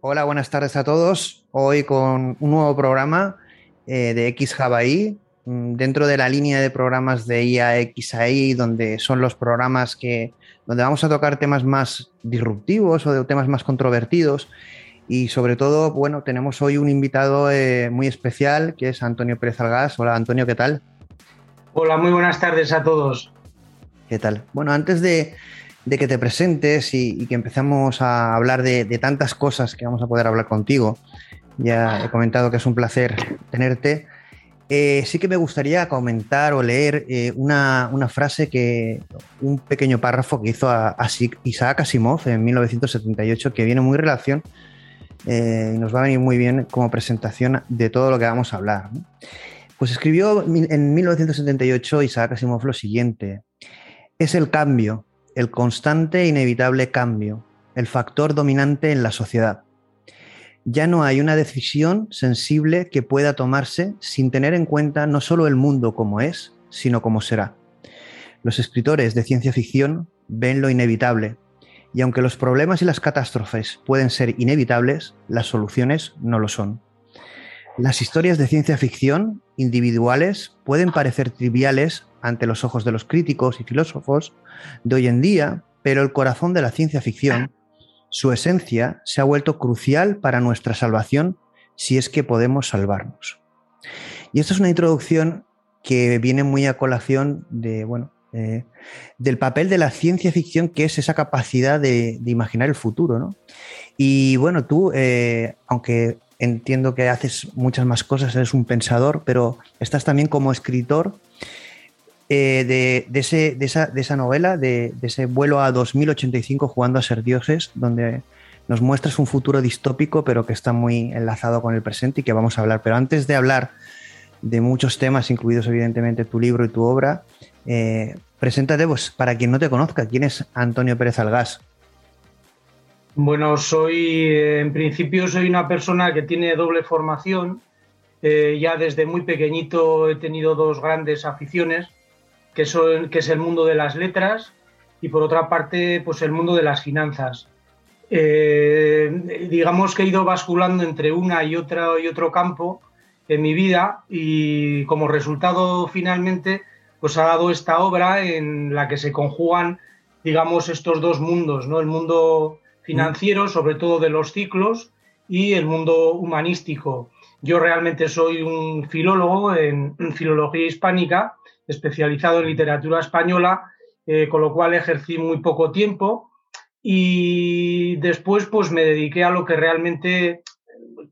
Hola, buenas tardes a todos. Hoy con un nuevo programa eh, de X mm, dentro de la línea de programas de IAXAI, donde son los programas que donde vamos a tocar temas más disruptivos o de temas más controvertidos. Y sobre todo, bueno, tenemos hoy un invitado eh, muy especial que es Antonio Pérez Algás. Hola Antonio, ¿qué tal? Hola, muy buenas tardes a todos. ¿Qué tal? Bueno, antes de, que te presentes y, que empezamos a hablar de, tantas cosas que vamos a poder hablar contigo, ya he comentado que es un placer tenerte. Eh, sí que me gustaría comentar o leer eh, una, frase que, un pequeño párrafo que hizo Isaac Asimov en 1978, que viene muy en relación eh, y nos va a venir muy bien como presentación de todo lo que vamos a hablar. Pues escribió en 1978 Isaac Asimov lo siguiente: Es el cambio, el constante e inevitable cambio, el factor dominante en la sociedad ya no hay una decisión sensible que pueda tomarse sin tener en cuenta no solo el mundo como es, sino como será. Los escritores de ciencia ficción ven lo inevitable, y aunque los problemas y las catástrofes pueden ser inevitables, las soluciones no lo son. Las historias de ciencia ficción individuales pueden parecer triviales ante los ojos de los críticos y filósofos de hoy en día, pero el corazón de la ciencia ficción su esencia se ha vuelto crucial para nuestra salvación si es que podemos salvarnos. Y esta es una introducción que viene muy a colación de, bueno, eh, del papel de la ciencia ficción, que es esa capacidad de, imaginar el futuro. ¿no? Y bueno, tú, eh, aunque entiendo que haces muchas más cosas, eres un pensador, pero estás también como escritor eh, de, ese, de, esa, novela, de, ese vuelo a 2085 jugando a ser dioses, donde nos muestras un futuro distópico, pero que está muy enlazado con el presente y que vamos a hablar. Pero antes de hablar de muchos temas, incluidos evidentemente tu libro y tu obra, eh, preséntate, pues, para quien no te conozca, ¿quién es Antonio Pérez Algás? Bueno, soy, en principio, soy una persona que tiene doble formación. Eh, ya desde muy pequeñito he tenido dos grandes aficiones que, que es el mundo de las letras y por otra parte, pues el mundo de las finanzas. Eh, digamos que he ido basculando entre una y otra y otro campo en mi vida y como resultado finalmente pues ha dado esta obra en la que se conjugan digamos estos dos mundos, ¿no? El mundo financiero, sobre todo de los ciclos, y el mundo humanístico. Yo realmente soy un filólogo en filología hispánica especializado en literatura española, eh, con lo cual ejercí muy poco tiempo y después pues me dediqué a lo que realmente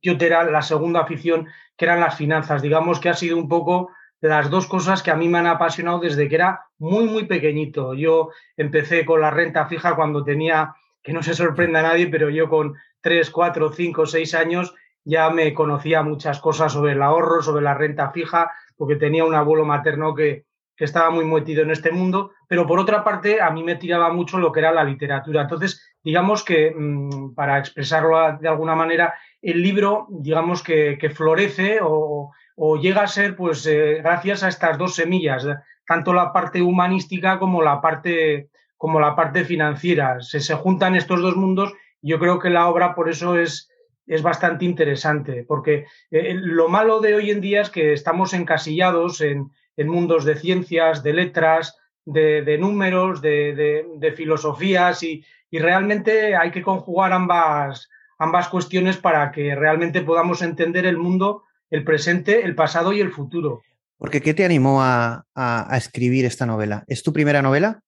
yo era la segunda afición, que eran las finanzas. Digamos que ha sido un poco las dos cosas que a mí me han apasionado desde que era muy, muy pequeñito. Yo empecé con la renta fija cuando tenía, que no se sorprenda a nadie, pero yo con 3, 4, 5, 6 años ya me conocía muchas cosas sobre el ahorro, sobre la renta fija, porque tenía un abuelo materno que, estaba muy metido en este mundo, pero por otra parte a mí me tiraba mucho lo que era la literatura. Entonces, digamos que, mm, para expresarlo de alguna manera, el libro, digamos que, florece o, llega a ser, pues, eh, gracias a estas dos semillas, tanto la parte humanística como la parte, como la parte financiera. Se, se juntan estos dos mundos y yo creo que la obra por eso es, es bastante interesante, porque eh, lo malo de hoy en día es que estamos encasillados en, mundos de ciencias, de letras, de, números, de, filosofías y, realmente hay que conjugar ambas, ambas cuestiones para que realmente podamos entender el mundo, el presente, el pasado y el futuro. Porque ¿qué te animó a escribir esta novela? ¿Es tu primera novela?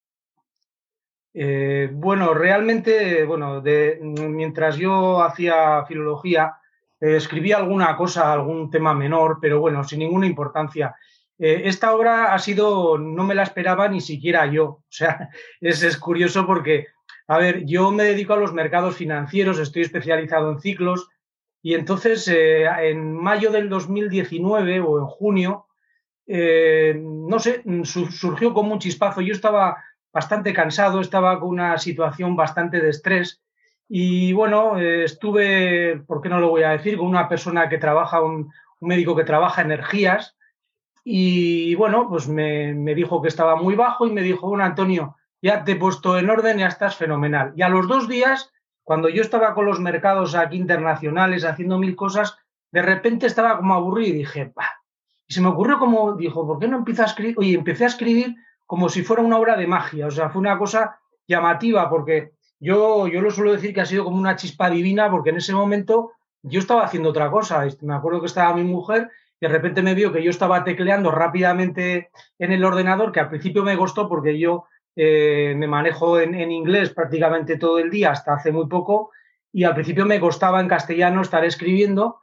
Eh, bueno, realmente, bueno, mientras yo hacía filología, eh, escribía alguna cosa, algún tema menor, pero bueno, sin ninguna importancia. Eh, esta obra ha sido, no me la esperaba ni siquiera yo. O sea, es, curioso porque, a ver, yo me dedico a los mercados financieros, estoy especializado en ciclos, y entonces en mayo del 2019 o en junio, no sé, surgió como un chispazo. Yo estaba bastante cansado, estaba con una situación bastante de estrés y bueno, eh, estuve, ¿por qué no lo voy a decir?, con una persona que trabaja, un, médico que trabaja energías y bueno, pues me, dijo que estaba muy bajo y me dijo, bueno, Antonio, ya te he puesto en orden, ya estás fenomenal. Y a los dos días, cuando yo estaba con los mercados aquí internacionales haciendo mil cosas, de repente estaba como aburrido y dije, bah. y se me ocurrió como, dijo, ¿por qué no empiezo a escribir? Oye, empecé a escribir como si fuera una obra de magia, o sea, fue una cosa llamativa porque yo, yo lo suelo decir que ha sido como una chispa divina porque en ese momento yo estaba haciendo otra cosa. Me acuerdo que estaba mi mujer de repente me vio que yo estaba tecleando rápidamente en el ordenador, que al principio me costó porque yo eh, me manejo en, inglés prácticamente todo el día hasta hace muy poco y al principio me costaba en castellano estar escribiendo,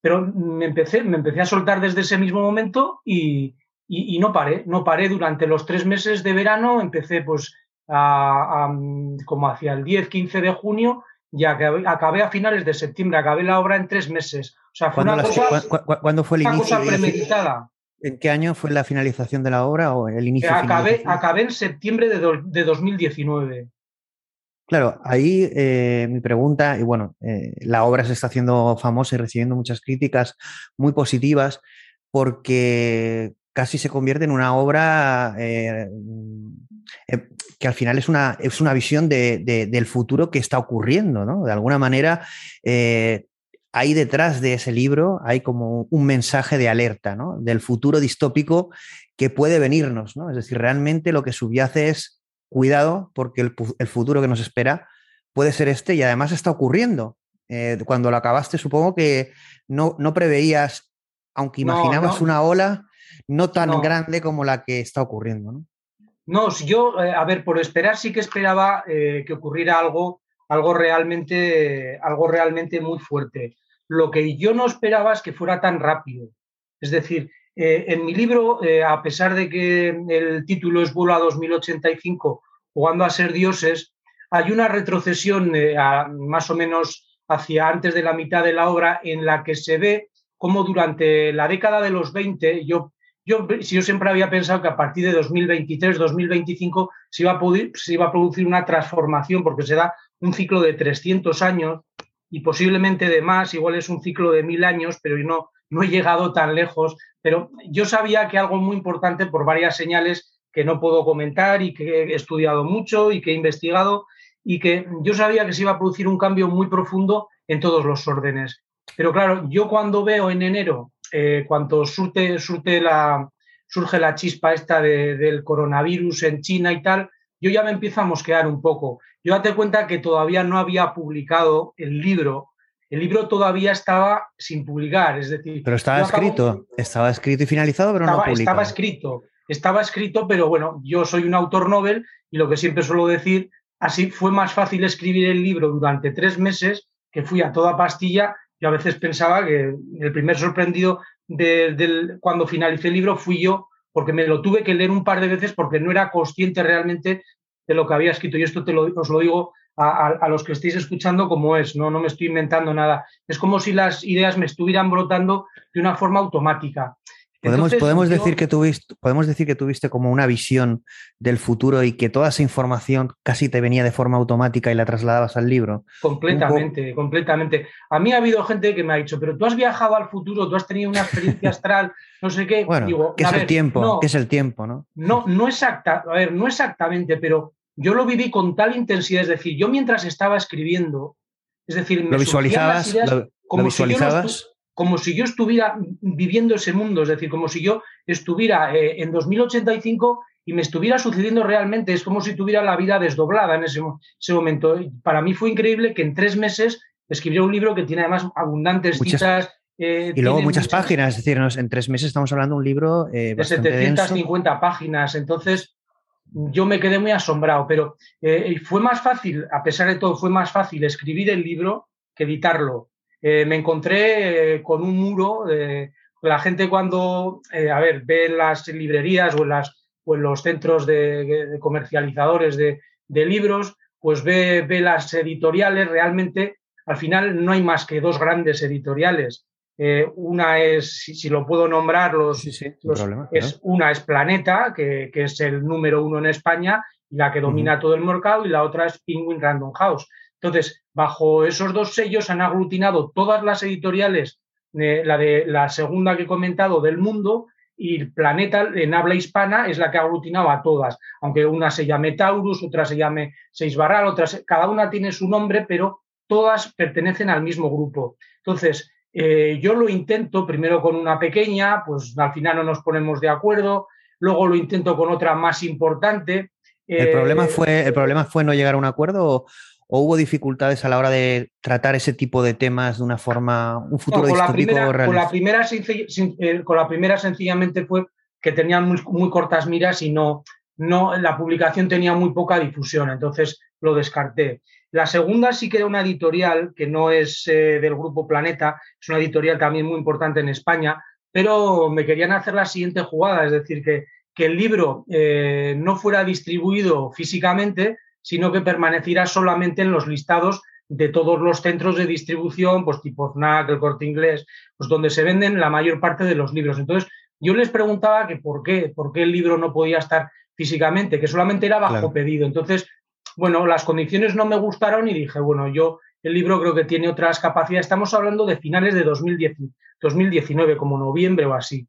pero me empecé, me empecé a soltar desde ese mismo momento y, no paré, no paré. Durante los tres meses de verano, empecé pues a, como hacia el 10-15 de junio y acabé, acabé, a finales de septiembre, acabé la obra en tres meses. O sea, fue una cosa, ¿cu cu ¿Cuándo fue el una inicio? cosa premeditada. ¿En qué año fue la finalización de la obra o el inicio? Acabé, acabé en septiembre de, do, de 2019. Claro, ahí eh, mi pregunta, y bueno, eh, la obra se está haciendo famosa y recibiendo muchas críticas muy positivas porque casi se convierte en una obra eh, que al final es una, es una visión de, de, del futuro que está ocurriendo, ¿no? De alguna manera, eh, ahí detrás de ese libro hay como un mensaje de alerta, ¿no? Del futuro distópico que puede venirnos, ¿no? Es decir, realmente lo que subyace es cuidado porque el, el futuro que nos espera puede ser este y además está ocurriendo. Eh, cuando lo acabaste, supongo que no, no preveías, aunque imaginabas no, no. una ola no tan grande como la que está ocurriendo, ¿no? No, yo, eh, a ver, por esperar sí que esperaba eh, que ocurriera algo, algo realmente, algo realmente muy fuerte. Lo que yo no esperaba es que fuera tan rápido. Es decir, eh, en mi libro, a pesar de que el título es Vuelo a 2085, jugando a ser dioses, hay una retrocesión a, más o menos hacia antes de la mitad de la obra en la que se ve cómo durante la década de los 20, yo yo, yo siempre había pensado que a partir de 2023, 2025 se iba, a producir una transformación porque se da un ciclo de 300 años y posiblemente de más, igual es un ciclo de mil años, pero no, no he llegado tan lejos. Pero yo sabía que algo muy importante por varias señales que no puedo comentar y que he estudiado mucho y que he investigado y que yo sabía que se iba a producir un cambio muy profundo en todos los órdenes. Pero claro, yo cuando veo en enero eh, cuando surte, surte la, surge la chispa esta de, del coronavirus en China y tal, yo ya me empiezo a mosquear un poco. Yo date cuenta que todavía no había publicado el libro. El libro todavía estaba sin publicar, es decir... Pero estaba escrito, acabo... estaba escrito y finalizado, pero estaba, no publicado. Estaba escrito, estaba escrito, pero bueno, yo soy un autor novel y lo que siempre suelo decir, así fue más fácil escribir el libro durante tres meses que fui a toda pastilla yo a veces pensaba que el primer sorprendido de, cuando finalicé el libro fui yo, porque me lo tuve que leer un par de veces porque no era consciente realmente de lo que había escrito. Y esto te lo, os lo digo a, los que estéis escuchando como es, ¿no? no me estoy inventando nada. Es como si las ideas me estuvieran brotando de una forma automática. Podemos, Entonces, podemos, yo... decir que tuviste, podemos decir que tuviste como una visión del futuro y que toda esa información casi te venía de forma automática y la trasladabas al libro. Completamente, completamente. A mí ha habido gente que me ha dicho, pero tú has viajado al futuro, tú has tenido una experiencia astral, no sé qué. Bueno, Digo, ¿qué es ver, el tiempo? No, ¿Qué es el tiempo? No, no, no, exacta, a ver, no exactamente, pero yo lo viví con tal intensidad, es decir, yo mientras estaba escribiendo, es decir, me lo visualizabas, ideas, lo, como lo visualizabas. Si como si yo estuviera viviendo ese mundo, es decir, como si yo estuviera eh, en 2085 y me estuviera sucediendo realmente, es como si tuviera la vida desdoblada en ese, ese momento. Para mí fue increíble que en tres meses escribiera un libro que tiene además abundantes muchas, citas. Eh, y luego muchas, muchas, páginas, es decir, en tres meses estamos hablando de un libro eh, de 750 denso. páginas, entonces yo me quedé muy asombrado, pero eh, fue más fácil, a pesar de todo, fue más fácil escribir el libro que editarlo eh, me encontré eh, con un muro. Eh, la gente cuando, a ver, ve en las librerías o en, las, o en los centros de, de comercializadores de, de, libros, pues ve, ve, las editoriales, realmente al final no hay más que dos grandes editoriales. una es, si, si, lo puedo nombrar, los, sí, sí, los problema, es, una es Planeta, que, que, es el número uno en España y la que domina uh -huh. todo el mercado, y la otra es Penguin Random House. Entonces, bajo esos dos sellos han aglutinado todas las editoriales, eh, la de la segunda que he comentado del mundo, y Planeta en habla hispana es la que ha aglutinado a todas, aunque una se llame Taurus, otra se llame Seis Barral, otra se, cada una tiene su nombre, pero todas pertenecen al mismo grupo. Entonces, eh, yo lo intento primero con una pequeña, pues al final no nos ponemos de acuerdo, luego lo intento con otra más importante. ¿El, problema, eh, fue, ¿El problema fue no llegar a un acuerdo o, hubo dificultades a la hora de tratar ese tipo de temas de una forma, un futuro con la primera, con la, primera, eh, con la primera sencillamente fue que tenían muy, cortas miras y no, no, la publicación tenía muy poca difusión, entonces lo descarté. La segunda sí que era una editorial que no es eh, del grupo Planeta, es una editorial también muy importante en España, pero me querían hacer la siguiente jugada, es decir, que, que el libro eh, no fuera distribuido físicamente, sino que permaneciera solamente en los listados de todos los centros de distribución, pues tipo FNAC, el Corte Inglés, pues donde se venden la mayor parte de los libros. Entonces, yo les preguntaba que por qué, por qué el libro no podía estar físicamente, que solamente era bajo pedido. Entonces, bueno, las condiciones no me gustaron y dije, bueno, yo el libro creo que tiene otras capacidades. Estamos hablando de finales de 2010, 2019, como noviembre o así.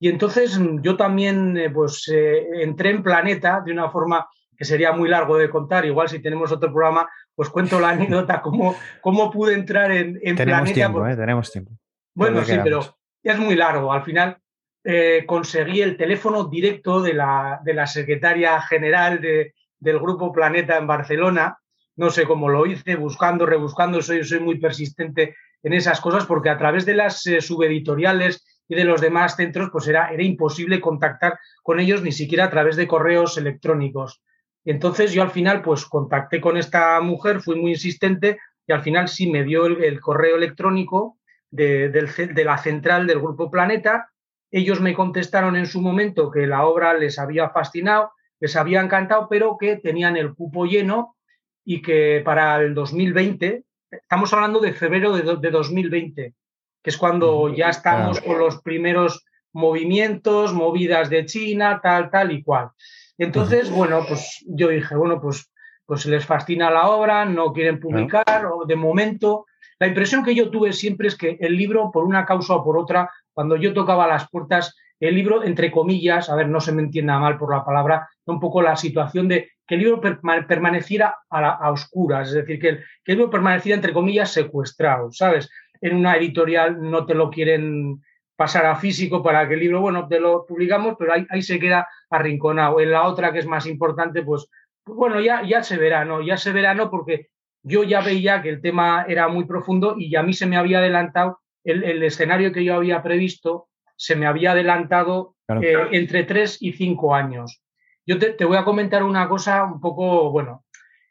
Y entonces yo también eh, pues eh, entré en Planeta de una forma que sería muy largo de contar. Igual si tenemos otro programa, pues cuento la anécdota, cómo, cómo pude entrar en, en tenemos Tiempo, eh, tenemos tiempo. Bueno, sí, pero es muy largo. Al final eh, conseguí el teléfono directo de la, de la secretaria general de, del Grupo Planeta en Barcelona. No sé cómo lo hice, buscando, rebuscando, soy, soy muy persistente en esas cosas porque a través de las eh, subeditoriales y de los demás centros, pues era, era imposible contactar con ellos ni siquiera a través de correos electrónicos. Entonces yo al final pues contacté con esta mujer, fui muy insistente y al final sí me dio el, correo electrónico de, de, la central del Grupo Planeta. Ellos me contestaron en su momento que la obra les había fascinado, les había encantado, pero que tenían el cupo lleno y que para el 2020, estamos hablando de febrero de, 2020, que es cuando ya estamos con los primeros movimientos, movidas de China, tal, tal y cual. Entonces, bueno, pues yo dije, bueno, pues, pues les fascina la obra, no quieren publicar, o de momento. La impresión que yo tuve siempre es que el libro, por una causa o por otra, cuando yo tocaba las puertas, el libro, entre comillas, a ver, no se me entienda mal por la palabra, un poco la situación de que el libro permaneciera a, oscuras, es decir, que el, libro permaneciera, entre comillas, secuestrado, ¿sabes? En una editorial no te lo quieren pasar a físico para que el libro, bueno, te lo publicamos, pero ahí, se queda arrinconado. En la otra, que es más importante, pues, pues, bueno, ya, ya se verá, ¿no? Ya se verá, ¿no? Porque yo ya veía que el tema era muy profundo y a mí se me había adelantado el, escenario que yo había previsto se me había adelantado eh, entre tres y cinco años. Yo te, voy a comentar una cosa un poco, bueno,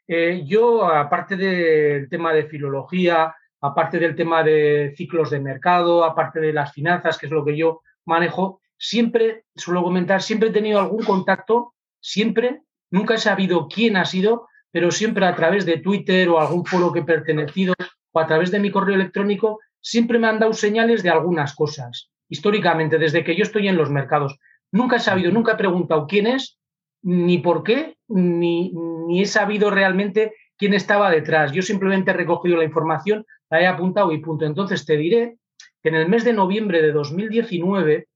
eh, yo aparte del tema de filología, aparte del tema de ciclos de mercado, aparte de las finanzas, que es lo que yo manejo, siempre, suelo comentar, siempre he tenido algún contacto, siempre, nunca he sabido quién ha sido, pero siempre a través de Twitter o algún foro que he pertenecido o a través de mi correo electrónico, siempre me han dado señales de algunas cosas, históricamente, desde que yo estoy en los mercados. Nunca he sabido, nunca he preguntado quién es, ni por qué, ni, ni he sabido realmente quién estaba detrás. Yo simplemente he recogido la información, la he apuntado y punto. Entonces te diré que en el mes de noviembre de 2019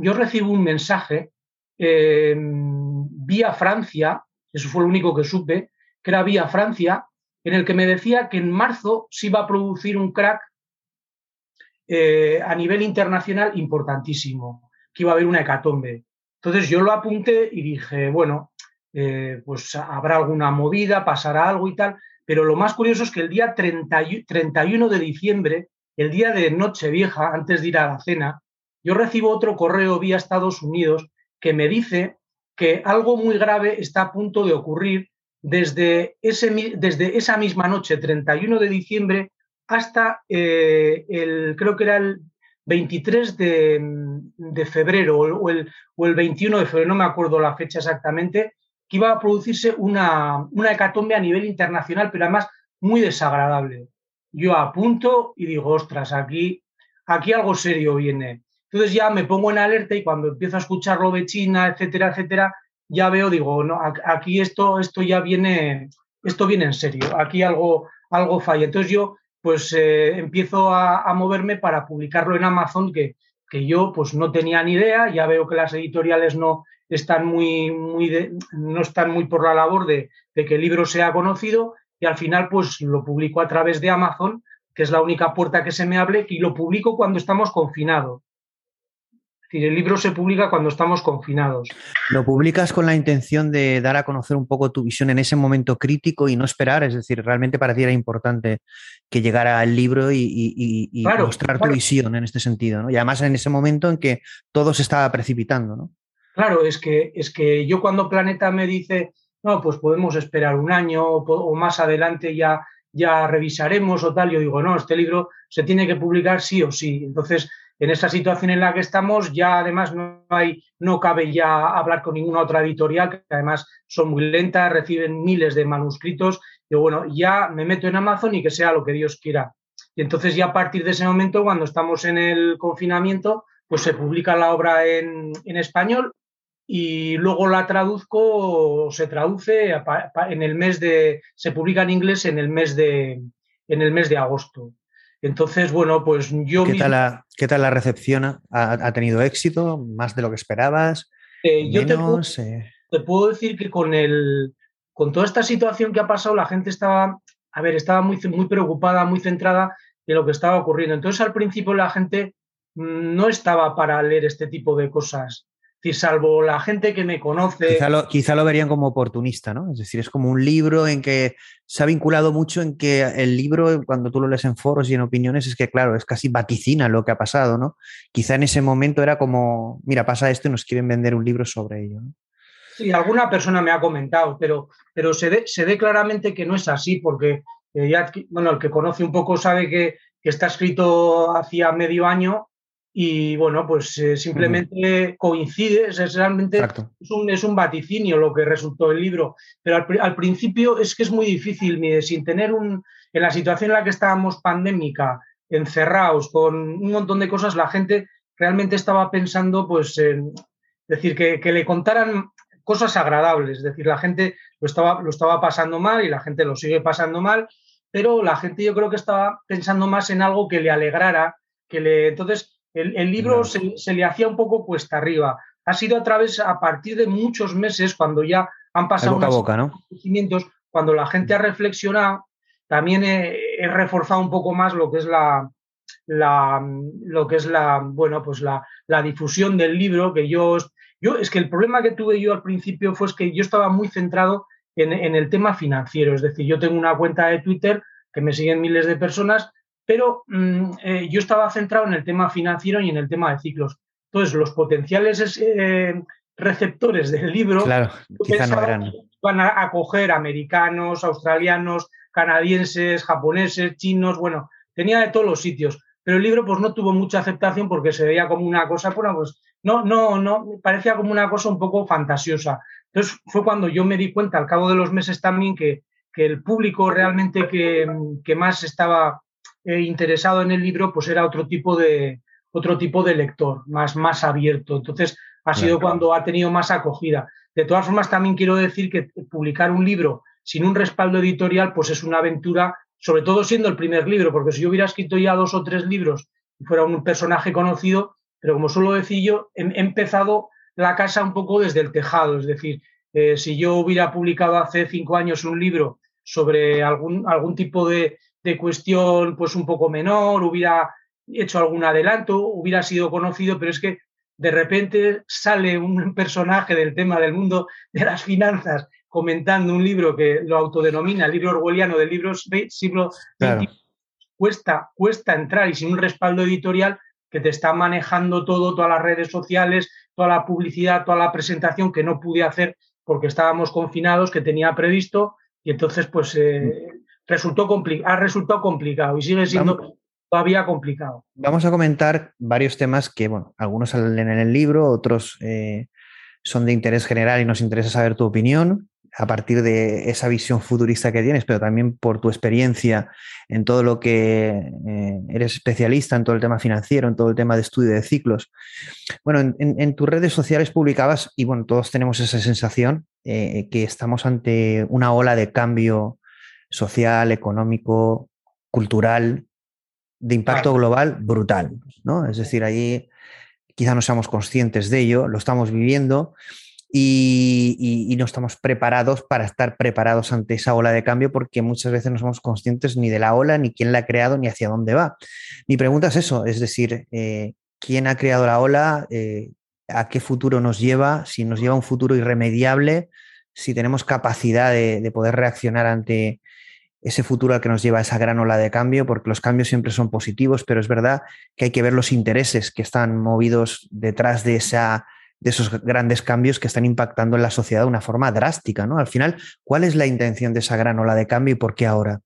yo recibo un mensaje eh, vía Francia, eso fue lo único que supe, que era vía Francia, en el que me decía que en marzo se iba a producir un crack eh, a nivel internacional importantísimo, que iba a haber una hecatombe. Entonces yo lo apunté y dije, bueno, eh, pues habrá alguna movida, pasará algo y tal, pero lo más curioso es que el día 31 de diciembre, el día de Nochevieja, antes de ir a la cena, yo recibo otro correo vía Estados Unidos que me dice que algo muy grave está a punto de ocurrir desde, ese, desde esa misma noche, 31 de diciembre, hasta eh, el, creo que era el 23 de, febrero o el, o el, 21 de febrero, no me acuerdo la fecha exactamente, que iba a producirse una, una hecatombe a nivel internacional, pero además muy desagradable. Yo apunto y digo, ostras, aquí, aquí algo serio viene. Entonces ya me pongo en alerta y cuando empiezo a escuchar lo de China, etcétera, etcétera, ya veo, digo, no, aquí esto, esto ya viene, esto viene en serio, aquí algo, algo falla. Entonces yo pues eh, empiezo a, moverme para publicarlo en Amazon, que, que, yo pues no tenía ni idea, ya veo que las editoriales no están muy, muy no están muy por la labor de, que el libro sea conocido, y al final pues lo publico a través de Amazon, que es la única puerta que se me abre, y lo publico cuando estamos confinados. Es decir, el libro se publica cuando estamos confinados. Lo publicas con la intención de dar a conocer un poco tu visión en ese momento crítico y no esperar, es decir, realmente para ti era importante que llegara el libro y, mostrar tu visión en este sentido, ¿no? Y además en ese momento en que todo se estaba precipitando, ¿no? Claro, es que, es que yo cuando Planeta me dice, no, pues podemos esperar un año o, más adelante ya, ya revisaremos o tal, yo digo, no, este libro se tiene que publicar sí o sí. Entonces, en esa situación en la que estamos, ya además no hay, no cabe ya hablar con ninguna otra editorial, que además son muy lentas, reciben miles de manuscritos. Y bueno, ya me meto en Amazon y que sea lo que Dios quiera. Y entonces ya a partir de ese momento, cuando estamos en el confinamiento, pues se publica la obra en, en español y luego la traduzco, se traduce en el mes de, se publica en inglés en el mes de, en el mes de agosto. Entonces, bueno, pues yo... ¿Qué, tal, la, ¿qué tal la recepción? ¿Ha, tenido éxito? ¿Más de lo que esperabas? Eh, yo eh. te puedo, decir que con, el, con toda esta situación que ha pasado, la gente estaba, a ver, estaba muy, muy preocupada, muy centrada en lo que estaba ocurriendo. Entonces, al principio la gente mm, no estaba para leer este tipo de cosas salvo la gente que me conoce. Quizá lo, verían como oportunista, ¿no? Es decir, es como un libro en que se ha vinculado mucho en que el libro, cuando tú lo lees en foros y en opiniones, es que, claro, es casi vaticina lo que ha pasado, ¿no? Quizá en ese momento era como, mira, pasa esto y nos quieren vender un libro sobre ello. ¿no? Sí, alguna persona me ha comentado, pero, pero se, ve, se ve claramente que no es así, porque eh, ya, bueno, el que conoce un poco sabe que, que está escrito hacía medio año y bueno, pues eh, simplemente coincide, es, realmente es un, es un, vaticinio lo que resultó el libro, pero al, principio es que es muy difícil, mire, sin tener un, en la situación en la que estábamos pandémica, encerrados, con un montón de cosas, la gente realmente estaba pensando, pues, en, decir, que, que, le contaran cosas agradables, es decir, la gente lo estaba, lo estaba pasando mal y la gente lo sigue pasando mal, pero la gente yo creo que estaba pensando más en algo que le alegrara, que le... Entonces, el, libro se, le hacía un poco cuesta arriba. Ha sido a través, a partir de muchos meses, cuando ya han pasado unos acontecimientos, cuando la gente ha reflexionado, también he, reforzado un poco más lo que es la, la, lo que es la, bueno, pues la, la, difusión del libro, que yo, yo, es que el problema que tuve yo al principio fue que yo estaba muy centrado en, en, el tema financiero, es decir, yo tengo una cuenta de Twitter que me siguen miles de personas pero mm, eh, yo estaba centrado en el tema financiero y en el tema de ciclos. Entonces, los potenciales eh, receptores del libro claro, no van a acoger americanos, australianos, canadienses, japoneses, chinos, bueno, tenía de todos los sitios. Pero el libro pues no tuvo mucha aceptación porque se veía como una cosa, bueno, pues no, no, no, parecía como una cosa un poco fantasiosa. Entonces fue cuando yo me di cuenta al cabo de los meses también que, que el público realmente que, que más estaba eh, interesado en el libro, pues era otro tipo de, otro tipo de lector, más, más abierto. Entonces, ha sido cuando ha tenido más acogida. De todas formas, también quiero decir que publicar un libro sin un respaldo editorial, pues es una aventura, sobre todo siendo el primer libro, porque si yo hubiera escrito ya dos o tres libros y fuera un personaje conocido, pero como suelo decir yo, he, empezado la casa un poco desde el tejado, es decir, eh, si yo hubiera publicado hace cinco años un libro sobre algún, algún tipo de, de cuestión pues un poco menor, hubiera hecho algún adelanto, hubiera sido conocido, pero es que de repente sale un personaje del tema del mundo de las finanzas comentando un libro que lo autodenomina el libro orwelliano del libro siglo XX, cuesta, cuesta entrar y sin un respaldo editorial que te está manejando todo, todas las redes sociales, toda la publicidad, toda la presentación que no pude hacer porque estábamos confinados, que tenía previsto, y entonces pues eh, resultó ha resultado complicado y sigue siendo todavía complicado. Vamos a comentar varios temas que, bueno, algunos salen en el libro, otros eh, son de interés general y nos interesa saber tu opinión a partir de esa visión futurista que tienes, pero también por tu experiencia en todo lo que eh, eres especialista, en todo el tema financiero, en todo el tema de estudio de ciclos. Bueno, en, en, tus redes sociales publicabas, y bueno, todos tenemos esa sensación, eh, que estamos ante una ola de cambio social, económico, cultural, de impacto global brutal. ¿no? Es decir, ahí quizá no seamos conscientes de ello, lo estamos viviendo. y, no estamos preparados para estar preparados ante esa ola de cambio porque muchas veces no somos conscientes ni de la ola, ni quién la ha creado, ni hacia dónde va. Mi pregunta es eso, es decir, eh, ¿quién ha creado la ola? Eh, ¿A qué futuro nos lleva? Si nos lleva a un futuro irremediable, si tenemos capacidad de, poder reaccionar ante ese futuro al que nos lleva esa gran ola de cambio, porque los cambios siempre son positivos, pero es verdad que hay que ver los intereses que están movidos detrás de esa de esos grandes cambios que están impactando en la sociedad de una forma drástica, ¿no? Al final, ¿cuál es la intención de esa gran ola de cambio y por qué ahora?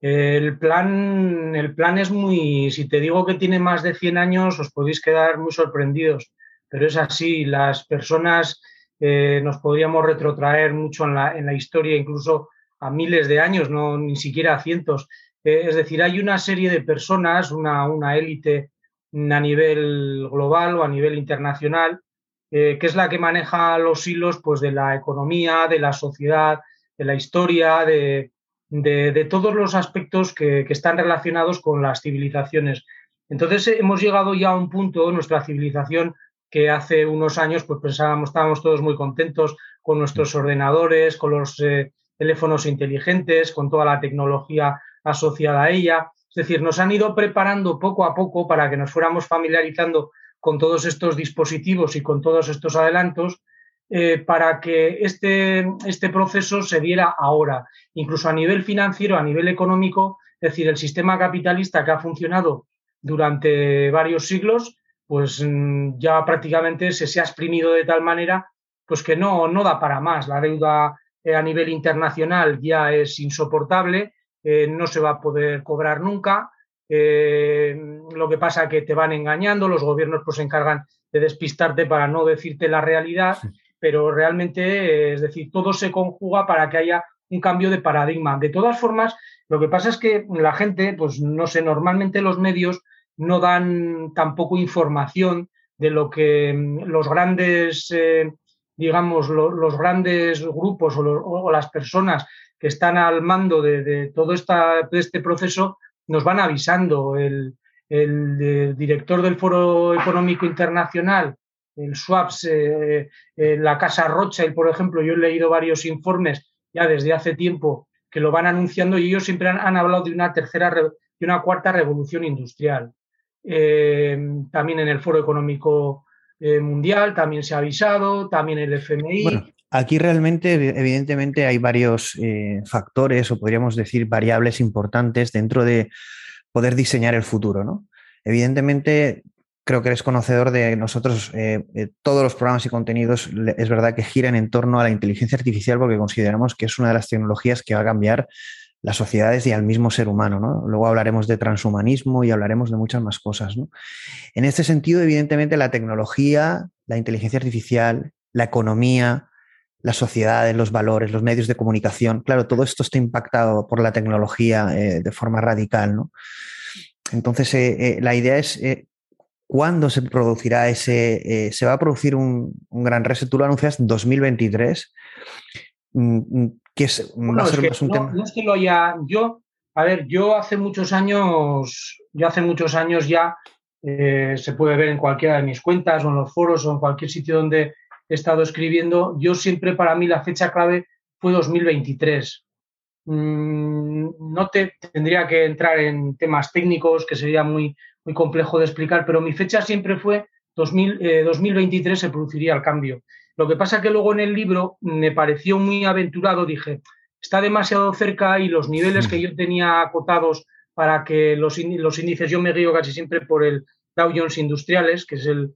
El plan, el plan es muy, si te digo que tiene más de 100 años, os podéis quedar muy sorprendidos, pero es así, las personas eh, nos podríamos retrotraer mucho en la, en la, historia, incluso a miles de años, no ni siquiera a cientos. Eh, es decir, hay una serie de personas, una, una élite a nivel global o a nivel internacional, eh, que es la que maneja los hilos pues, de la economía, de la sociedad, de la historia, de, todos los aspectos que, están relacionados con las civilizaciones. Entonces hemos llegado ya a un punto, nuestra civilización, que hace unos años pues pensábamos, estábamos todos muy contentos con nuestros ordenadores, con los eh, teléfonos inteligentes, con toda la tecnología asociada a ella. Es decir, nos han ido preparando poco a poco para que nos fuéramos familiarizando con todos estos dispositivos y con todos estos adelantos eh, para que este, este proceso se diera ahora, incluso a nivel financiero, a nivel económico, es decir, el sistema capitalista que ha funcionado durante varios siglos, pues mm, ya prácticamente se, se ha exprimido de tal manera pues que no, no da para más. La deuda eh, a nivel internacional ya es insoportable eh, no se va a poder cobrar nunca. Eh, lo que pasa es que te van engañando, los gobiernos pues se encargan de despistarte para no decirte la realidad, pero realmente, es decir, todo se conjuga para que haya un cambio de paradigma. De todas formas, lo que pasa es que la gente, pues no sé, normalmente los medios no dan tampoco información de lo que mm, los grandes, digamos, los grandes grupos o las personas que están al mando de, todo este proceso nos van avisando. El, director del Foro Económico Internacional, el SWAPS, eh, eh, la Casa Rothschild, por ejemplo, yo he leído varios informes ya desde hace tiempo que lo van anunciando y ellos siempre han, hablado de una tercera, y una cuarta revolución industrial. Eh, también en el Foro Económico Mundial también se ha avisado, también el FMI. Aquí realmente, evidentemente, hay varios eh, factores o podríamos decir variables importantes dentro de poder diseñar el futuro. ¿no? Evidentemente, creo que eres conocedor de nosotros, eh, eh, todos los programas y contenidos es verdad que giran en torno a la inteligencia artificial porque consideramos que es una de las tecnologías que va a cambiar las sociedades y al mismo ser humano. ¿no? Luego hablaremos de transhumanismo y hablaremos de muchas más cosas. ¿no? En este sentido, evidentemente, la tecnología, la inteligencia artificial, la economía, las sociedades, los valores, los medios de comunicación. Claro, todo esto está impactado por la tecnología eh, de forma radical, ¿no? Entonces, eh, eh, la idea es cuándo se producirá ese, se va a producir un, gran reset. Tú lo anuncias 2023, mm, mm, que es, no, es que lo haya, yo, a ver, yo hace muchos años, yo hace muchos años ya, se puede ver en cualquiera de mis cuentas o en los foros o en cualquier sitio donde he estado escribiendo, yo siempre para mí la fecha clave fue 2023. Mm, no te, tendría que entrar en temas técnicos, que sería muy, muy complejo de explicar, pero mi fecha siempre fue 2000, 2023 eh, se produciría el cambio. Lo que pasa que luego en el libro me pareció muy aventurado, dije, está demasiado cerca y los niveles que yo tenía acotados para que los, los índices, yo me guío casi siempre por el Dow Jones Industriales, que es el,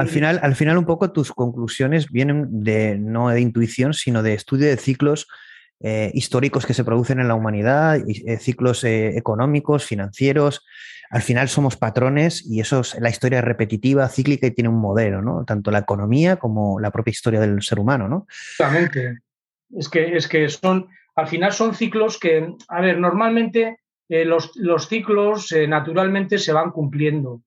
al, final, al final, un poco tus conclusiones vienen de no de intuición, sino de estudio de ciclos eh, históricos que se producen en la humanidad, eh, ciclos eh, económicos, financieros. Al final somos patrones y eso es la historia repetitiva, cíclica y tiene un modelo, ¿no? Tanto la economía como la propia historia del ser humano, ¿no? Exactamente. Es que, es que son, al final son ciclos que, a ver, normalmente los, los, ciclos naturalmente se van cumpliendo.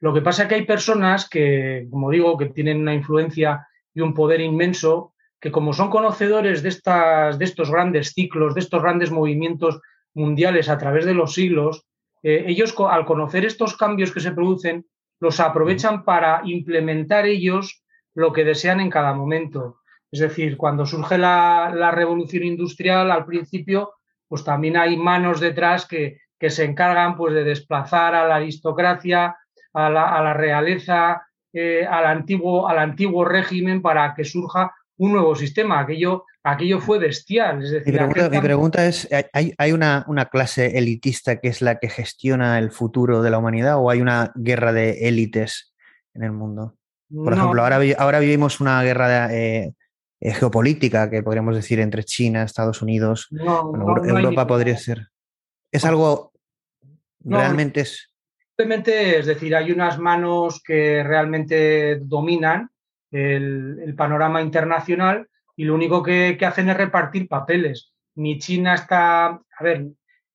Lo que pasa es que hay personas que, como digo, que tienen una influencia y un poder inmenso, que como son conocedores de, estas, de estos grandes ciclos, de estos grandes movimientos mundiales a través de los siglos, eh, ellos al conocer estos cambios que se producen, los aprovechan para implementar ellos lo que desean en cada momento. Es decir, cuando surge la, revolución industrial, al principio, pues también hay manos detrás que, que se encargan pues, de desplazar a la aristocracia, a la, realeza, eh, al, antiguo, al antiguo régimen para que surja un nuevo sistema. Aquello, aquello fue bestial. mi, pregunta, es, ¿hay, una, clase elitista que es la que gestiona el futuro de la humanidad o hay una guerra de élites en el mundo? Por ejemplo, ahora, ahora vivimos una guerra eh, eh, geopolítica que podríamos decir entre China, Estados Unidos, Europa podría ser. ¿Es algo realmente es... Simplemente, es decir, hay unas manos que realmente dominan el, panorama internacional y lo único que, hacen es repartir papeles. Ni China está, a ver,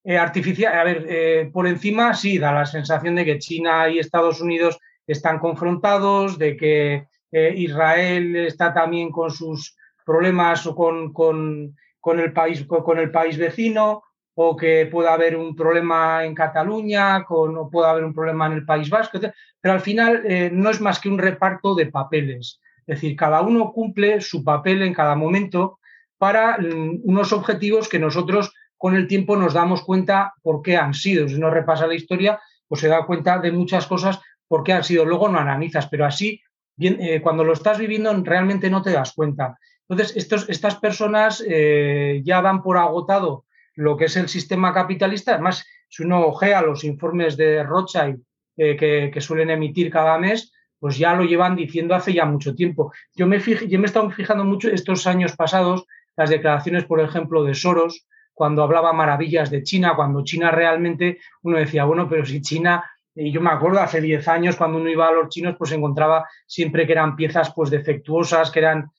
eh, artificial, a ver, por encima sí da la sensación de que China y Estados Unidos están confrontados, de que eh, Israel está también con sus problemas con, con, el país, con, el país vecino, o que pueda haber un problema en Cataluña, con, o pueda haber un problema en el País Vasco, pero al final eh, no es más que un reparto de papeles. Es decir, cada uno cumple su papel en cada momento para mm, unos objetivos que nosotros con el tiempo nos damos cuenta por qué han sido. Si uno repasa la historia, pues se da cuenta de muchas cosas por qué han sido. Luego no analizas, pero así, bien, eh, cuando lo estás viviendo, realmente no te das cuenta. Entonces, estos, estas personas eh, ya dan por agotado lo que es el sistema capitalista. Además, si uno ojea los informes de Rothschild eh, que, suelen emitir cada mes, pues ya lo llevan diciendo hace ya mucho tiempo. Yo me, yo me he estado fijando mucho estos años pasados, las declaraciones, por ejemplo, de Soros, cuando hablaba maravillas de China, cuando China realmente uno decía, bueno, pero si China y yo me acuerdo hace 10 años cuando uno iba a los chinos, pues encontraba siempre que eran piezas pues defectuosas, que eran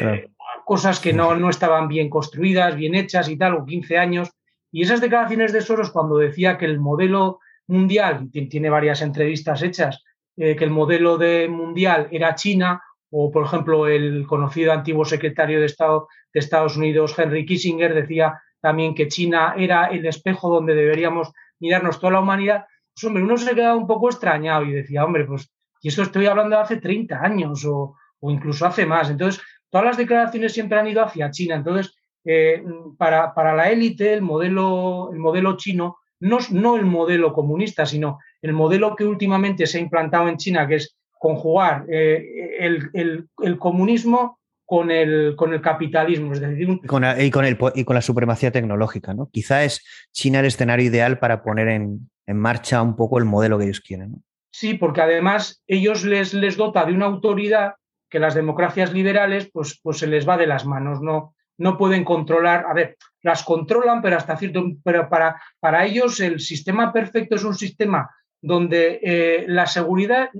eh, cosas que no, no estaban bien construidas, bien hechas y tal, o 15 años. Y esas declaraciones de Soros cuando decía que el modelo mundial, tiene varias entrevistas hechas, eh, que el modelo de mundial era China, o por ejemplo el conocido antiguo secretario de Estado de Estados Unidos, Henry Kissinger, decía también que China era el espejo donde deberíamos mirarnos toda la humanidad. Pues, hombre, uno se quedaba un poco extrañado y decía, hombre, pues, y esto estoy hablando de hace 30 años o, incluso hace más. Entonces, todas las declaraciones siempre han ido hacia China. Entonces, eh, para, para, la élite, el modelo, el modelo chino, no, no el modelo comunista, sino el modelo que últimamente se ha implantado en China, que es conjugar eh, el, el, comunismo con el, con el capitalismo. Es decir, y, con, y, con el, y con la supremacía tecnológica. ¿no? Quizá es China el escenario ideal para poner en, en marcha un poco el modelo que ellos quieren. Sí, porque además ellos les, les dota de una autoridad que las democracias liberales pues, pues se les va de las manos, no, no pueden controlar, a ver, las controlan, pero hasta cierto, pero para, para ellos el sistema perfecto es un sistema donde eh, la seguridad,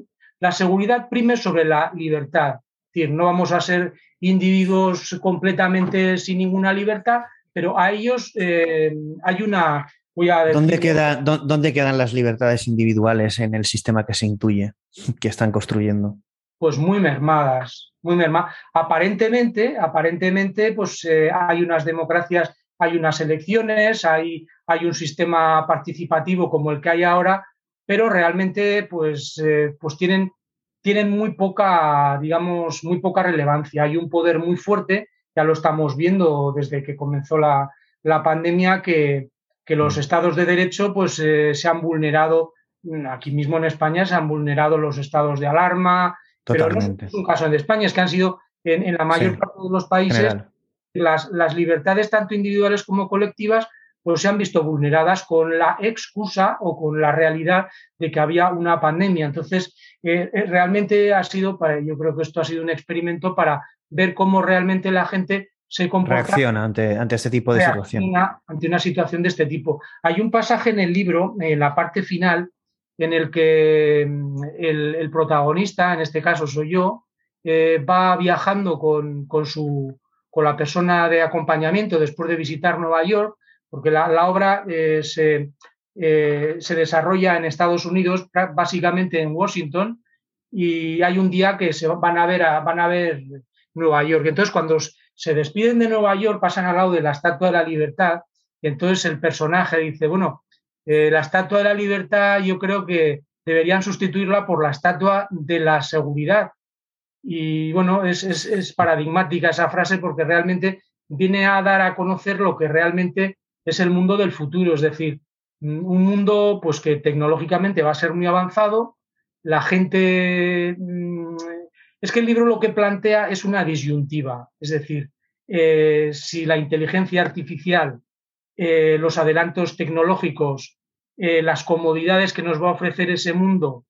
la seguridad prime sobre la libertad. Es decir, no vamos a ser individuos completamente sin ninguna libertad, pero a ellos eh, hay una, ¿Dónde, queda, ¿Dónde quedan las libertades individuales en el sistema que se intuye que están construyendo? Pues muy mermadas, muy mermadas. Aparentemente, aparentemente, pues eh, hay unas democracias, hay unas elecciones, hay, hay un sistema participativo como el que hay ahora, pero realmente, pues, eh, pues tienen, tienen muy poca, digamos, muy poca relevancia. Hay un poder muy fuerte, ya lo estamos viendo desde que comenzó la, la pandemia, que, que los mm. estados de derecho pues eh, se han vulnerado, mm, aquí mismo en España se han vulnerado los estados de alarma, pero no es un caso de España, es que han sido en, la mayor parte de los países las, las, libertades tanto individuales como colectivas pues se han visto vulneradas con la excusa o con la realidad de que había una pandemia. Entonces, eh, eh, realmente ha sido, yo creo que esto ha sido un experimento para ver cómo realmente la gente se comporta. Reacciona ante, ante este tipo de situación. Ante una situación de este tipo. Hay un pasaje en el libro, en la parte final, en el que mm, el, protagonista, en este caso soy yo, eh, va viajando con, con, su, con la persona de acompañamiento después de visitar Nueva York, porque la, obra eh, se, eh, se, desarrolla en Estados Unidos, básicamente en Washington, y hay un día que se van a ver, van a ver Nueva York. Entonces, cuando se despiden de Nueva York, pasan al lado de la Estatua de la Libertad, y entonces el personaje dice, bueno, eh, la Estatua de la Libertad yo creo que deberían sustituirla por la Estatua de la Seguridad, Y bueno, es, paradigmática esa frase porque realmente viene a dar a conocer lo que realmente es el mundo del futuro, es decir, un mundo pues que tecnológicamente va a ser muy avanzado, la gente mm, es que el libro lo que plantea es una disyuntiva, es decir, eh, si la inteligencia artificial, eh, los adelantos tecnológicos, eh, las comodidades que nos va a ofrecer ese mundo,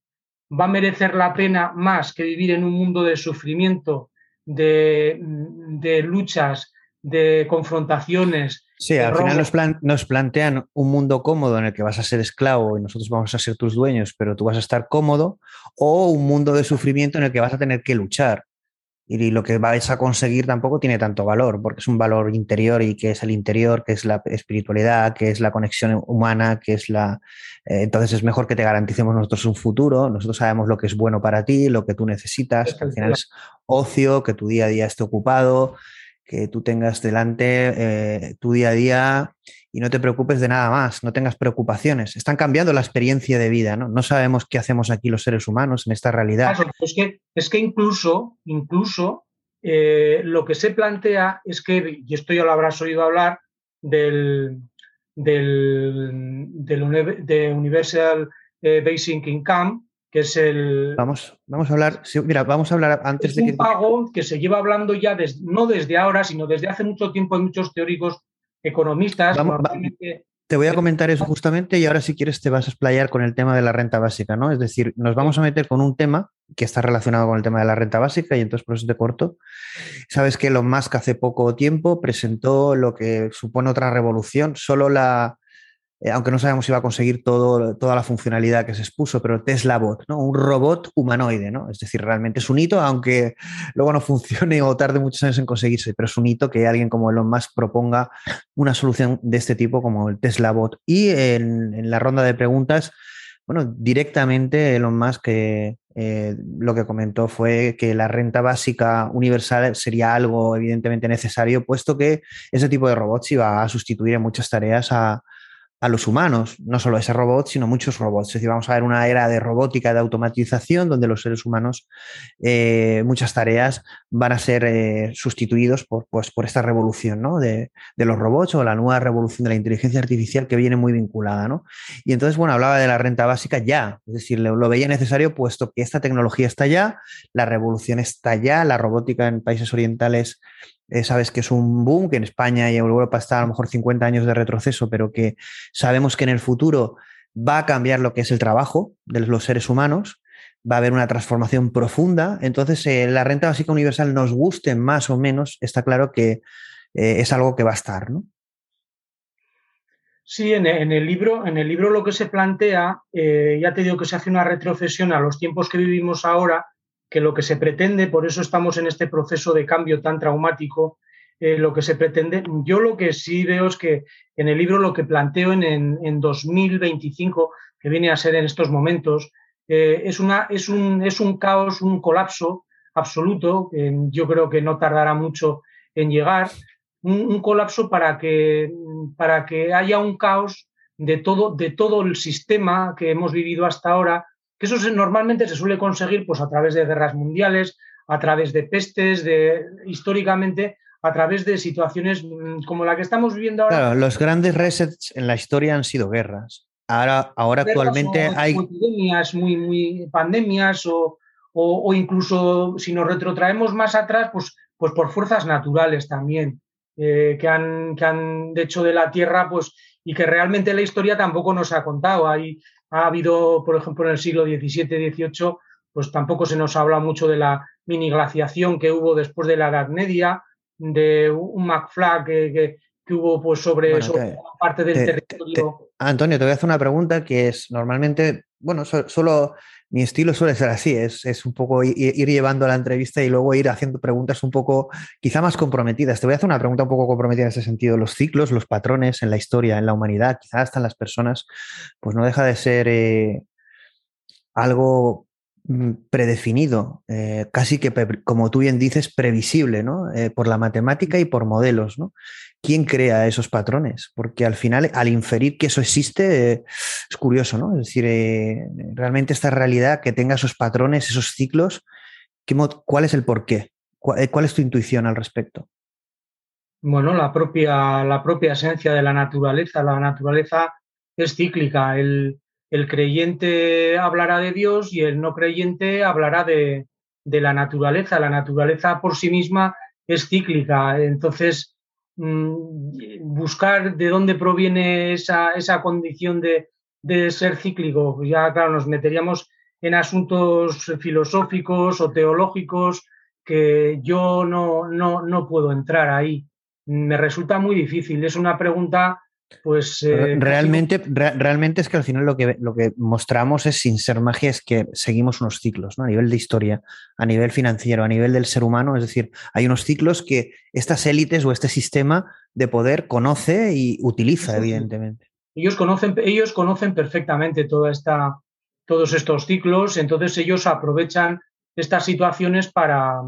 va a merecer la pena más que vivir en un mundo de sufrimiento, de, de luchas, de confrontaciones. Sí, al final nos, plantean un mundo cómodo en el que vas a ser esclavo y nosotros vamos a ser tus dueños, pero tú vas a estar cómodo, o un mundo de sufrimiento en el que vas a tener que luchar. Y lo que vais a conseguir tampoco tiene tanto valor, porque es un valor interior y que es el interior, que es la espiritualidad, que es la conexión humana, que es la... Eh, entonces es mejor que te garanticemos nosotros un futuro, nosotros sabemos lo que es bueno para ti, lo que tú necesitas, que al final es ocio, que tu día a día esté ocupado, que tú tengas delante eh, tu día a día y no te preocupes de nada más, no tengas preocupaciones. Están cambiando la experiencia de vida, ¿no? No sabemos qué hacemos aquí los seres humanos en esta realidad. es, que, es que incluso, incluso eh, lo que se plantea es que, y esto ya lo habrás oído hablar, del, del, de Universal eh, Basic Income, que es el... Vamos, vamos a hablar, mira, vamos a hablar antes de un pago que se lleva hablando ya no desde ahora, sino desde hace mucho tiempo en muchos teóricos economistas. te voy a comentar eso justamente y ahora si quieres te vas a explayar con el tema de la renta básica, ¿no? Es decir, nos vamos a meter con un tema que está relacionado con el tema de la renta básica y entonces por eso te corto. Sabes que Elon Musk hace poco tiempo presentó lo que supone otra revolución, solo la eh, aunque no sabemos si va a conseguir todo, toda la funcionalidad que se expuso, pero Tesla Bot, ¿no? un robot humanoide, ¿no? es decir, realmente es un hito, aunque luego no funcione o tarde muchos años en conseguirse, pero es un hito que alguien como Elon Musk proponga una solución de este tipo como el Tesla Bot. Y en, la ronda de preguntas, bueno, directamente Elon Musk eh, eh, lo que comentó fue que la renta básica universal sería algo evidentemente necesario, puesto que ese tipo de robots iba a sustituir en muchas tareas a, a los humanos, no solo ese robot, sino muchos robots. Es decir, vamos a ver una era de robótica, de automatización, donde los seres humanos, eh, muchas tareas van a ser eh, sustituidos por, pues, por esta revolución ¿no? de, los robots o la nueva revolución de la inteligencia artificial que viene muy vinculada. ¿no? Y entonces, bueno, hablaba de la renta básica ya, es decir, lo, lo veía necesario puesto que esta tecnología está ya, la revolución está ya, la robótica en países orientales eh, sabes que es un boom, que en España y en Europa está a lo mejor 50 años de retroceso, pero que sabemos que en el futuro va a cambiar lo que es el trabajo de los seres humanos, va a haber una transformación profunda. Entonces, eh, la renta básica universal, nos guste más o menos, está claro que eh, es algo que va a estar, ¿no? Sí, en, el libro, en el libro lo que se plantea, ya te digo que se hace una retrocesión a los tiempos que vivimos ahora, que lo que se pretende, por eso estamos en este proceso de cambio tan traumático, eh, lo que se pretende, yo lo que sí veo es que en el libro lo que planteo en, en, 2025, que viene a ser en estos momentos, eh, es, una, es, un, es un caos, un colapso absoluto, yo creo que no tardará mucho en llegar, un, colapso para que, para que haya un caos de todo, de todo el sistema que hemos vivido hasta ahora, que eso normalmente se suele conseguir pues, a través de guerras mundiales, a través de pestes, de, históricamente a través de situaciones mm, como la que estamos viviendo ahora. Claro, los grandes resets en la historia han sido guerras. Ahora, ahora actualmente hay... Muy pandemias o, o, incluso si nos retrotraemos más atrás, pues, pues por fuerzas naturales también, eh, que, han, que han hecho de la Tierra pues, y que realmente la historia tampoco nos ha contado. Hay ha habido, por ejemplo, en el siglo XVII, XVIII, pues tampoco se nos habla mucho de la mini glaciación que hubo después de la Edad Media, de un McFly que, que, hubo pues sobre, parte del territorio. Antonio, te voy a hacer una pregunta que es normalmente, bueno, solo mi estilo suele ser así, es, es un poco ir, llevando la entrevista y luego ir haciendo preguntas un poco, quizá más comprometidas. Te voy a hacer una pregunta un poco comprometida en ese sentido. Los ciclos, los patrones en la historia, en la humanidad, quizás hasta en las personas, pues no deja de ser eh, algo predefinido, eh, casi que, como tú bien dices, previsible, ¿no? Eh, por la matemática y por modelos, ¿no? quién crea esos patrones, porque al final, al inferir que eso existe, es curioso, ¿no? Es decir, eh, realmente esta realidad que tenga esos patrones, esos ciclos, ¿Cuál es el porqué? Eh, ¿Cuál es tu intuición al respecto? Bueno, la propia, la propia esencia de la naturaleza. La naturaleza es cíclica. El, creyente hablará de Dios y el no creyente hablará de, la naturaleza. La naturaleza por sí misma es cíclica. Entonces, mm, buscar de dónde proviene esa, esa condición de, de, ser cíclico, ya claro, nos meteríamos en asuntos filosóficos o teológicos que yo no, no, no puedo entrar ahí me resulta muy difícil. Es una pregunta, pues... Eh, realmente, realmente es que al final lo que, lo que mostramos es, sin ser magia, es que seguimos unos ciclos, ¿no? A nivel de historia, a nivel financiero, a nivel del ser humano. Es decir, hay unos ciclos que estas élites o este sistema de poder conoce y utiliza, evidentemente. Ellos conocen, ellos conocen perfectamente toda esta, todos estos ciclos, entonces ellos aprovechan estas situaciones para,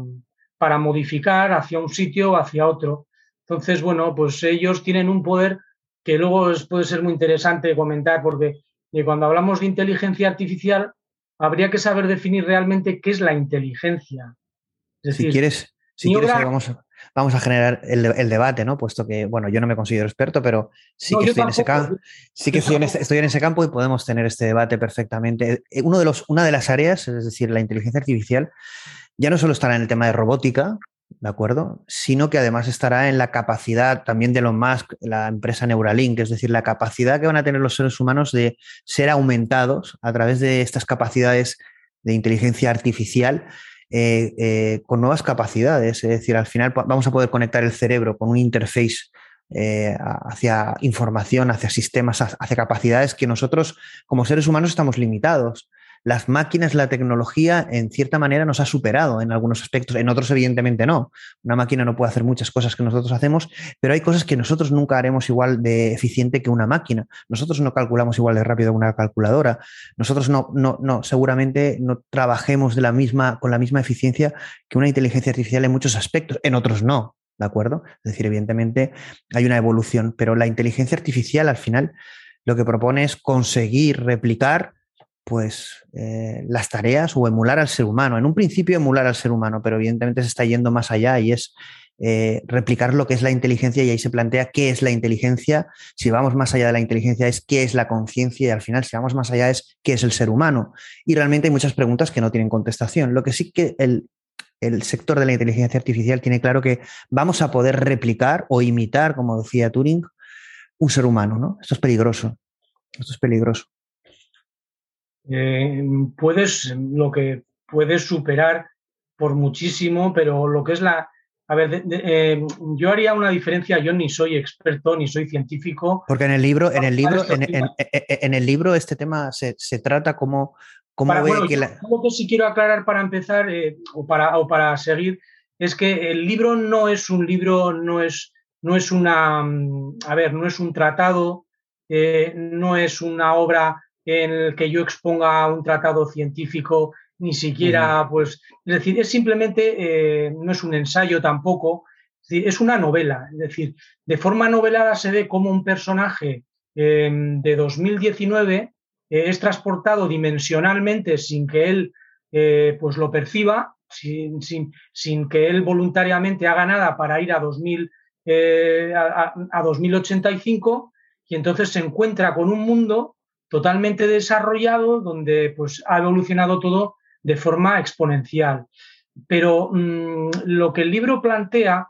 para modificar hacia un sitio o hacia otro. Entonces, bueno, pues ellos tienen un poder que luego puede ser muy interesante comentar porque eh, cuando hablamos de inteligencia artificial habría que saber definir realmente qué es la inteligencia. si quieres, si quieres vamos, a, generar el, debate, ¿no? Puesto que, bueno, yo no me considero experto, pero sí que, estoy, en ese campo, sí que estoy, en estoy en ese campo y podemos tener este debate perfectamente. Eh, uno de los, una de las áreas, es decir, la inteligencia artificial, ya no solo estará en el tema de robótica, ¿de acuerdo? Sino que además estará en la capacidad también de Elon Musk, la empresa Neuralink, es decir, la capacidad que van a tener los seres humanos de ser aumentados a través de estas capacidades de inteligencia artificial eh, eh, con nuevas capacidades. Es decir, al final vamos a poder conectar el cerebro con un interface eh, hacia información, hacia sistemas, hacia capacidades que nosotros como seres humanos estamos limitados las máquinas, la tecnología, en cierta manera nos ha superado en algunos aspectos, en otros evidentemente no. Una máquina no puede hacer muchas cosas que nosotros hacemos, pero hay cosas que nosotros nunca haremos igual de eficiente que una máquina. Nosotros no calculamos igual de rápido que una calculadora. Nosotros no, no, no, seguramente no trabajemos de la misma, con la misma eficiencia que una inteligencia artificial en muchos aspectos, en otros no. ¿De acuerdo? Es decir, evidentemente hay una evolución, pero la inteligencia artificial al final lo que propone es conseguir replicar pues eh, las tareas o emular al ser humano. En un principio emular al ser humano, pero evidentemente se está yendo más allá y es eh, replicar lo que es la inteligencia y ahí se plantea qué es la inteligencia. Si vamos más allá de la inteligencia es qué es la conciencia y al final si vamos más allá es qué es el ser humano. Y realmente hay muchas preguntas que no tienen contestación. Lo que sí que el, el sector de la inteligencia artificial tiene claro que vamos a poder replicar o imitar, como decía Turing, un ser humano. ¿no? Esto es peligroso. Esto es peligroso. Eh, puedes, lo que puedes superar por muchísimo, pero lo que es la... A ver, eh, yo haría una diferencia, yo ni soy experto, ni soy científico. Porque en el libro, en el libro, en, el libro este tema se, trata como... como que Lo que sí quiero aclarar para empezar eh, o, para, o para seguir es que el libro no es un libro, no es, no es una, mm, a ver, no es un tratado, no es una obra en el que yo exponga un tratado científico, ni siquiera, pues, es decir, es simplemente, eh, no es un ensayo tampoco, es, una novela, es decir, de forma novelada se ve como un personaje em, de 2019 eh, es transportado dimensionalmente sin que él eh, pues lo perciba, sin, sin, sin, que él voluntariamente haga nada para ir a, 2000, a, a 2085 y entonces se encuentra con un mundo totalmente desarrollado donde pues, ha evolucionado todo de forma exponencial. Pero mm, lo que el libro plantea,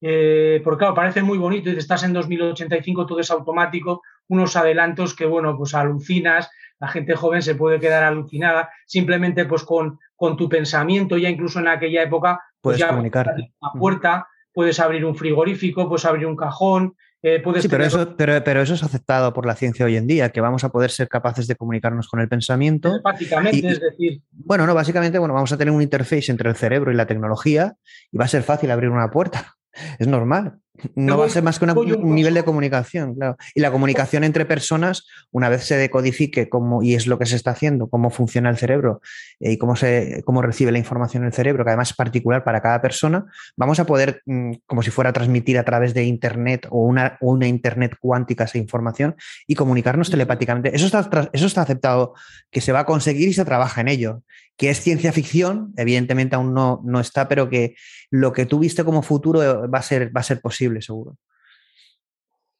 eh, porque claro, parece muy bonito, y estás en 2085, todo es automático, unos adelantos que, bueno, pues alucinas, la gente joven se puede quedar alucinada, simplemente pues con, con tu pensamiento, ya incluso en aquella época, pues puedes ya comunicar. una puerta, puedes abrir un frigorífico, puedes abrir un cajón, eh, sí, pero, eso, pero, eso es aceptado por la ciencia hoy en día, que vamos a poder ser capaces de comunicarnos con el pensamiento. Básicamente, es decir. Bueno, no, básicamente, bueno, vamos a tener un interface entre el cerebro y la tecnología y va a ser fácil abrir una puerta. Es normal. No va a ser más que un nivel de comunicación, claro. Y la comunicación entre personas, una vez se decodifique cómo, y es lo que se está haciendo, cómo funciona el cerebro eh, y cómo, se, cómo recibe la información el cerebro, que además es particular para cada persona, vamos a poder, mm, como si fuera transmitir a través de Internet o una, una Internet cuántica esa información y comunicarnos telepáticamente. Eso está, eso está aceptado que se va a conseguir y se trabaja en ello que es ciencia ficción, evidentemente aún no, no está, pero que lo que tú viste como futuro eh, va a ser, va a ser posible, seguro.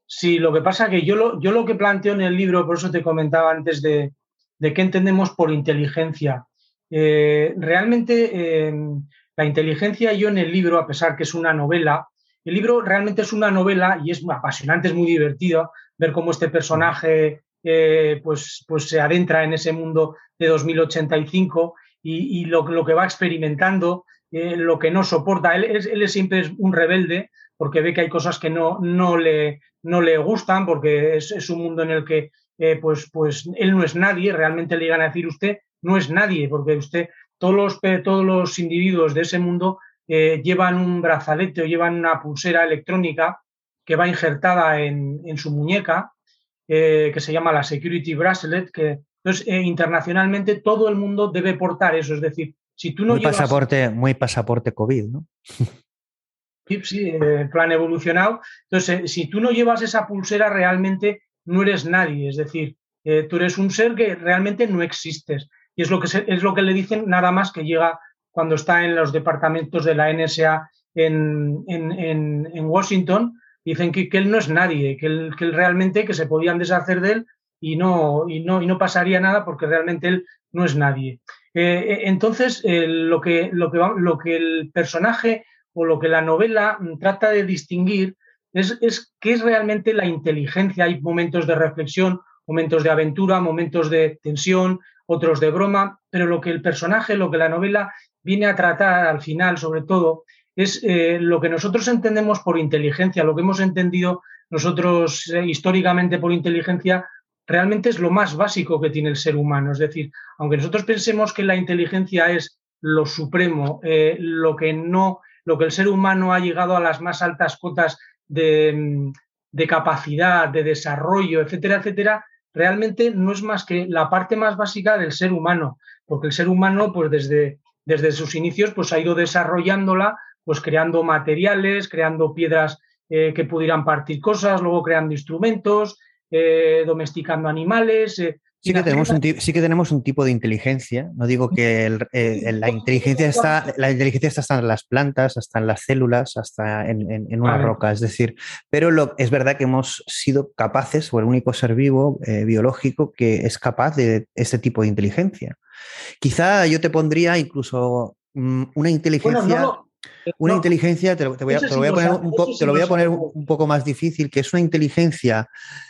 Sí, lo que pasa que yo lo, yo lo que planteo en el libro, por eso te comentaba antes de, de qué entendemos por inteligencia. Eh, realmente em, la inteligencia, yo en el libro, a pesar que es una novela, el libro realmente es una novela y es apasionante, es muy divertido ver cómo este personaje eh, pues, pues se adentra en ese mundo de 2085 y, lo, que va experimentando, eh, lo que no soporta. Él, él, siempre es un rebelde porque ve que hay cosas que no, no, le, no le gustan, porque es, un mundo en el que eh, pues, pues él no es nadie, realmente le llegan a decir usted no es nadie, porque usted, todos los, todos los individuos de ese mundo eh, llevan un brazalete o llevan una pulsera electrónica que va injertada en, en su muñeca, que se llama la Security Bracelet, que entonces, eh, internacionalmente todo el mundo debe portar eso. Es decir, si tú no muy Pasaporte, muy pasaporte COVID, ¿no? Sí, plan evolucionado. Entonces, eh, si tú no llevas esa pulsera, realmente no eres nadie. Es decir, eh, tú eres un ser que realmente no existes. Y es lo, que es lo que le dicen nada más que llega cuando está en los departamentos de la NSA en, Washington. Dicen que, él no es nadie, que él, realmente que se podían deshacer de él y no, y no, y no pasaría nada porque realmente él no es nadie. Eh, eh, entonces, eh, lo, que, lo, que, lo que el personaje o lo que la novela trata de distinguir es, es qué es realmente la inteligencia. Hay momentos de reflexión, momentos de aventura, momentos de tensión, otros de broma, pero lo que el personaje, lo que la novela viene a tratar al final, sobre todo, es lo que nosotros entendemos por inteligencia, lo que hemos entendido nosotros históricamente por inteligencia realmente es lo más básico que tiene el ser humano. Es decir, aunque nosotros pensemos que la inteligencia es lo supremo, eh, lo que no, lo que el ser humano ha llegado a las más altas cotas de, capacidad, de desarrollo, etcétera, etcétera, realmente no es más que la parte más básica del ser humano, porque el ser humano, pues desde, desde sus inicios, pues ha ido desarrollándola, pues creando materiales, creando piedras eh, que pudieran partir cosas, luego creando instrumentos, eh, domesticando animales. Eh, sí que, tenemos un, sí que tenemos un tipo de inteligencia. No digo que eh, la inteligencia está, la inteligencia está hasta en las plantas, hasta en las células, hasta en, una roca. Es decir, pero lo, es verdad que hemos sido capaces, o el único ser vivo biológico que es capaz de este tipo de inteligencia. Quizá yo te pondría incluso mm, una inteligencia. Una inteligencia, te lo, voy a, poner, un, poco más difícil, que es una inteligencia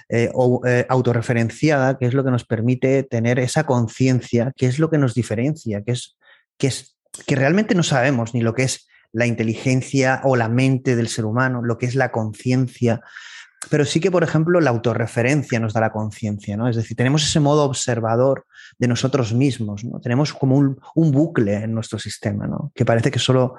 eh, eh, autorreferenciada, que es lo que nos permite tener esa conciencia, que es lo que nos diferencia, que es, que es que realmente no sabemos ni lo que es la inteligencia o la mente del ser humano, lo que es la conciencia, pero sí que, por ejemplo, la autorreferencia nos da la conciencia, ¿no? Es decir, tenemos ese modo observador de nosotros mismos, ¿no? Tenemos como un, bucle en nuestro sistema, ¿no? Que parece que solo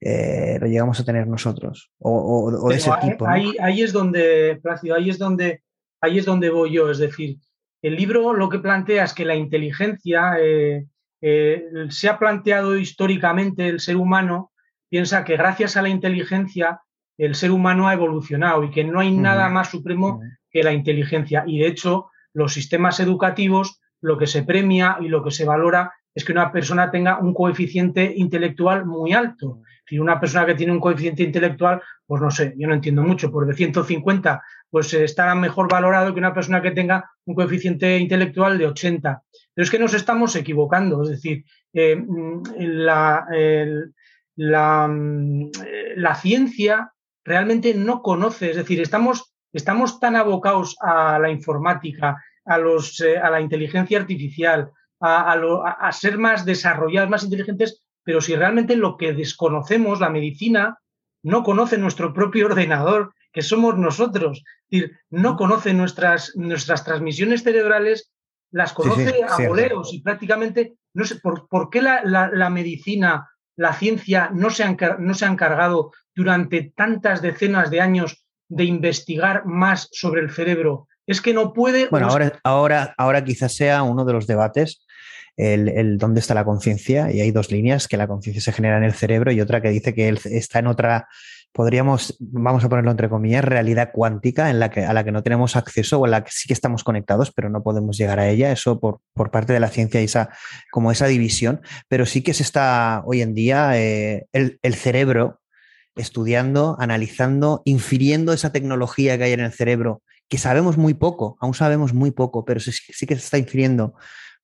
eh, lo llegamos a tener nosotros, o, ese tipo. Ahí, es donde, Plácido, ahí es donde, ahí es donde voy yo, es decir, el libro lo que plantea es que la inteligencia eh, eh, se ha planteado históricamente el ser humano, piensa que gracias a la inteligencia el ser humano ha evolucionado y que no hay nada más supremo que la inteligencia. Y de hecho, los sistemas educativos, lo que se premia y lo que se valora es que una persona tenga un coeficiente intelectual muy alto. Si una persona que tiene un coeficiente intelectual, pues no sé, yo no entiendo mucho, por de 150, pues estará mejor valorado que una persona que tenga un coeficiente intelectual de 80. Pero es que nos estamos equivocando, es decir, eh, mm, la, la, mm, la ciencia realmente no conoce. Es decir, estamos, estamos tan abocados a la informática, a, los, eh, a la inteligencia artificial, a, a, ser más desarrollados, más inteligentes, pero si realmente lo que desconocemos, la medicina, no conoce nuestro propio ordenador, que somos nosotros. Es decir, no conoce nuestras, nuestras transmisiones cerebrales, las conoce a boleos y prácticamente, no sé, ¿por, por qué la, la, la medicina la ciencia no se, ha, no se ha encargado durante tantas decenas de años de investigar más sobre el cerebro? ¿Es que no puede? Bueno, ahora, ahora, ahora quizás sea uno de los debates el, dónde está la conciencia y hay dos líneas, que la conciencia se genera en el cerebro y otra que dice que él está en otra, podríamos, vamos a ponerlo entre comillas, realidad cuántica en la que, a la que no tenemos acceso o en la que sí que estamos conectados, pero no podemos llegar a ella. Eso por, por parte de la ciencia y esa, como esa división. Pero sí que se está hoy en día eh, el, el cerebro estudiando, analizando, infiriendo esa tecnología que hay en el cerebro, que sabemos muy poco, aún sabemos muy poco, pero sí, sí que se está infiriendo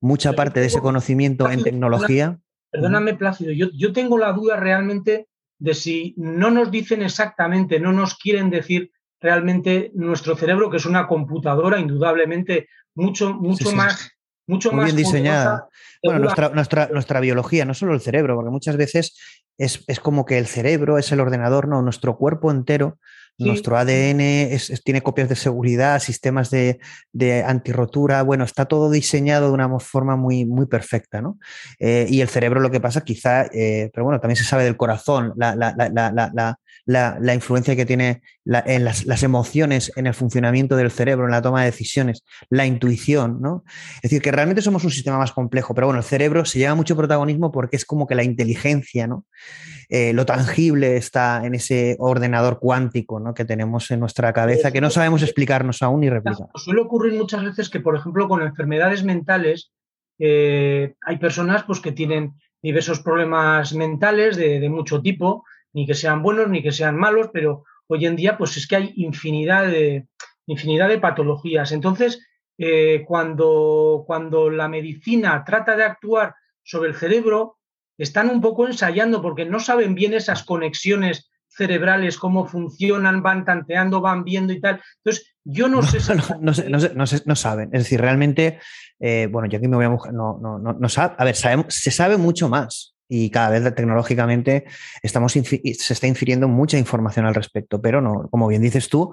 mucha parte de ese conocimiento en tecnología. Perdóname, Plácido, yo, yo tengo la duda realmente de si no nos dicen exactamente, no nos quieren decir realmente nuestro cerebro, que es una computadora indudablemente mucho, mucho más... Mucho Muy bien diseñada. Bueno, nuestra, nuestra, nuestra, biología, no solo el cerebro, porque muchas veces es, es, como que el cerebro es el ordenador, no, nuestro cuerpo entero nuestro ADN tiene copias de seguridad, sistemas de, de, antirrotura. Bueno, está todo diseñado de una forma muy, muy perfecta, ¿no? Eh, y el cerebro lo que pasa, quizá, eh, pero bueno, también se sabe del corazón, la, la, la, la influencia que tiene en las, las, emociones en el funcionamiento del cerebro, en la toma de decisiones, la intuición, ¿no? Es decir, que realmente somos un sistema más complejo, pero bueno, el cerebro se lleva mucho protagonismo porque es como que la inteligencia, ¿no? Eh, lo tangible está en ese ordenador cuántico ¿no? que tenemos en nuestra cabeza, que no sabemos explicarnos aún ni replicar. Suele ocurrir muchas veces que, por ejemplo, con enfermedades mentales, eh, hay personas pues, que tienen diversos problemas mentales de, mucho tipo, ni que sean buenos ni que sean malos, pero hoy en día pues es que hay infinidad de, infinidad de patologías. Entonces, eh, cuando, cuando la medicina trata de actuar sobre el cerebro, están un poco ensayando porque no saben bien esas conexiones cerebrales, cómo funcionan, van tanteando, van viendo y tal. Entonces, yo no, sé, si... no, saben. Es decir, realmente, eh, bueno, yo aquí me voy a mojar, no, no, no, sabe, a ver, se sabe mucho más y cada vez tecnológicamente estamos se está infiriendo mucha información al respecto, pero no, como bien dices tú,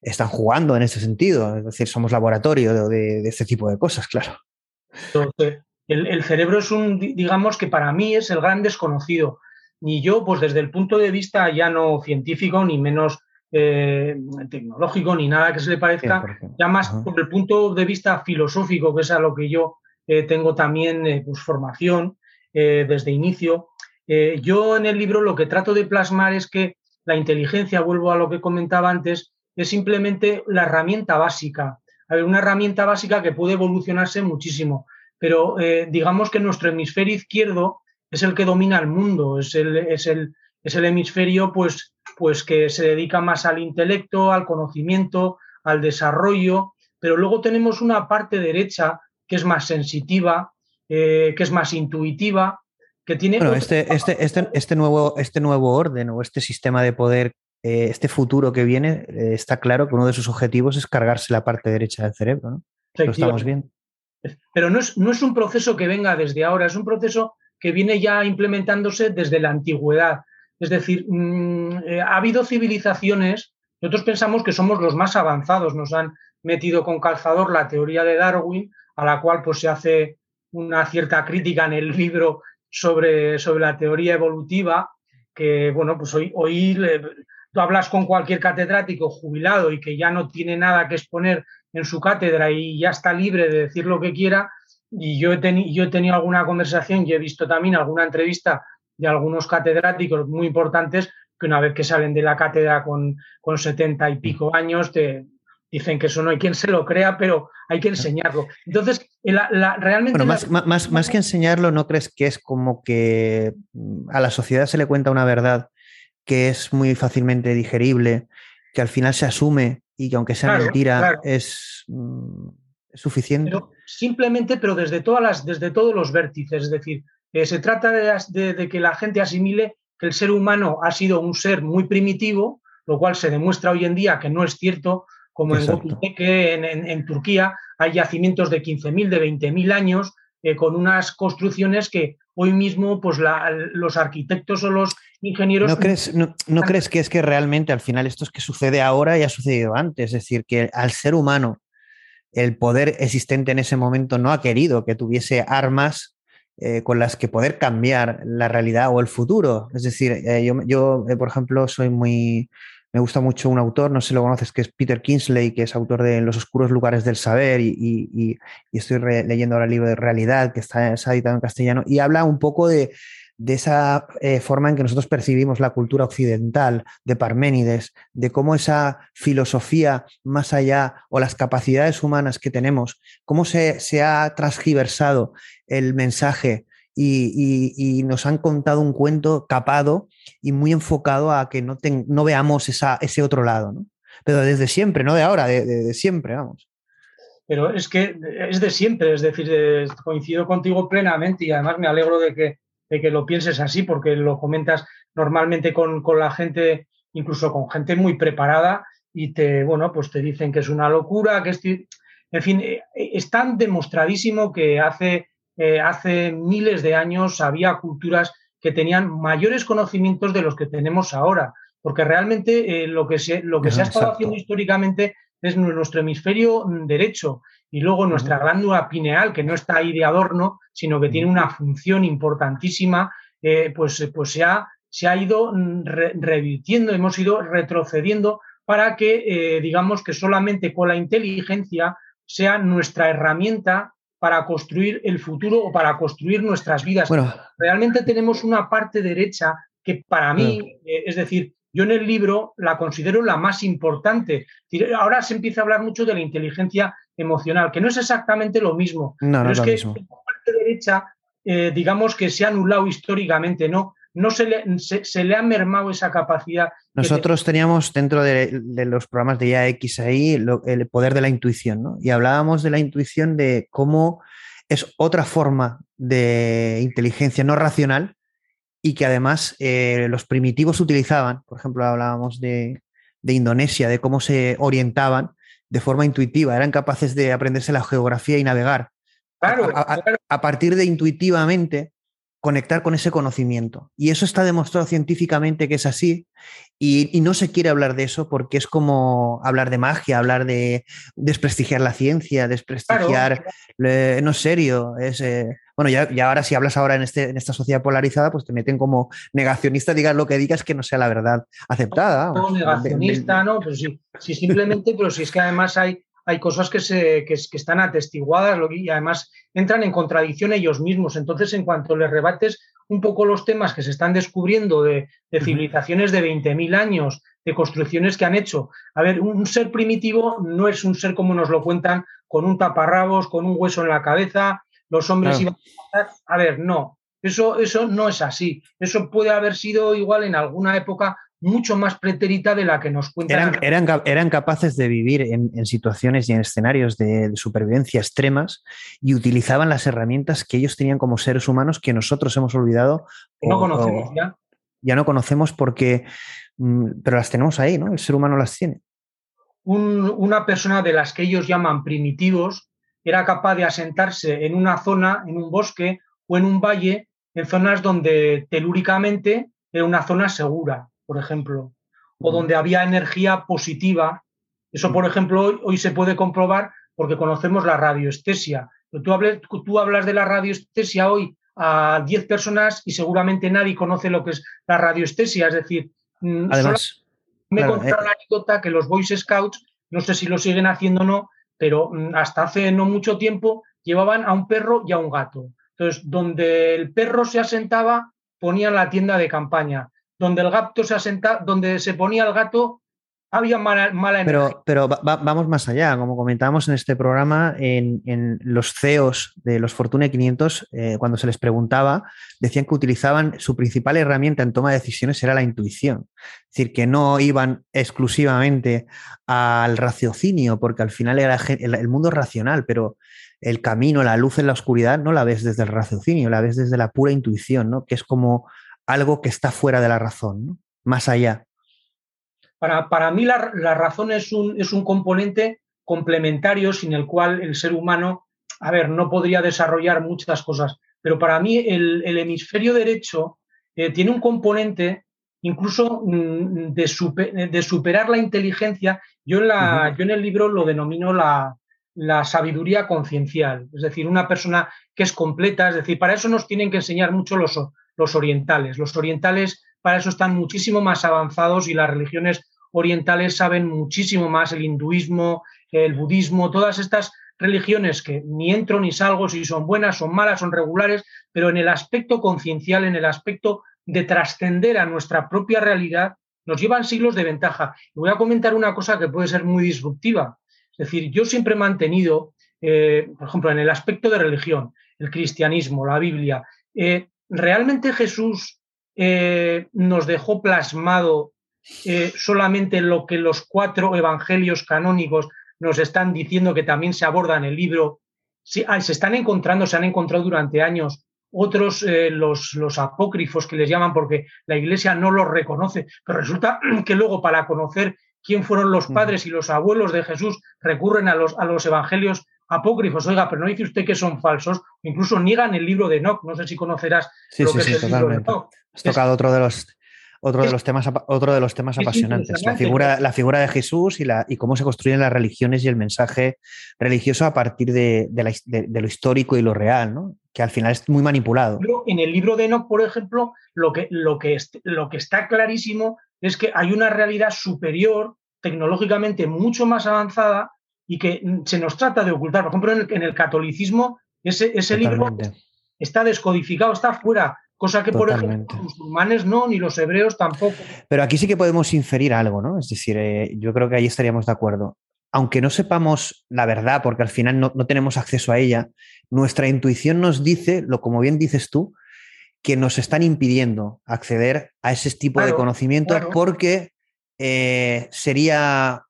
están jugando en ese sentido. Es decir, somos laboratorio de, de este tipo de cosas, claro. Entonces, el, cerebro es un, digamos que para mí es el gran desconocido. Ni yo, pues desde el punto de vista ya no científico, ni menos eh, tecnológico, ni nada que se le parezca, ya más por el punto de vista filosófico, que es a lo que yo eh, tengo también eh, pues, formación desde inicio. yo en el libro lo que trato de plasmar es que la inteligencia, vuelvo a lo que comentaba antes, es simplemente la herramienta básica. una herramienta básica que puede evolucionarse muchísimo pero eh, digamos que nuestro hemisferio izquierdo es el que domina el mundo, es el, es el, es el hemisferio pues, pues que se dedica más al intelecto, al conocimiento, al desarrollo, pero luego tenemos una parte derecha que es más sensitiva, eh, que es más intuitiva, que tiene... Bueno, este, este, este, este, nuevo, este nuevo orden o este sistema de poder, eh, este futuro que viene, está claro que uno de sus objetivos es cargarse la parte derecha del cerebro, ¿no? Lo estamos viendo. Pero no es, no es un proceso que venga desde ahora, es un proceso que viene ya implementándose desde la antigüedad. Es decir, mm, eh, ha habido civilizaciones, nosotros pensamos que somos los más avanzados, nos han metido con calzador la teoría de Darwin, a la cual pues, se hace una cierta crítica en el libro sobre, sobre la teoría evolutiva, que bueno, pues hoy, hoy tú hablas con cualquier catedrático jubilado y que ya no tiene nada que exponer en su cátedra y ya está libre de decir lo que quiera. Y yo he, yo he tenido alguna conversación y he visto también alguna entrevista de algunos catedráticos muy importantes que una vez que salen de la cátedra con, con 70 y pico años te dicen que eso no hay quien se lo crea, pero hay que enseñarlo. Entonces, la, realmente... más, más, más que enseñarlo, ¿no crees que es como que a la sociedad se le cuenta una verdad que es muy fácilmente digerible, que al final se asume y que aunque sea mentira es, mm, suficiente. simplemente, pero desde, todas las, desde todos los vértices, es decir, eh, se trata de, que la gente asimile que el ser humano ha sido un ser muy primitivo, lo cual se demuestra hoy en día que no es cierto, como en que en, en, Turquía hay yacimientos de 15.000, de 20.000 años, eh, con unas construcciones que hoy mismo pues los arquitectos o los ingenieros... ¿No crees, no, crees que es que realmente al final esto es que sucede ahora y ha sucedido antes? Es decir, que al ser humano el poder existente en ese momento no ha querido que tuviese armas eh, con las que poder cambiar la realidad o el futuro. Es decir, eh, yo, yo por ejemplo, soy muy, me gusta mucho un autor, no sé si lo conoces, que es Peter Kingsley, que es autor de Los oscuros lugares del saber, y, estoy leyendo ahora el libro de Realidad, que está, editado en castellano, y habla un poco de, esa eh, forma en que nosotros percibimos la cultura occidental, de Parménides, de cómo esa filosofía más allá o las capacidades humanas que tenemos, cómo se, se ha transgiversado el mensaje y, nos han contado un cuento capado y muy enfocado a que no, veamos ese otro lado, ¿no? Pero desde siempre, no de ahora, de, siempre, vamos. Pero es que es de siempre, es decir, coincido contigo plenamente y además me alegro de que, de lo pienses así, porque lo comentas normalmente con, la gente, incluso con gente muy preparada, y te, bueno, pues te dicen que es una locura, que estoy... En fin, eh, es tan demostradísimo que hace eh, hace miles de años había culturas que tenían mayores conocimientos de los que tenemos ahora, porque realmente eh, lo que, se, lo que se ha estado haciendo históricamente es nuestro hemisferio derecho y luego nuestra glándula pineal, que no está ahí de adorno, sino que tiene una función importantísima, eh, pues, pues se, ha, se ha ido revirtiendo, hemos ido retrocediendo para que, digamos, que solamente con la inteligencia sea nuestra herramienta para construir el futuro o para construir nuestras vidas. Bueno, Realmente tenemos una parte derecha que para mí, eh, es decir, yo en el libro la considero la más importante. Ahora se empieza a hablar mucho de la inteligencia emocional, que no es exactamente lo mismo. No, pero es, que la parte derecha, eh, digamos que se ha anulado históricamente, ¿no? No se le, se, le, ha mermado esa capacidad. Nosotros teníamos dentro de, los programas de IAX ahí el poder de la intuición, ¿no? Y hablábamos de la intuición de cómo es otra forma de inteligencia no racional y que además eh, los primitivos utilizaban, por ejemplo, hablábamos de, Indonesia, de cómo se orientaban de forma intuitiva, eran capaces de aprenderse la geografía y navegar. claro. a partir de intuitivamente conectar con ese conocimiento. Y eso está demostrado científicamente que es así y, no se quiere hablar de eso porque es como hablar de magia, hablar de desprestigiar la ciencia, desprestigiar, no es serio. Es, eh, bueno, ya, ahora si hablas ahora en, este, en esta sociedad polarizada, pues te meten como negacionista, digas lo que digas que no sea la verdad aceptada. No, negacionista, no, pero sí, sí, simplemente, pero si es que además hay hay cosas que, se, que, están atestiguadas y además entran en contradicción ellos mismos. Entonces, en cuanto les rebates un poco los temas que se están descubriendo de, civilizaciones de 20.000 años, de construcciones que han hecho, a ver, un, ser primitivo no es un ser como nos lo cuentan, con un taparrabos, con un hueso en la cabeza, los hombres iban a... A ver, no, eso, eso no es así. Eso puede haber sido igual en alguna época mucho más pretérita de la que nos cuentan. Eran, eran, capaces de vivir en, situaciones y en escenarios de, supervivencia extremas y utilizaban las herramientas que ellos tenían como seres humanos que nosotros hemos olvidado. No conocemos ya. Ya no conocemos porque, mm, pero las tenemos ahí, ¿no? El ser humano las tiene. una persona de las que ellos llaman primitivos era capaz de asentarse en una zona, en un bosque o en un valle, en zonas donde telúricamente era una zona segura por ejemplo, o donde había energía positiva. Eso, por ejemplo, hoy, se puede comprobar porque conocemos la radioestesia. Tú, tú hablas de la radioestesia hoy a 10 personas y seguramente nadie conoce lo que es la radioestesia. Es decir, mm, Además, me he contado la anécdota que los Boy Scouts, no sé si lo siguen haciendo o no, pero mm, hasta hace no mucho tiempo llevaban a un perro y a un gato. Entonces, donde el perro se asentaba, ponían la tienda de campaña donde el gato se asenta, donde se ponía el gato, había mala, mala Pero, pero vamos más allá, como comentábamos en este programa, en, los CEOs de los Fortune 500, eh, cuando se les preguntaba, decían que utilizaban su principal herramienta en toma de decisiones era la intuición. Es decir, que no iban exclusivamente al raciocinio, porque al final era el, el mundo racional, pero el camino, la luz en la oscuridad, no la ves desde el raciocinio, la ves desde la pura intuición, ¿no? Que es como algo que está fuera de la razón, más allá. Para, para mí la, razón es un, es un componente complementario sin el cual el ser humano, a ver, no podría desarrollar muchas cosas, pero para mí el, hemisferio derecho eh, tiene un componente incluso mm, de, de, superar la inteligencia. Yo en, la, yo en el libro lo denomino la, la sabiduría conciencial, es decir, una persona que es completa, es decir, para eso nos tienen que enseñar mucho los, los orientales. Los orientales para eso están muchísimo más avanzados y las religiones orientales saben muchísimo más, el hinduismo, el budismo, todas estas religiones que ni entro ni salgo si son buenas, son malas, son regulares, pero en el aspecto conciencial, en el aspecto de trascender a nuestra propia realidad, nos llevan siglos de ventaja. voy a comentar una cosa que puede ser muy disruptiva. Es decir, yo siempre he mantenido, eh, por ejemplo, en el aspecto de religión, el cristianismo, la Biblia, eh, ¿realmente Jesús eh, nos dejó plasmado solamente lo que los cuatro evangelios canónicos nos están diciendo que también se aborda en el libro? Sí, se están encontrando, se han encontrado durante años otros eh, los, los, apócrifos que les llaman porque la iglesia no los reconoce, pero resulta que luego para conocer quién fueron los padres y los abuelos de Jesús recurren a los, a los evangelios apócrifos. Oiga, pero no dice usted que son falsos, incluso niegan el libro de Enoch. No sé si conocerás lo que es el libro de Enoch. Has tocado otro de los otro de los temas, otro de los temas apasionantes, la figura, la figura de Jesús y, la, y cómo se construyen las religiones y el mensaje religioso a partir de, de lo histórico y lo real, ¿no? que al final es muy manipulado. En el libro de Enoch, por ejemplo, lo que, lo que, lo que está clarísimo es que hay una realidad superior, tecnológicamente mucho más avanzada, y que se nos trata de ocultar. Por ejemplo, en el, catolicismo, ese, ese libro está descodificado, está fuera, cosa que, por ejemplo, los musulmanes no, ni los hebreos tampoco. Pero aquí sí que podemos inferir algo, ¿no? Es decir, eh, yo creo que ahí estaríamos de acuerdo aunque no sepamos la verdad, porque al final no, tenemos acceso a ella, nuestra intuición nos dice, lo como bien dices tú, que nos están impidiendo acceder a ese tipo de conocimiento porque eh, sería...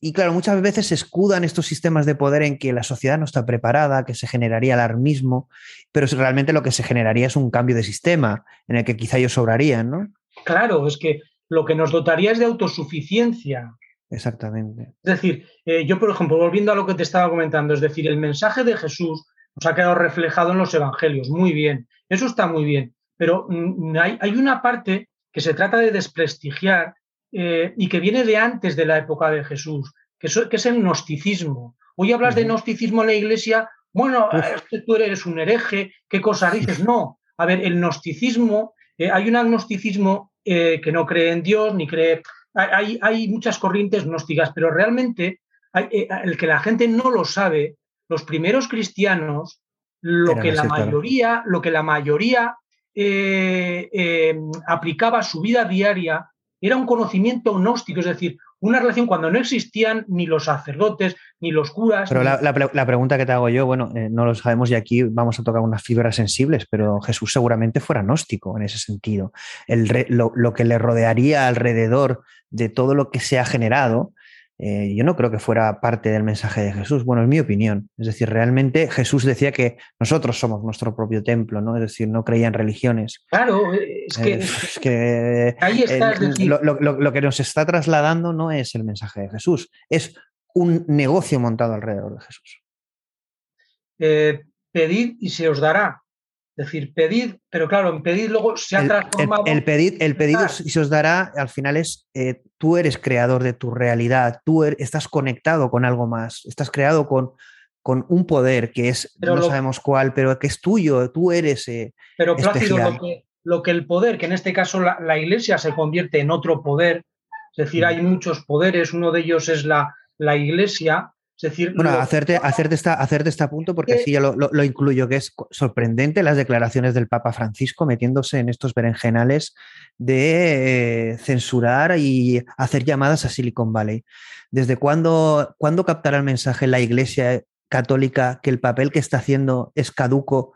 Y claro, muchas veces se escudan estos sistemas de poder en que la sociedad no está preparada, que se generaría alarmismo, pero realmente lo que se generaría es un cambio de sistema en el que quizá ellos sobrarían, ¿no? Claro, es que lo que nos dotaría es de autosuficiencia. Exactamente. Es decir, eh, yo, por ejemplo, volviendo a lo que te estaba comentando, es decir, el mensaje de Jesús nos ha quedado reflejado en los evangelios. Muy bien, eso está muy bien. Pero mm, hay, una parte que se trata de desprestigiar eh, y que viene de antes de la época de Jesús, que, es el gnosticismo. Hoy hablas de gnosticismo en la iglesia, bueno, tú eres un hereje, ¿qué cosa dices? No, a ver, el gnosticismo, eh, hay un agnosticismo que no cree en Dios ni cree hay, muchas corrientes gnósticas, pero realmente eh, el que la gente no lo sabe, los primeros cristianos, lo que la mayoría, lo que la mayoría eh, eh, aplicaba a su vida diaria era un conocimiento gnóstico, es decir, una relación cuando no existían ni los sacerdotes, ni los curas. Pero la, pregunta que te hago yo, bueno, no lo sabemos y aquí vamos a tocar unas fibras sensibles, pero Jesús seguramente fuera gnóstico en ese sentido. El, lo, que le rodearía alrededor de todo lo que se ha generado, eh, yo no creo que fuera parte del mensaje de Jesús. Bueno, es mi opinión. Es decir, realmente Jesús decía que nosotros somos nuestro propio templo, ¿no? Es decir, no creía en religiones. Claro, es que, eh, ahí está, lo, que nos está trasladando no es el mensaje de Jesús, es un negocio montado alrededor de Jesús. Eh, pedid y se os dará. Es decir, pedid, pero claro, en pedir luego se ha transformado. El, el, el pedido se os dará, al final es eh, tú eres creador de tu realidad, tú er, estás conectado con algo más, estás creado con, con un poder que es, no sabemos cuál, pero que es tuyo, tú eres. Eh, pero Plácido, lo que, lo que, el poder, que en este caso la, la, iglesia se convierte en otro poder, es decir, hay muchos poderes, uno de ellos es la, la iglesia, decir, bueno, hacerte, hacerte, esta, hacerte este punto, porque así ya lo, incluyo, que es sorprendente las declaraciones del Papa Francisco metiéndose en estos berenjenales de eh, censurar y hacer llamadas a Silicon Valley. ¿Desde cuándo, cuándo captará el mensaje la Iglesia católica que el papel que está haciendo es caduco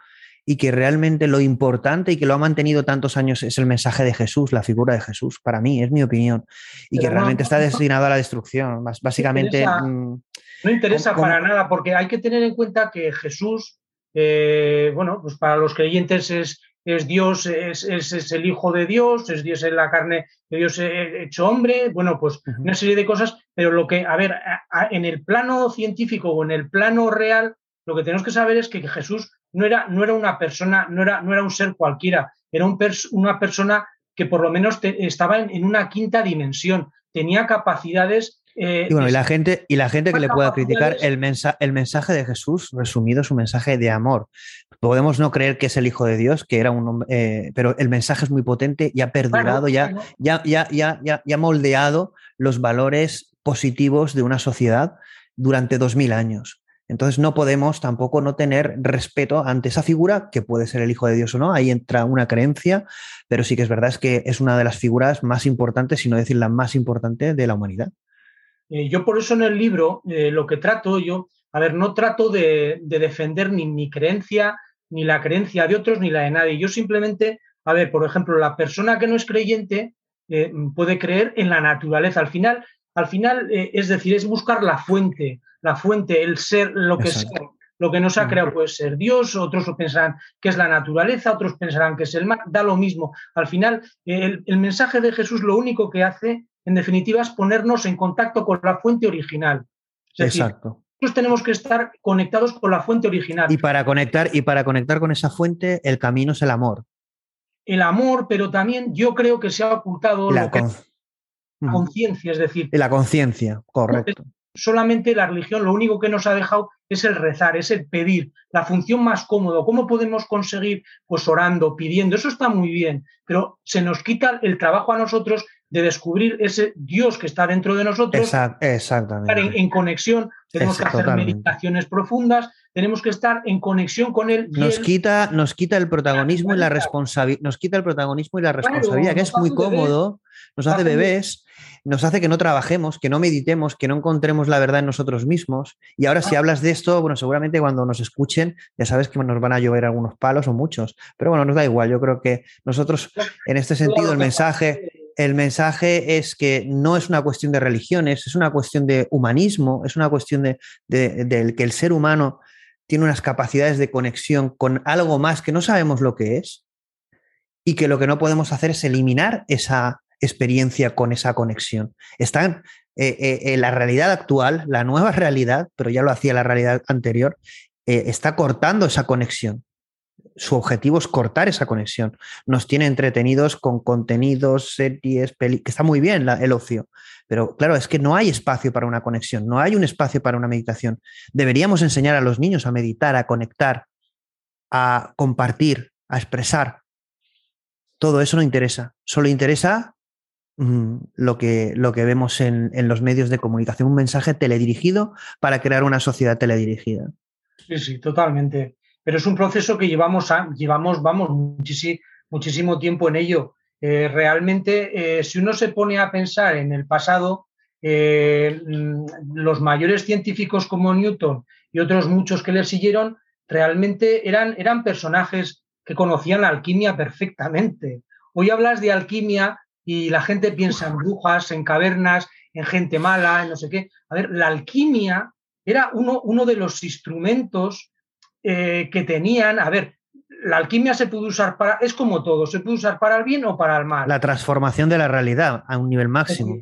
y que realmente lo importante y que lo ha mantenido tantos años es el mensaje de Jesús, la figura de Jesús, para mí, es mi opinión, y que realmente está destinado a la destrucción. Básicamente... Mm, no interesa para nada, porque hay que tener en cuenta que Jesús, eh, bueno, pues para los creyentes es, es Dios, es, es, el Hijo de Dios, es Dios en la carne de Dios hecho hombre, bueno, pues una serie de cosas, pero lo que, a ver, en el plano científico o en el plano real, lo que tenemos que saber es que Jesús no era, no era una persona, no era, no era un ser cualquiera, era un una persona que por lo menos estaba en, una quinta dimensión, tenía capacidades y bueno, y la gente, y la gente que le pueda criticar el, el mensaje de Jesús, resumido, su mensaje de amor. Podemos no creer que es el Hijo de Dios, que era un hombre, pero el mensaje es muy potente y ha perdurado, ya, ya, ya, ya, ya, ya moldeado los valores positivos de una sociedad durante dos mil años. Entonces no podemos tampoco no tener respeto ante esa figura, que puede ser el Hijo de Dios o no, ahí entra una creencia, pero sí que es verdad es que es una de las figuras más importantes, si no decir la más importante de la humanidad. Eh, yo por eso en el libro eh, lo que trato, yo, a ver, no trato de, defender ni mi creencia, ni la creencia de otros, ni la de nadie. Yo simplemente, a ver, por ejemplo, la persona que no es creyente eh, puede creer en la naturaleza. Al final, al final es decir, es buscar la fuente, la fuente, el ser, lo que es lo que nos ha creado puede ser Dios, otros pensarán que es la naturaleza, otros pensarán que es el mar, da lo mismo. Al final, el, mensaje de Jesús lo único que hace, en definitiva, es ponernos en contacto con la fuente original. Exacto. nosotros tenemos que estar conectados con la fuente original. Y para conectar, y para conectar con esa fuente, el camino es el amor. El amor, pero también yo creo que se ha ocultado la conciencia, es decir. La conciencia, correcto solamente la religión lo único que nos ha dejado es el rezar, es el pedir, la función más cómodo. ¿Cómo podemos conseguir? Pues orando, pidiendo, eso está muy bien, pero se nos quita el trabajo a nosotros de descubrir ese Dios que está dentro de nosotros, exactamente. estar en, conexión, tenemos que hacer meditaciones profundas, tenemos que estar en conexión con él. Nos, quita, nos quita el protagonismo y la responsabilidad, nos quita el protagonismo y la responsabilidad, que es muy cómodo, nos hace bebés nos hace que no trabajemos, que no meditemos, que no encontremos la verdad en nosotros mismos. Y ahora si ah. hablas de esto, bueno, seguramente cuando nos escuchen, ya sabes que nos van a llover algunos palos o muchos, pero bueno, nos da igual. Yo creo que nosotros, en este sentido, el mensaje, el mensaje es que no es una cuestión de religiones, es una cuestión de humanismo, es una cuestión de, de que el ser humano tiene unas capacidades de conexión con algo más que no sabemos lo que es y que lo que no podemos hacer es eliminar esa, experiencia con esa conexión. Están en eh, eh, la realidad actual, la nueva realidad, pero ya lo hacía la realidad anterior, eh, está cortando esa conexión. Su objetivo es cortar esa conexión. Nos tiene entretenidos con contenidos, series, películas, que está muy bien el ocio, pero claro, es que no hay espacio para una conexión, no hay un espacio para una meditación. Deberíamos enseñar a los niños a meditar, a conectar, a compartir, a expresar. Todo eso no interesa. Solo interesa Mm, lo que, lo que vemos en, los medios de comunicación, un mensaje teledirigido para crear una sociedad teledirigida. Sí, sí, totalmente. Pero es un proceso que llevamos, llevamos vamos, muchísimo, tiempo en ello. Eh, realmente, eh, si uno se pone a pensar en el pasado, eh, mm, los mayores científicos como Newton y otros muchos que le siguieron, realmente eran, eran personajes que conocían la alquimia perfectamente. Hoy hablas de alquimia y la gente piensa en brujas, en cavernas, en gente mala, en no sé qué. A ver, la alquimia era uno, uno de los instrumentos eh, que tenían. A ver, la alquimia se puede usar para. Es como todo, se puede usar para el bien o para el mal. La transformación de la realidad a un nivel máximo.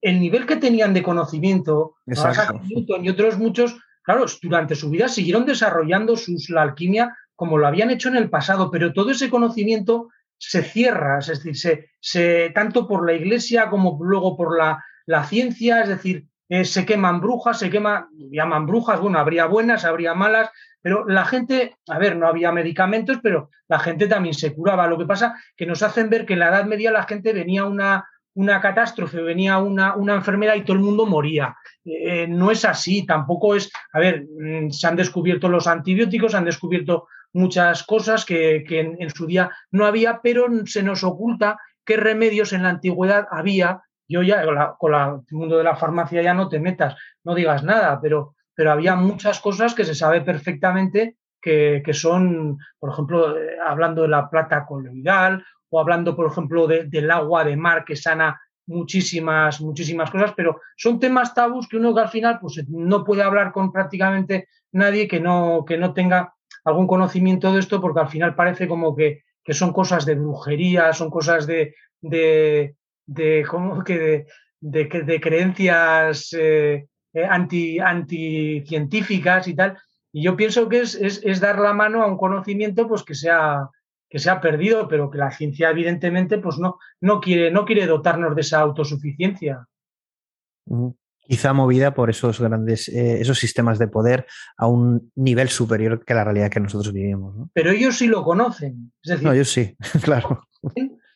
El, nivel que tenían de conocimiento, y otros muchos, claro, durante su vida siguieron desarrollando sus, la alquimia como lo habían hecho en el pasado, pero todo ese conocimiento se cierra, es decir, se, tanto por la iglesia como luego por la, la ciencia, es decir, eh, se queman brujas, se quema, llaman brujas, bueno, habría buenas, habría malas, pero la gente, a ver, no había medicamentos, pero la gente también se curaba. Lo que pasa que nos hacen ver que en la Edad Media la gente venía una, una catástrofe, venía una, una enfermedad y todo el mundo moría. Eh, no es así, tampoco es, a ver, mm, se han descubierto los antibióticos, se han descubierto muchas cosas que, en, su día no había, pero se nos oculta qué remedios en la antigüedad había. Yo ya con, el mundo de la farmacia ya no te metas, no digas nada, pero, pero había muchas cosas que se sabe perfectamente que, son, por ejemplo, eh, hablando de la plata coloidal o hablando, por ejemplo, del agua de mar que sana muchísimas, muchísimas cosas, pero son temas tabús que uno que al final pues, no puede hablar con prácticamente nadie que no, que no tenga algún conocimiento de esto, porque al final parece como que, son cosas de brujería, son cosas de, de, de que de, de, creencias eh, eh, anti, anticientíficas y tal. Y yo pienso que es, es, dar la mano a un conocimiento pues, que, se ha, que se ha perdido, pero que la ciencia evidentemente pues, no, no, quiere, no quiere dotarnos de esa autosuficiencia. Quizá movida por esos grandes, eh, esos sistemas de poder a un nivel superior que la realidad que nosotros vivimos. Pero ellos sí lo conocen. Es decir, no, ellos sí, claro.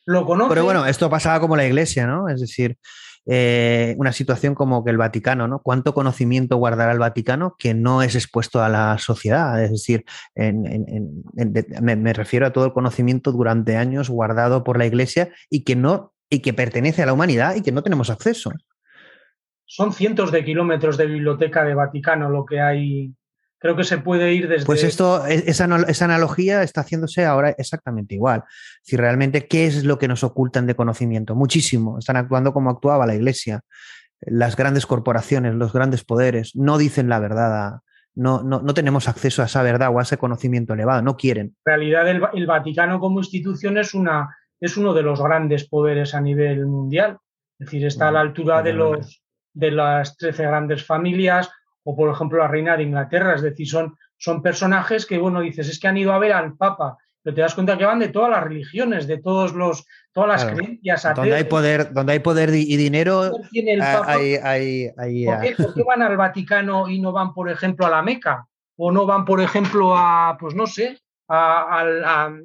Lo. Pero bueno, esto pasaba como la iglesia, ¿no? Es decir, eh, una situación como que el Vaticano, ¿no? ¿Cuánto conocimiento guardará el Vaticano que no es expuesto a la sociedad? Es decir, me, refiero a todo el conocimiento durante años guardado por la iglesia y que no y que pertenece a la humanidad y que no tenemos acceso. Son cientos de kilómetros de biblioteca de Vaticano lo que hay creo que se puede ir desde... Pues esto, e, esa, esa, analogía está haciéndose ahora exactamente igual. Si realmente, ¿qué es lo que nos ocultan de conocimiento? Muchísimo. Están actuando como actuaba la Iglesia. Las grandes corporaciones, los grandes poderes, no dicen la verdad. No, no, no tenemos acceso a esa verdad o a ese conocimiento elevado, no quieren. En realidad, el, el Vaticano como institución es, una, es uno de los grandes poderes a nivel mundial. Es decir, está a la altura de, los, de las 13 grandes familias, o por ejemplo la reina de Inglaterra, es decir, son, son personajes que, bueno, dices, es que han ido a ver al Papa, pero te das cuenta que van de todas las religiones, de todos los, todas las creencias. Donde hay poder, donde hay poder y dinero, hay, hay, ¿Por, qué, ¿Por, qué, van al Vaticano y no van, por ejemplo, a la Meca? ¿O no van, por ejemplo, a, pues no sé, al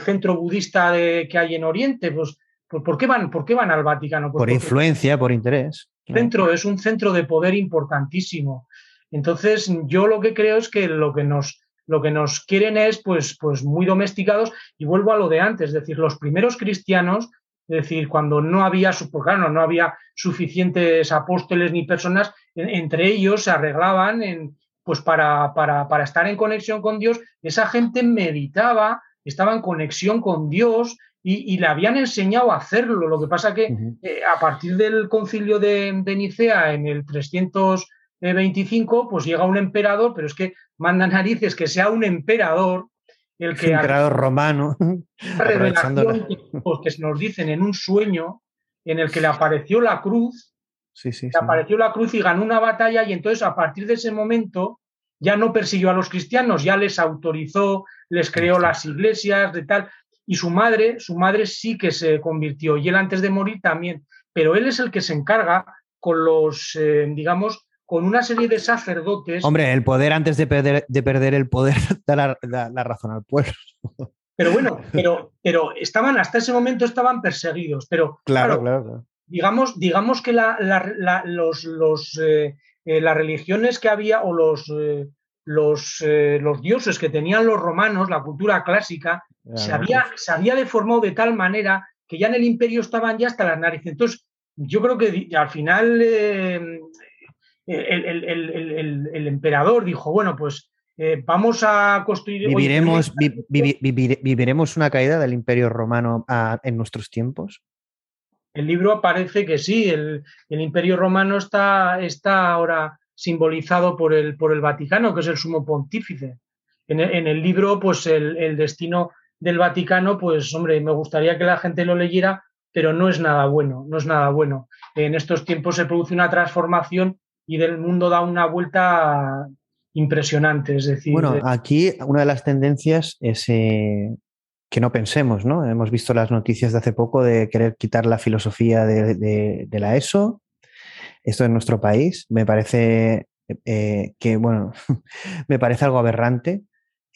centro budista de, que hay en Oriente? Pues, ¿por, qué van, ¿Por qué van al Vaticano? Pues por influencia, por interés centro, es un centro de poder importantísimo. Entonces, yo lo que creo es que lo que nos, lo que nos quieren es pues, pues muy domesticados. Y vuelvo a lo de antes, es decir, los primeros cristianos, es decir, cuando no había, claro, no había suficientes apóstoles ni personas, entre ellos se arreglaban en, pues para, para, para estar en conexión con Dios, esa gente meditaba, estaba en conexión con Dios y, le habían enseñado a hacerlo. Lo que pasa que eh, a partir del concilio de, Nicea en el 325, pues llega un emperador, pero es que manda narices que sea un emperador el que... emperador romano. Revelación que, pues, que nos dicen en un sueño en el que le apareció la cruz, sí, sí, le apareció la cruz y ganó una batalla y entonces a partir de ese momento ya no persiguió a los cristianos, ya les autorizó, les creó las iglesias, de tal. Y su madre, su madre sí que se convirtió y él antes de morir también, pero él es el que se encarga con los, eh, digamos, con una serie de sacerdotes. Hombre, el poder antes de perder, de perder el poder da la, razón al pueblo. Pero bueno, pero, pero estaban, hasta ese momento estaban perseguidos. Pero claro, claro. Digamos, digamos que la, los, los, eh, eh, las religiones que había o los, los, los dioses que tenían los romanos, la cultura clásica, se había, se había deformado de tal manera que ya en el imperio estaban ya hasta las narices. Entonces, yo creo que al final eh, el, emperador dijo, bueno, pues eh, vamos a construir... ¿Viviremos, ¿Viviremos una caída del imperio romano en nuestros tiempos? El libro aparece que sí, el, imperio romano está, está ahora simbolizado por el, por el Vaticano, que es el sumo pontífice. En el, libro, pues el, destino del Vaticano, pues hombre, me gustaría que la gente lo leyera, pero no es nada bueno, no es nada bueno. En estos tiempos se produce una transformación y del mundo da una vuelta impresionante. Es decir, bueno, aquí una de las tendencias es eh, que no pensemos, ¿no? Hemos visto las noticias de hace poco de querer quitar la filosofía de, la ESO. Esto en nuestro país me parece eh, que, bueno, me parece algo aberrante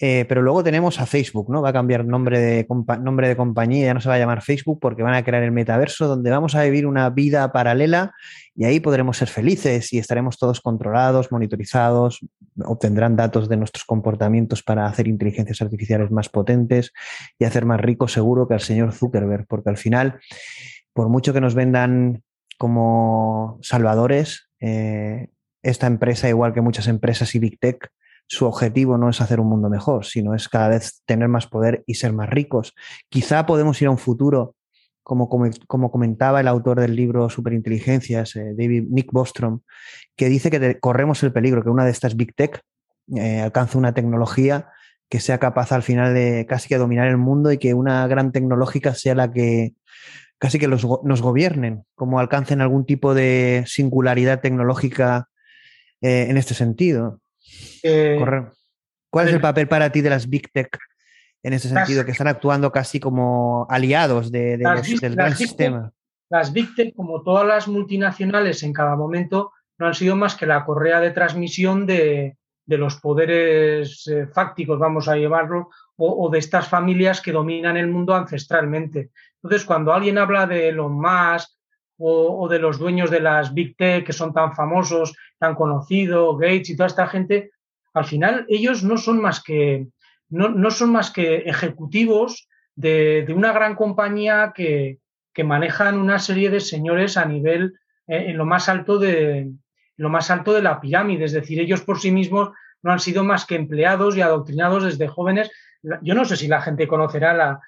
eh, pero luego tenemos a Facebook, ¿no? Va a cambiar nombre de, nombre de compañía, ya no se va a llamar Facebook porque van a crear el metaverso donde vamos a vivir una vida paralela y ahí podremos ser felices y estaremos todos controlados, monitorizados, obtendrán datos de nuestros comportamientos para hacer inteligencias artificiales más potentes y hacer más ricos seguro que al señor Zuckerberg, porque al final, por mucho que nos vendan como salvadores, eh, esta empresa, igual que muchas empresas y Big Tech, su objetivo no es hacer un mundo mejor, sino es cada vez tener más poder y ser más ricos. Quizá podemos ir a un futuro, como, como, comentaba el autor del libro Superinteligencias, eh, David Nick Bostrom, que dice que corremos el peligro que una de estas Big Tech eh, alcance una tecnología que sea capaz al final de casi que dominar el mundo y que una gran tecnológica sea la que casi que los, nos gobiernen, como alcancen algún tipo de singularidad tecnológica eh, en este sentido. Eh, ¿Cuál es el papel para ti de las Big Tech en ese sentido, que están actuando casi como aliados del gran sistema? las Big Tech, como todas las multinacionales en cada momento, no han sido más que la correa de transmisión de, los poderes eh, fácticos, vamos a llevarlo, o, de estas familias que dominan el mundo ancestralmente. Entonces, cuando alguien habla de Elon Musk o, de los dueños de las Big Tech que son tan famosos, tan conocidos, Gates y toda esta gente, al final ellos no son más que, no, son más que ejecutivos de, una gran compañía que, manejan una serie de señores a nivel eh, en lo más alto de lo más alto de la pirámide, es decir, ellos por sí mismos no han sido más que empleados y adoctrinados desde jóvenes. Yo no sé si la gente conocerá la,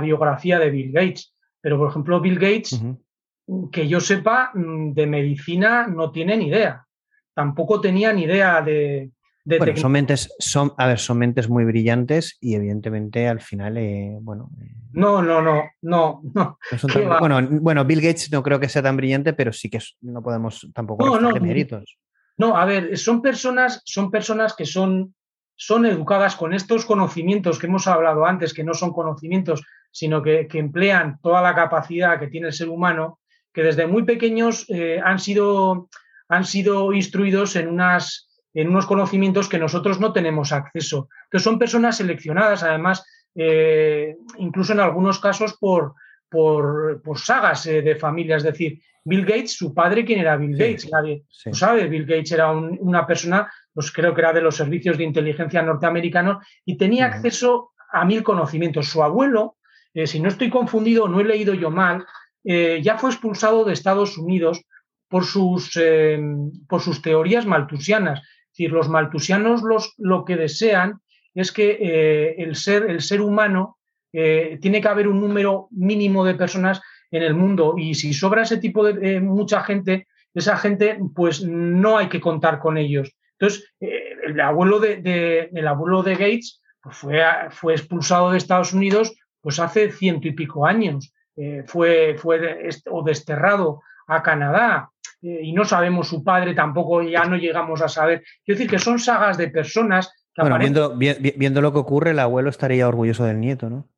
biografía de Bill Gates, pero por ejemplo, Bill Gates, que yo sepa, mm, de medicina no tiene ni idea. Tampoco tenía ni idea de, bueno, son mentes, son, a ver, son mentes muy brillantes y evidentemente al final, eh, bueno. Eh, no, no, no, no, no. bueno, bueno, Bill Gates no creo que sea tan brillante, pero sí que no podemos tampoco no, no, méritos. No, a ver, son personas, son personas que son, son educadas con estos conocimientos que hemos hablado antes, que no son conocimientos, sino que, emplean toda la capacidad que tiene el ser humano, que desde muy pequeños eh, han, sido, han sido instruidos en unas en unos conocimientos que nosotros no tenemos acceso. Que son personas seleccionadas, además, eh, incluso en algunos casos por, por, sagas eh, de familia. Es decir, Bill Gates, su padre, ¿quién era Bill Gates? Nadie sabe. Bill Gates era una persona, pues creo que era de los servicios de inteligencia norteamericanos y tenía acceso a mil conocimientos. Su abuelo, eh, si no estoy confundido, no he leído yo mal, ya fue expulsado de Estados Unidos por sus, por sus teorías maltusianas decir, los maltusianos los, lo que desean es que eh, el, ser, el ser humano eh, tiene que haber un número mínimo de personas en el mundo y si sobra ese tipo de mucha gente, esa gente, pues no hay que contar con ellos. Entonces, eh, el, abuelo de, el abuelo de Gates pues fue, fue expulsado de Estados Unidos pues hace ciento y pico años. fue, fue o desterrado a Canadá. Eh, y no sabemos su padre, tampoco ya no llegamos a saber. Quiero decir que son sagas de personas que bueno, viendo, viendo, lo que ocurre, el abuelo estaría orgulloso del nieto, ¿no?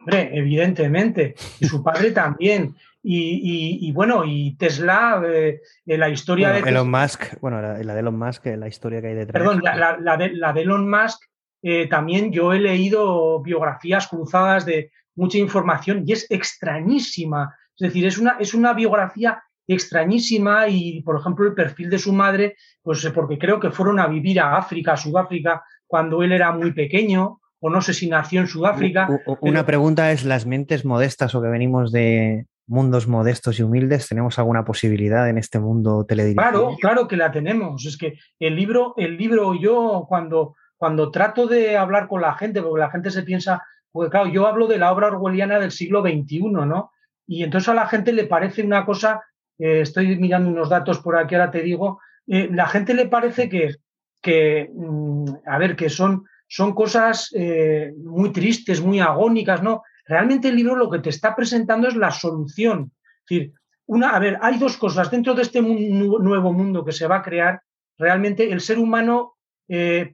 Hombre, evidentemente. Y su padre también. Y, bueno, y Tesla, eh, la historia de. Elon Musk, bueno, la, de Elon Musk, la historia que hay detrás. Perdón, la, de, la de, Elon Musk, eh, también yo he leído biografías cruzadas de mucha información y es extrañísima. Es decir, es una, es una biografía extrañísima y, por ejemplo, el perfil de su madre, pues eh, porque creo que fueron a vivir a África, a Sudáfrica, cuando él era muy pequeño, o no sé si nació en Sudáfrica. Una pregunta es, ¿las mentes modestas o que venimos de mundos modestos y humildes, tenemos alguna posibilidad en este mundo teledirigido? Claro, claro que la tenemos. Es que el libro, el libro yo cuando, cuando trato de hablar con la gente, porque la gente se piensa, porque claro, yo hablo de la obra orwelliana del siglo XXI, ¿no? Y entonces a la gente le parece una cosa eh, estoy mirando unos datos por aquí, ahora te digo, eh, la gente le parece que, que mm, a ver, que son, son cosas eh, muy tristes, muy agónicas, ¿no? Realmente el libro lo que te está presentando es la solución. Es decir, una, a ver, hay dos cosas. Dentro de este nuevo mundo que se va a crear, realmente el ser humano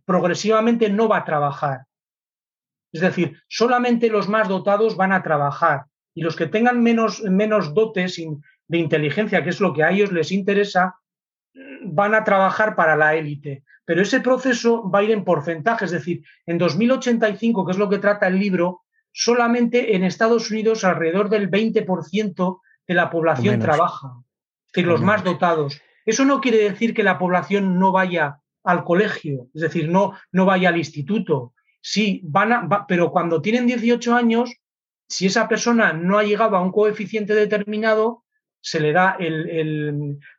progresivamente no va a trabajar. Es decir, solamente los más dotados van a trabajar y los que tengan menos, menos dotes, de inteligencia, que es lo que a ellos les interesa, van a trabajar para la élite. Pero ese proceso va a ir en porcentaje, es decir, en 2085, que es lo que trata el libro, solamente en Estados Unidos alrededor del 20% de la población trabaja, es decir, los más dotados. Eso no quiere decir que la población no vaya al colegio, es decir, no, no vaya al instituto. Sí, van a, pero cuando tienen 18 años, si esa persona no ha llegado a un coeficiente determinado, se le da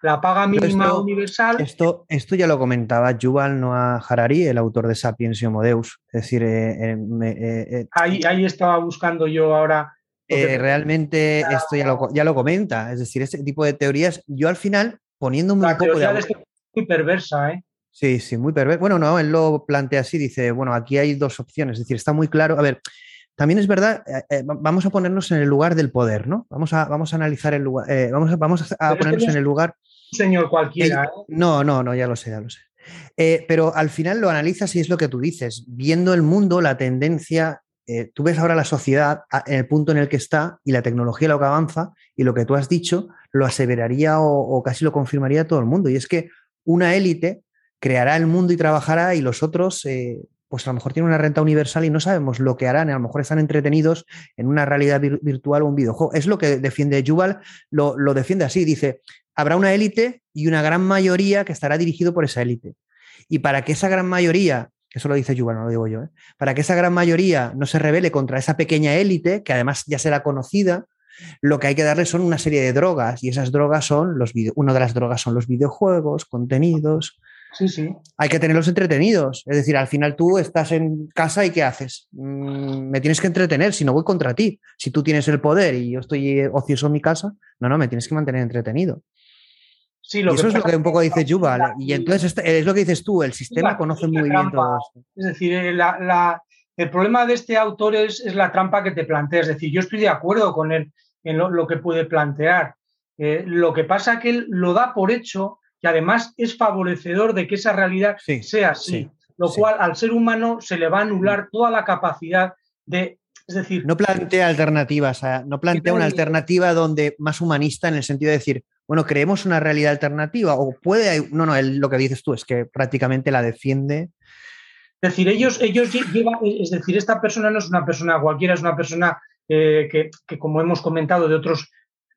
la paga mínima universal. Esto, esto ya lo comentaba Yuval Noah Harari, el autor de Sapiens y Homo Deus. Es decir, eh, eh, eh, ahí, ahí estaba buscando yo ahora. realmente esto ya lo, ya lo comenta. Es decir, este tipo de teorías, yo al final, poniéndome un poco de. Este muy perversa, ¿eh? Sí, sí, muy perversa. Bueno, no, él lo plantea así, dice, bueno, aquí hay dos opciones, es decir, está muy claro. A ver, también es verdad, eh, eh, vamos a ponernos en el lugar del poder, ¿no? Vamos a, vamos a analizar el lugar, eh, vamos, a, vamos a ponernos en el lugar. señor cualquiera. no, no, no, ya lo sé, ya lo sé. pero al final lo analizas y es lo que tú dices, viendo el mundo, la tendencia eh, tú ves ahora la sociedad en el punto en el que está y la tecnología lo que avanza y lo que tú has dicho lo aseveraría o, casi lo confirmaría todo el mundo. Y es que una élite creará el mundo y trabajará y los otros, eh, pues a lo mejor tienen una renta universal y no sabemos lo que harán. A lo mejor están entretenidos en una realidad virtual o un videojuego. Es lo que defiende Yuval, lo, lo defiende así. Dice, habrá una élite y una gran mayoría que estará dirigido por esa élite. Y para que esa gran mayoría eso lo dice Yuval, no lo digo yo, ¿eh? para que esa gran mayoría no se revele contra esa pequeña élite, que además ya será conocida, lo que hay que darle son una serie de drogas y esas drogas son los una de las drogas son los videojuegos, contenidos. Sí, sí. Hay que tenerlos entretenidos. Es decir, al final tú estás en casa y ¿qué haces? Mm, me tienes que entretener, si no voy contra ti. Si tú tienes el poder y yo estoy ocioso en mi casa, no, no, me tienes que mantener entretenido. Sí, lo y eso es lo que un poco dice Yuval. Y entonces este, es lo que dices tú, el sistema conoce muy bien todo esto. Es decir, eh, el problema de este autor es, la trampa que te plantea. Es decir, yo estoy de acuerdo con él en lo, que puede plantear. Eh, lo que pasa es que él lo da por hecho y además es favorecedor de que esa realidad sea así. lo cual al ser humano se le va a anular toda la capacidad de es decir, no plantea alternativas, no plantea una alternativa donde más humanista en el sentido de decir, bueno, creemos una realidad alternativa o puede, no, no, lo que dices tú es que prácticamente la defiende. Es decir, ellos, ellos llevan, es decir, esta persona no es una persona cualquiera, es una persona eh, que, como hemos comentado de otros,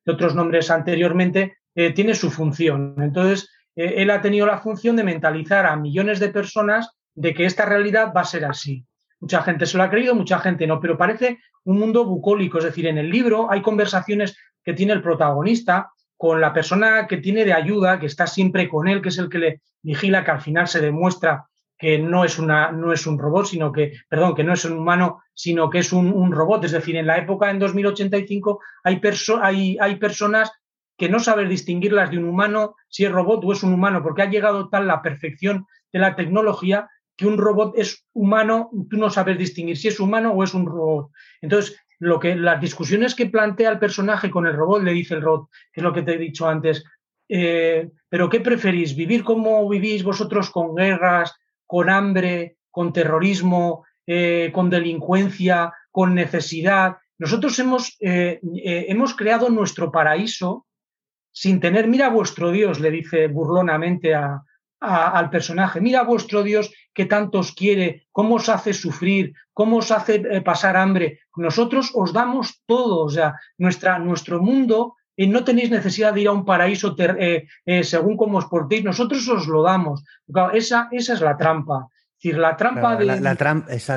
de otros nombres anteriormente, eh, tiene su función. Entonces, eh, él ha tenido la función de mentalizar a millones de personas de que esta realidad va a ser así. Mucha gente se lo ha creído, mucha gente no, pero parece un mundo bucólico. Es decir, en el libro hay conversaciones que tiene el protagonista con la persona que tiene de ayuda, que está siempre con él, que es el que le vigila, que al final se demuestra que no es, una, no es un robot, sino que, perdón, que no es un humano, sino que es un, robot. Es decir, en la época, en 2085, hay, hay, hay personas que no saben distinguirlas de un humano, si es robot o es un humano, porque ha llegado tal la perfección de la tecnología que un robot es humano, tú no sabes distinguir si es humano o es un robot. Entonces, lo que las discusiones que plantea el personaje con el robot, le dice el robot, que es lo que te he dicho antes, eh, pero ¿qué preferís? ¿Vivir como vivís vosotros con guerras, con hambre, con terrorismo, eh, con delincuencia, con necesidad? Nosotros hemos, eh, hemos creado nuestro paraíso sin tener, mira vuestro Dios, le dice burlonamente a, al personaje, mira vuestro Dios que tanto os quiere, cómo os hace sufrir, cómo os hace eh, pasar hambre. Nosotros os damos todo, o sea, nuestra, nuestro mundo, eh, no tenéis necesidad de ir a un paraíso eh, según cómo os portéis, nosotros os lo damos. esa, esa es la trampa. Es decir, la trampa del la,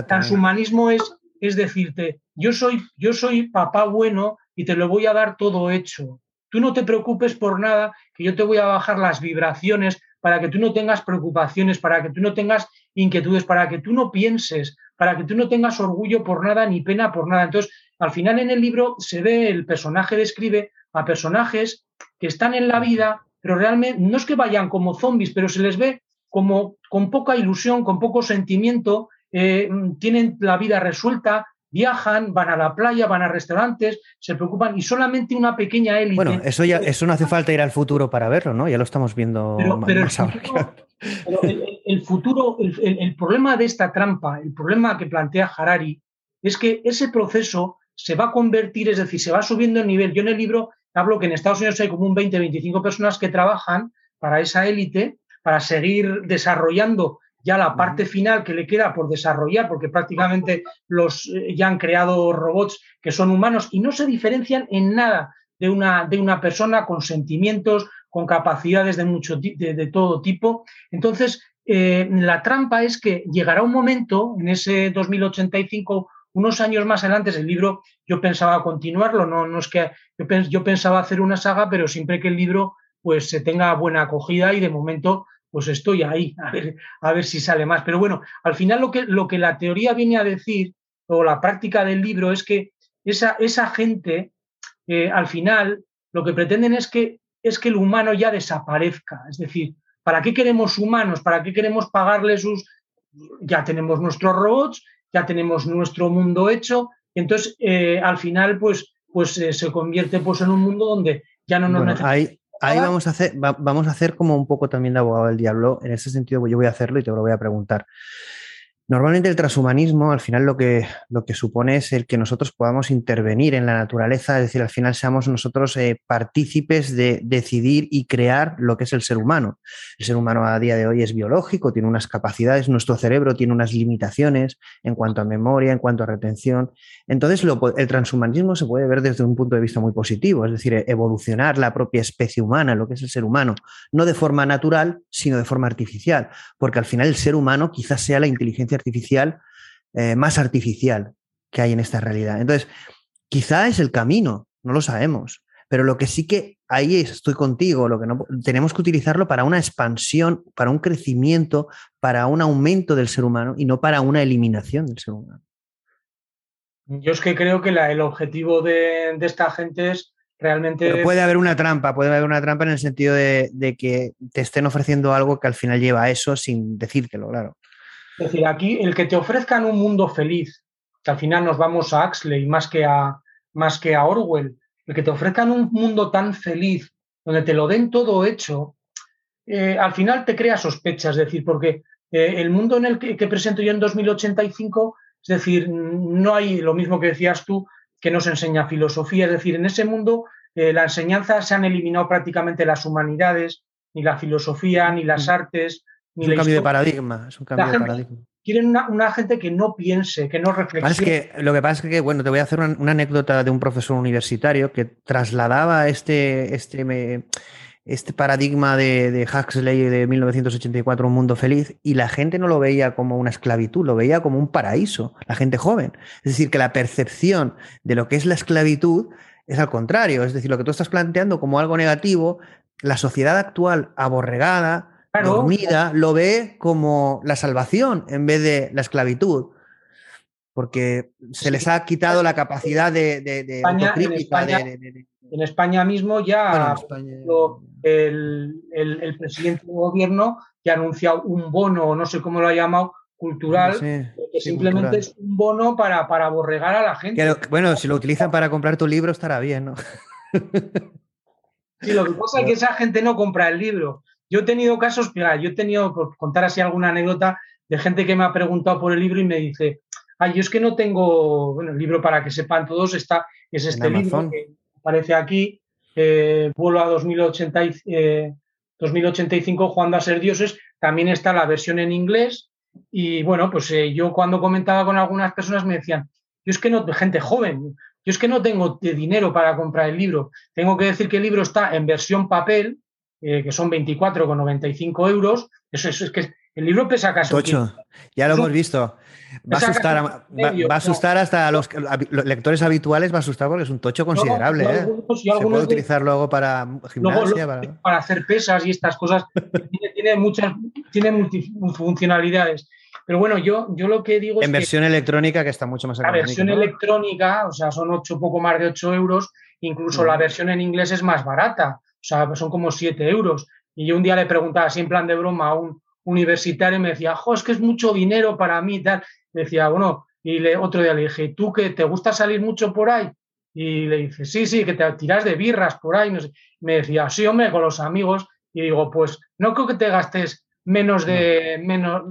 transhumanismo es, es decirte, yo soy, yo soy papá bueno y te lo voy a dar todo hecho. Tú no te preocupes por nada, que yo te voy a bajar las vibraciones para que tú no tengas preocupaciones, para que tú no tengas inquietudes, para que tú no pienses, para que tú no tengas orgullo por nada ni pena por nada. Entonces, al final en el libro se ve, el personaje describe a personajes que están en la vida, pero realmente no es que vayan como zombies, pero se les ve como con poca ilusión, con poco sentimiento, eh, tienen la vida resuelta, viajan, van a la playa, van a restaurantes, se preocupan y solamente una pequeña élite. Bueno, eso ya eso no hace falta ir al futuro para verlo, ¿no? Ya lo estamos viendo pero, más el futuro, el, problema de esta trampa, el problema que plantea Harari, es que ese proceso se va a convertir, es decir, se va subiendo el nivel. Yo en el libro hablo que en Estados Unidos hay como un 20-25 personas que trabajan para esa élite, para seguir desarrollando ya la parte final que le queda por desarrollar, porque prácticamente los eh, ya han creado robots que son humanos y no se diferencian en nada de una, de una persona con sentimientos, con capacidades de, mucho, de, todo tipo. Entonces, eh, la trampa es que llegará un momento, en ese 2085, unos años más adelante, el libro yo pensaba continuarlo, no, no es que yo, yo pensaba hacer una saga, pero siempre que el libro pues se tenga buena acogida y de momento pues estoy ahí, a ver, a ver si sale más. Pero bueno, al final lo que, lo que la teoría viene a decir, o la práctica del libro, es que esa, esa gente, eh, al final, lo que pretenden es que, es que el humano ya desaparezca. Es decir, ¿para qué queremos humanos? ¿Para qué queremos pagarle sus... Ya tenemos nuestros robots, ya tenemos nuestro mundo hecho, entonces eh, al final pues, pues eh, se convierte pues, en un mundo donde ya no nos necesitamos Ahí vamos a hacer, vamos a hacer como un poco también de abogado del diablo. En ese sentido, yo voy a hacerlo y te lo voy a preguntar. Normalmente el transhumanismo al final lo que, lo que supone es el que nosotros podamos intervenir en la naturaleza, es decir, al final seamos nosotros eh, partícipes de decidir y crear lo que es el ser humano. El ser humano a día de hoy es biológico, tiene unas capacidades, nuestro cerebro tiene unas limitaciones en cuanto a memoria, en cuanto a retención. Entonces el transhumanismo se puede ver desde un punto de vista muy positivo, es decir, evolucionar la propia especie humana, lo que es el ser humano, no de forma natural, sino de forma artificial, porque al final el ser humano quizás sea la inteligencia artificial eh, más artificial que hay en esta realidad. Entonces, quizá es el camino, no lo sabemos, pero lo que sí que ahí estoy contigo, lo que no, tenemos que utilizarlo para una expansión, para un crecimiento, para un aumento del ser humano y no para una eliminación del ser humano. Yo es que creo que el objetivo de, esta gente es realmente... puede haber una trampa, puede haber una trampa en el sentido de, de, que te estén ofreciendo algo que al final lleva a eso sin decírtelo, claro. Es decir, aquí el que te ofrezcan un mundo feliz, que al final nos vamos a Axley más que a, más que a Orwell, el que te ofrezcan un mundo tan feliz, donde te lo den todo hecho, eh, al final te crea sospechas, es decir, porque eh, el mundo en el que, presento yo en 2085, es decir, no hay lo mismo que decías tú, que nos enseña filosofía, es decir, en ese mundo eh, la enseñanza se han eliminado prácticamente las humanidades, ni la filosofía, ni las mm. artes, es un cambio de paradigma. Es un cambio de paradigma. Quieren una, gente que no piense, que no reflexione. Es que, lo que pasa es que, bueno, te voy a hacer una, anécdota de un profesor universitario que trasladaba este, este, este paradigma de, de, Huxley de 1984, Un Mundo Feliz, y la gente no lo veía como una esclavitud, lo veía como un paraíso, la gente joven. Es decir, que la percepción de lo que es la esclavitud es al contrario. Es decir, lo que tú estás planteando como algo negativo, la sociedad actual aborregada, dormida, lo ve como la salvación en vez de la esclavitud. Porque se les ha quitado la capacidad de, de, España, en, España, mismo ya El, el, presidente del gobierno que ha anunciado un bono, no sé cómo lo ha llamado, cultural, que simplemente es un bono para, para aborregar a la gente. bueno, si lo utilizan para comprar tu libro estará bien, ¿no? Sí, lo que pasa es que esa gente no compra el libro, yo he tenido casos, mira, yo he tenido, por contar así alguna anécdota, de gente que me ha preguntado por el libro y me dice, ay, yo es que no tengo, bueno, el libro para que sepan todos está, es este libro que aparece aquí, eh, Vuelo a 2080, 2085, eh, Juan a ser dioses, también está la versión en inglés y bueno, pues eh, yo cuando comentaba con algunas personas me decían, yo es que no, gente joven, yo es que no tengo dinero para comprar el libro, tengo que decir que el libro está en versión papel, eh, que son 24,95 euros. Eso, es que el libro pesa casi. Tocho, ya lo hemos visto. Va a, asustar, va, a asustar hasta a los, lectores habituales, va a asustar porque es un tocho considerable. ¿eh? Se puede utilizar luego para gimnasia. para... hacer pesas y estas cosas. tiene, muchas, tiene multifuncionalidades. Pero bueno, yo, yo lo que digo es. En versión electrónica, que está mucho más La versión electrónica, o sea, son ocho, poco más de 8 euros. Incluso la versión en inglés es más barata. O sea, son como 7 euros. Y yo un día le preguntaba así en plan de broma a un universitario y me decía, jo, es que es mucho dinero para mí y tal. decía, bueno, y le, otro día le dije, ¿tú que te gusta salir mucho por ahí? Y le dice, sí, sí, que te tiras de birras por ahí. No sé. Me decía, sí, hombre, con los amigos. Y digo, pues no creo que te gastes menos de menos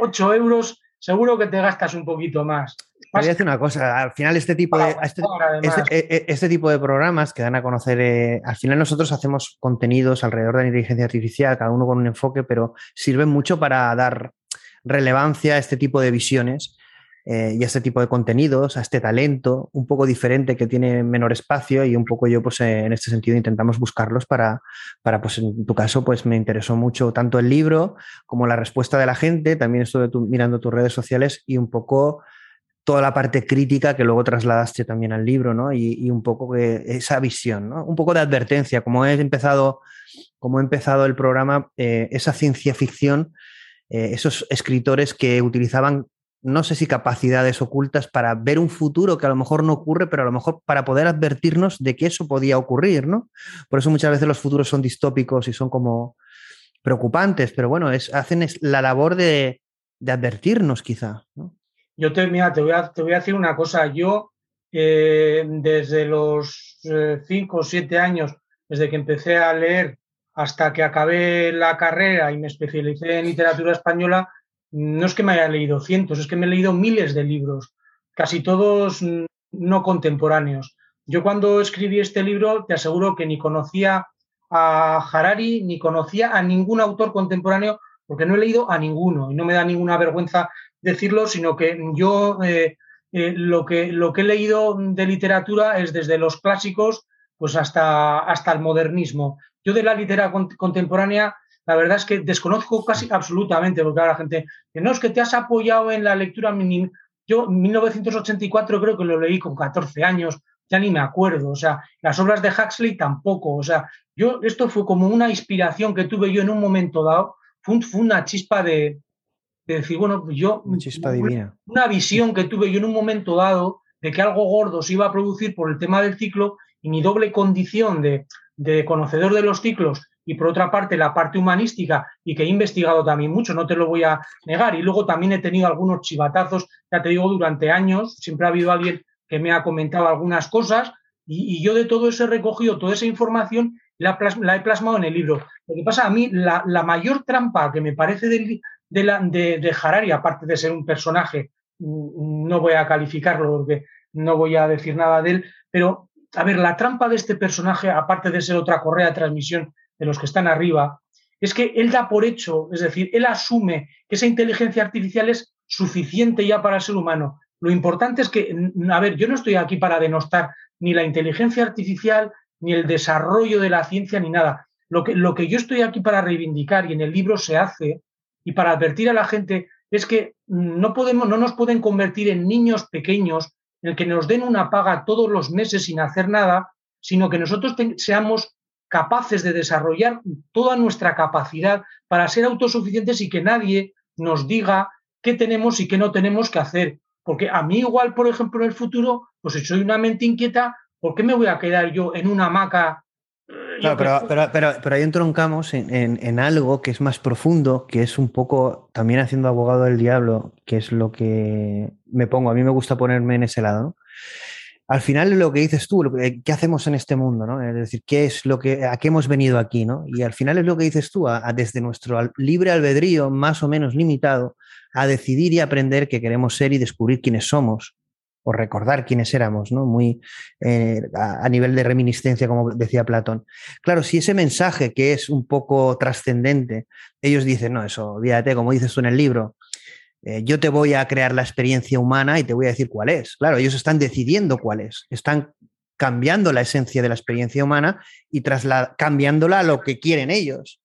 8 euros, seguro que te gastas un poquito más. Voy a decir una cosa, al final este tipo de, este, este, e, e, este, tipo de programas que dan a conocer, eh, al final nosotros hacemos contenidos alrededor de la inteligencia artificial, cada uno con un enfoque, pero sirven mucho para dar relevancia a este tipo de visiones eh, y a este tipo de contenidos, a este talento un poco diferente que tiene menor espacio y un poco yo pues en este sentido intentamos buscarlos para, para pues en tu caso pues me interesó mucho tanto el libro como la respuesta de la gente, también estuve mirando tus redes sociales y un poco toda la parte crítica que luego trasladaste también al libro, ¿no? Y, un poco esa visión, ¿no? Un poco de advertencia, como he empezado, empezado el programa, eh, esa ciencia ficción, eh, esos escritores que utilizaban, no sé si capacidades ocultas para ver un futuro que a lo mejor no ocurre, pero a lo mejor para poder advertirnos de que eso podía ocurrir, ¿no? Por eso muchas veces los futuros son distópicos y son como preocupantes, pero bueno, hacen la labor de, de advertirnos quizá, ¿no? Yo te, mira, te voy a, te voy a decir una cosa. Yo, eh, desde los eh, cinco o siete años, desde que empecé a leer hasta que acabé la carrera y me especialicé en literatura española, no es que me haya leído cientos, es que me he leído miles de libros, casi todos no contemporáneos. Yo cuando escribí este libro te aseguro que ni conocía a Harari ni conocía a ningún autor contemporáneo porque no he leído a ninguno y no me da ninguna vergüenza decirlo, sino que yo eh, eh, lo, que, lo que he leído de literatura es desde los clásicos pues hasta, hasta el modernismo. Yo de la literatura contemporánea, la verdad es que desconozco casi absolutamente, porque ahora la gente no es que te has apoyado en la lectura. Yo, en 1984 creo que lo leí con 14 años, ya ni me acuerdo. O sea, las obras de Huxley tampoco. O sea, yo, esto fue como una inspiración que tuve yo en un momento dado, fue, una chispa de, decir, bueno, pues yo. Una chispa divina. Una visión que tuve yo en un momento dado de que algo gordo se iba a producir por el tema del ciclo y mi doble condición de, de conocedor de los ciclos y por otra parte la parte humanística y que he investigado también mucho, no te lo voy a negar. Y luego también he tenido algunos chivatazos, ya te digo, durante años, siempre ha habido alguien que me ha comentado algunas cosas y, yo de todo eso he recogido toda esa información la, la, he plasmado en el libro. Lo que pasa a mí, la, mayor trampa que me parece de, de, la, de, Harari, aparte de ser un personaje, mm, no voy a calificarlo porque no voy a decir nada de él, pero a ver, la trampa de este personaje, aparte de ser otra correa de transmisión de los que están arriba, es que él da por hecho, es decir, él asume que esa inteligencia artificial es suficiente ya para el ser humano. Lo importante es que, a ver, yo no estoy aquí para denostar ni la inteligencia artificial, ni el desarrollo de la ciencia, ni nada. Lo que, lo que yo estoy aquí para reivindicar y en el libro se hace y para advertir a la gente es que no, podemos, no nos pueden convertir en niños pequeños en el que nos den una paga todos los meses sin hacer nada, sino que nosotros seamos capaces de desarrollar toda nuestra capacidad para ser autosuficientes y que nadie nos diga qué tenemos y qué no tenemos que hacer. Porque a mí igual, por ejemplo, en el futuro, pues si soy una mente inquieta, ¿por qué me voy a quedar yo en una hamaca? Eh, pero, pero, ahí entroncamos en, en, algo que es más profundo, que es un poco también haciendo abogado del diablo, que es lo que me pongo. A mí me gusta ponerme en ese lado. ¿no? al final lo que dices tú, ¿qué hacemos en este mundo? ¿no? Es decir, ¿qué es lo que, ¿a qué hemos venido aquí? ¿no? Y al final es lo que dices tú, desde nuestro libre albedrío más o menos limitado, a decidir y aprender que queremos ser y descubrir quiénes somos, o recordar quiénes éramos, ¿no? Muy eh, a, nivel de reminiscencia, como decía Platón. Claro, si ese mensaje que es un poco trascendente, ellos dicen, no, eso, olvídate, como dices tú en el libro, eh, yo te voy a crear la experiencia humana y te voy a decir cuál es. Claro, ellos están decidiendo cuál es, están cambiando la esencia de la experiencia humana y cambiándola a lo que quieren ellos.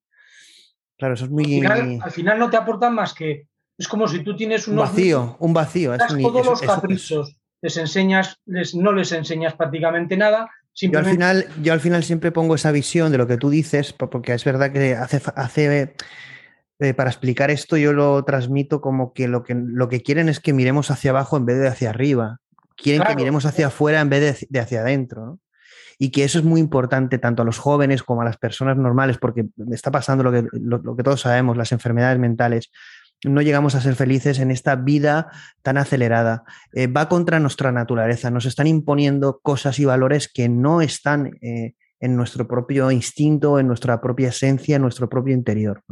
Claro, eso es muy... Al final, no te aportan más que... Es como si tú tienes un vacío, un vacío. Es todos los caprichos, les enseñas, les, no les enseñas prácticamente nada, Yo al, final, yo al final siempre pongo esa visión de lo que tú dices, porque es verdad que hace, hace eh, para explicar esto yo lo transmito como que lo, que lo que quieren es que miremos hacia abajo en vez de hacia arriba. Quieren que miremos hacia afuera en vez de, hacia adentro. Y que eso es muy importante tanto a los jóvenes como a las personas normales, porque está pasando lo que, lo, que todos sabemos, las enfermedades mentales. No llegamos a ser felices en esta vida tan acelerada. Eh, va contra nuestra naturaleza. Nos están imponiendo cosas y valores que no están eh, en nuestro propio instinto, en nuestra propia esencia, en nuestro propio interior.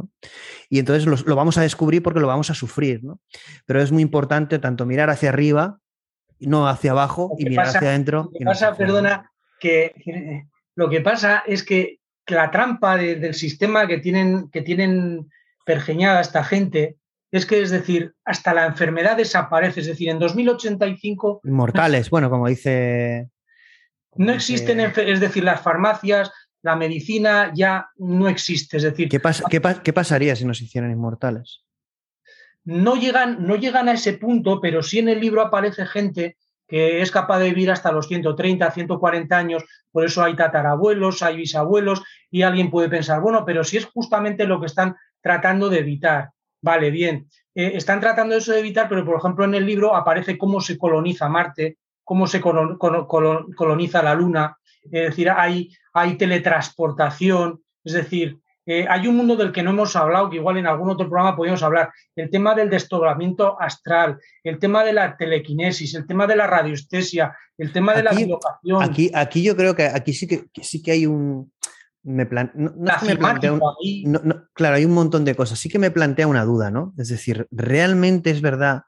Y entonces lo, vamos a descubrir porque lo vamos a sufrir. ¿no? Pero es muy importante tanto mirar hacia arriba, no hacia abajo, y mirar hacia adentro. Lo que pasa, perdona, que lo que pasa es que la trampa del sistema que tienen, que tienen pergeñada esta gente es que, es decir, hasta la enfermedad desaparece. Es decir, en 2085... Inmortales, bueno, como dice no existen, es decir, las farmacias, la medicina ya no existe. Es decir, ¿qué, qué, pasaría si nos hicieran inmortales? No llegan, no llegan a ese punto, pero sí en el libro aparece gente que es capaz de vivir hasta los 130, 140 años, por eso hay tatarabuelos, hay bisabuelos, y alguien puede pensar, bueno, pero si es justamente lo que están tratando de evitar. Vale, bien, eh, están tratando eso de evitar, pero por ejemplo en el libro aparece cómo se coloniza Marte, cómo se coloniza la Luna, es decir, hay, hay teletransportación, es decir, eh, hay un mundo del que no hemos hablado, que igual en algún otro programa podemos hablar, el tema del desdoblamiento astral, el tema de la telequinesis, el tema de la radioestesia, el tema de la bilocación. Aquí, aquí yo creo que aquí sí que, sí que hay un, me claro, hay un montón de cosas. Sí que me plantea una duda, ¿no? Es decir, ¿realmente es verdad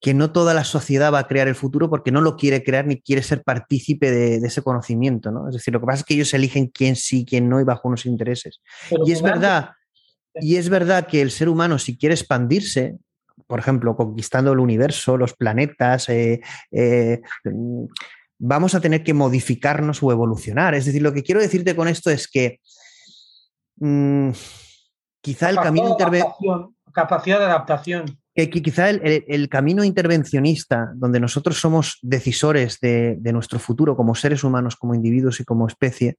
que no toda la sociedad va a crear el futuro porque no lo quiere crear ni quiere ser partícipe de, ese conocimiento, ¿no? Es decir, lo que pasa es que ellos eligen quién sí, quién no y bajo unos intereses. y es verdad, y es verdad que el ser humano, si quiere expandirse, por ejemplo, conquistando el universo, los planetas, eh, eh, vamos a tener que modificarnos o evolucionar. Es decir, lo que quiero decirte con esto es que mm, quizá el camino capacidad de adaptación. Que, quizá el, camino intervencionista, donde nosotros somos decisores de, nuestro futuro como seres humanos, como individuos y como especie,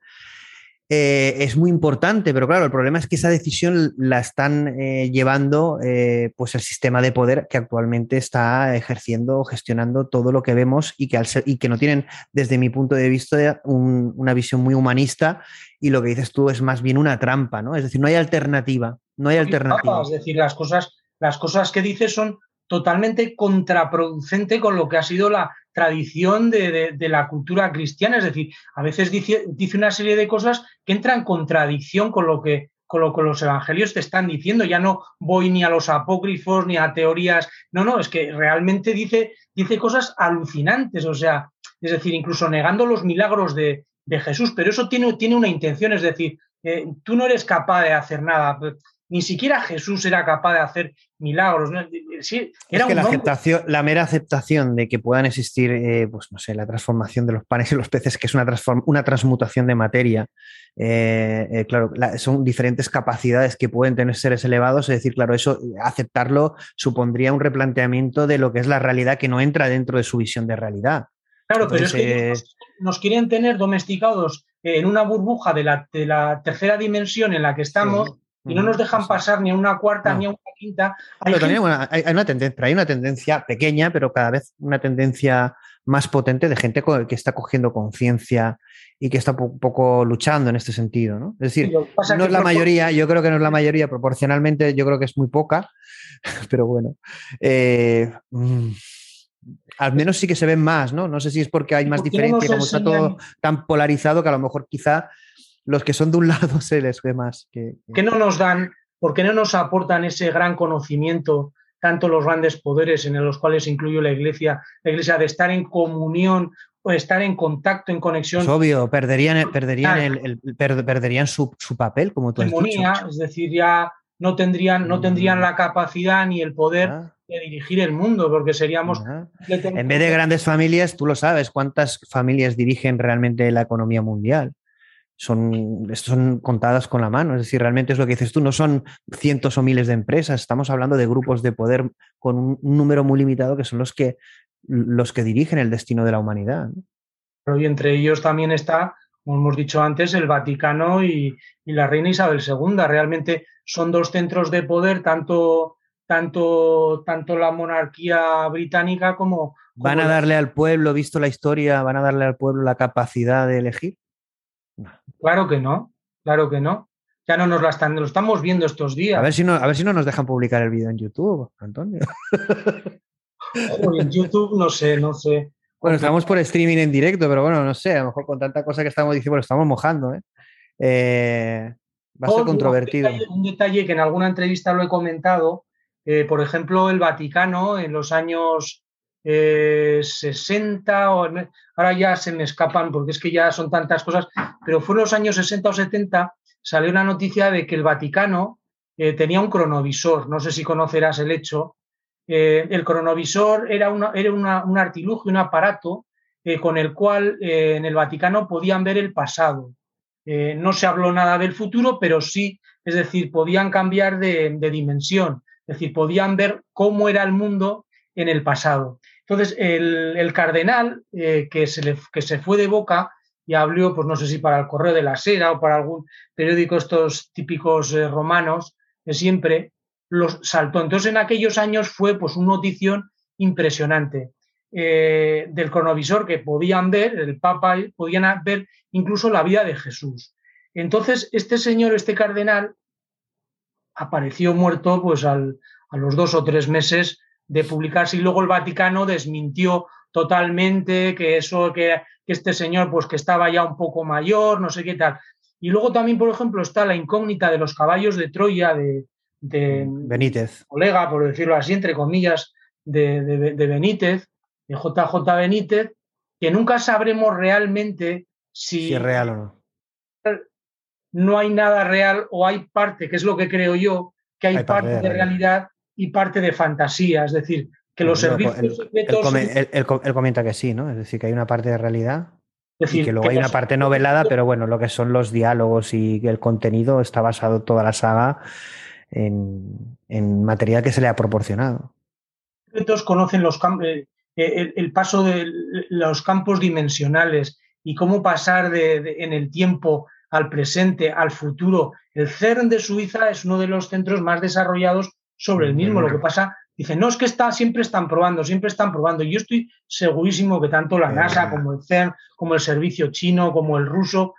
eh, es muy importante, pero claro, el problema es que esa decisión la están eh, llevando eh, pues el sistema de poder que actualmente está ejerciendo, gestionando todo lo que vemos y que, al y que no tienen, desde mi punto de vista, una visión muy humanista y lo que dices tú es más bien una trampa, ¿no? Es decir, no hay alternativa, no hay alternativa. Es decir, las cosas, las cosas que dices son totalmente contraproducente con lo que ha sido la tradición de, la cultura cristiana. Es decir, a veces dice, una serie de cosas que entran en contradicción con lo que con los evangelios te están diciendo. Ya no voy ni a los apócrifos ni a teorías. No, no, es que realmente dice, dice cosas alucinantes. O sea, es decir, incluso negando los milagros de, Jesús. Pero eso tiene, tiene una intención, es decir, eh, tú no eres capaz de hacer nada. Ni siquiera Jesús era capaz de hacer milagros. Sí, era que la, aceptación, la mera aceptación de que puedan existir, eh, pues no sé, la transformación de los panes y los peces, que es una, una transmutación de materia, eh, eh, claro, son diferentes capacidades que pueden tener seres elevados, es decir, claro, eso, aceptarlo supondría un replanteamiento de lo que es la realidad que no entra dentro de su visión de realidad. Claro, pero es que nos, quieren tener domesticados en una burbuja de la, de la tercera dimensión en la que estamos y no nos dejan pasar ni a una cuarta ni a una quinta. Hay, una tendencia, hay una tendencia pequeña, pero cada vez una tendencia más potente de gente que está cogiendo conciencia y que está un poco luchando en este sentido. ¿no? Es decir, no es la mayoría, yo creo que no es la mayoría, proporcionalmente yo creo que es muy poca, pero bueno. Eh, mm, al menos sí que se ven más, ¿no? No sé si es porque hay más diferencia, como está todo tan polarizado que a lo mejor quizá los que son de un lado se les ve más. Que, ¿Qué no nos dan, por qué no nos aportan ese gran conocimiento, tanto los grandes poderes en los cuales incluyo la iglesia, la iglesia de estar en comunión o estar en contacto, en conexión? Es obvio, perderían, perderían, el, perderían su, papel, como tú has dicho. Es decir, ya no tendrían, no tendrían la capacidad ni el poder ah. de dirigir el mundo, porque seríamos... En vez de grandes familias, tú lo sabes, ¿cuántas familias dirigen realmente la economía mundial? Son, son contadas con la mano. Es decir, realmente es lo que dices tú, no son cientos o miles de empresas, estamos hablando de grupos de poder con un, número muy limitado que son los que, los que dirigen el destino de la humanidad. Y entre ellos también está, como hemos dicho antes, el Vaticano y, la reina Isabel II. Realmente son dos centros de poder, tanto, tanto, tanto la monarquía británica como... ¿Van a darle al pueblo, visto la historia, van a darle al pueblo la capacidad de elegir? Claro que no, claro que no. Ya no nos la están, lo estamos viendo estos días. A ver si no, a ver si no nos dejan publicar el vídeo en YouTube, Antonio. en YouTube no sé, no sé. Bueno, estamos por streaming en directo, pero bueno, no sé, a lo mejor con tanta cosa que estamos diciendo, lo estamos mojando, ¿eh? eh va a ser controvertido. Un detalle, que en alguna entrevista lo he comentado, eh, por ejemplo, el Vaticano en los años 60, eh, o, ahora ya se me escapan porque es que ya son tantas cosas, pero fue en los años 60 o 70, salió una noticia de que el Vaticano eh, tenía un cronovisor, no sé si conocerás el hecho. Eh, el cronovisor era, una, era un artilugio, un aparato con el cual en el Vaticano podían ver el pasado. no se habló nada del futuro, pero sí, es decir, podían cambiar de, de dimensión, es decir, podían ver cómo era el mundo en el pasado. Entonces, el, cardenal eh, que, se fue de boca y habló, pues no sé si para el Correo de la Sera o para algún periódico estos típicos eh, romanos de siempre, los saltó. Entonces, en aquellos años fue pues una notición impresionante eh, del cronovisor que podían ver, el Papa, podían ver incluso la vida de Jesús. Entonces, este señor, este cardenal, apareció muerto pues a los dos o tres meses de publicarse y luego el Vaticano desmintió totalmente que eso, que, este señor pues que estaba ya un poco mayor, no sé qué tal. Y luego también, por ejemplo, está la incógnita de los caballos de Troya de, Benítez. Colega, por decirlo así, entre comillas, de, de Benítez, de JJ Benítez, que nunca sabremos realmente si, si es real o no. No hay nada real o hay parte, que es lo que creo yo, que hay, parte, de, realidad y parte de fantasía. Es decir, que los servicios secretos. Él, comenta que sí, ¿no? Es decir, que hay una parte de realidad. y que luego hay una parte novelada, pero bueno, lo que son los diálogos y el contenido está basado toda la saga en, en material que se le ha proporcionado. Secretos conocen los eh, el, el, paso de los campos dimensionales y cómo pasar de, en el tiempo al presente, al futuro. El CERN de Suiza es uno de los centros más desarrollados sobre el mismo. Lo que pasa, dicen, no, es que está, siempre están probando, siempre están probando. Yo estoy segurísimo que tanto la NASA como el CERN, como el servicio chino, como el ruso,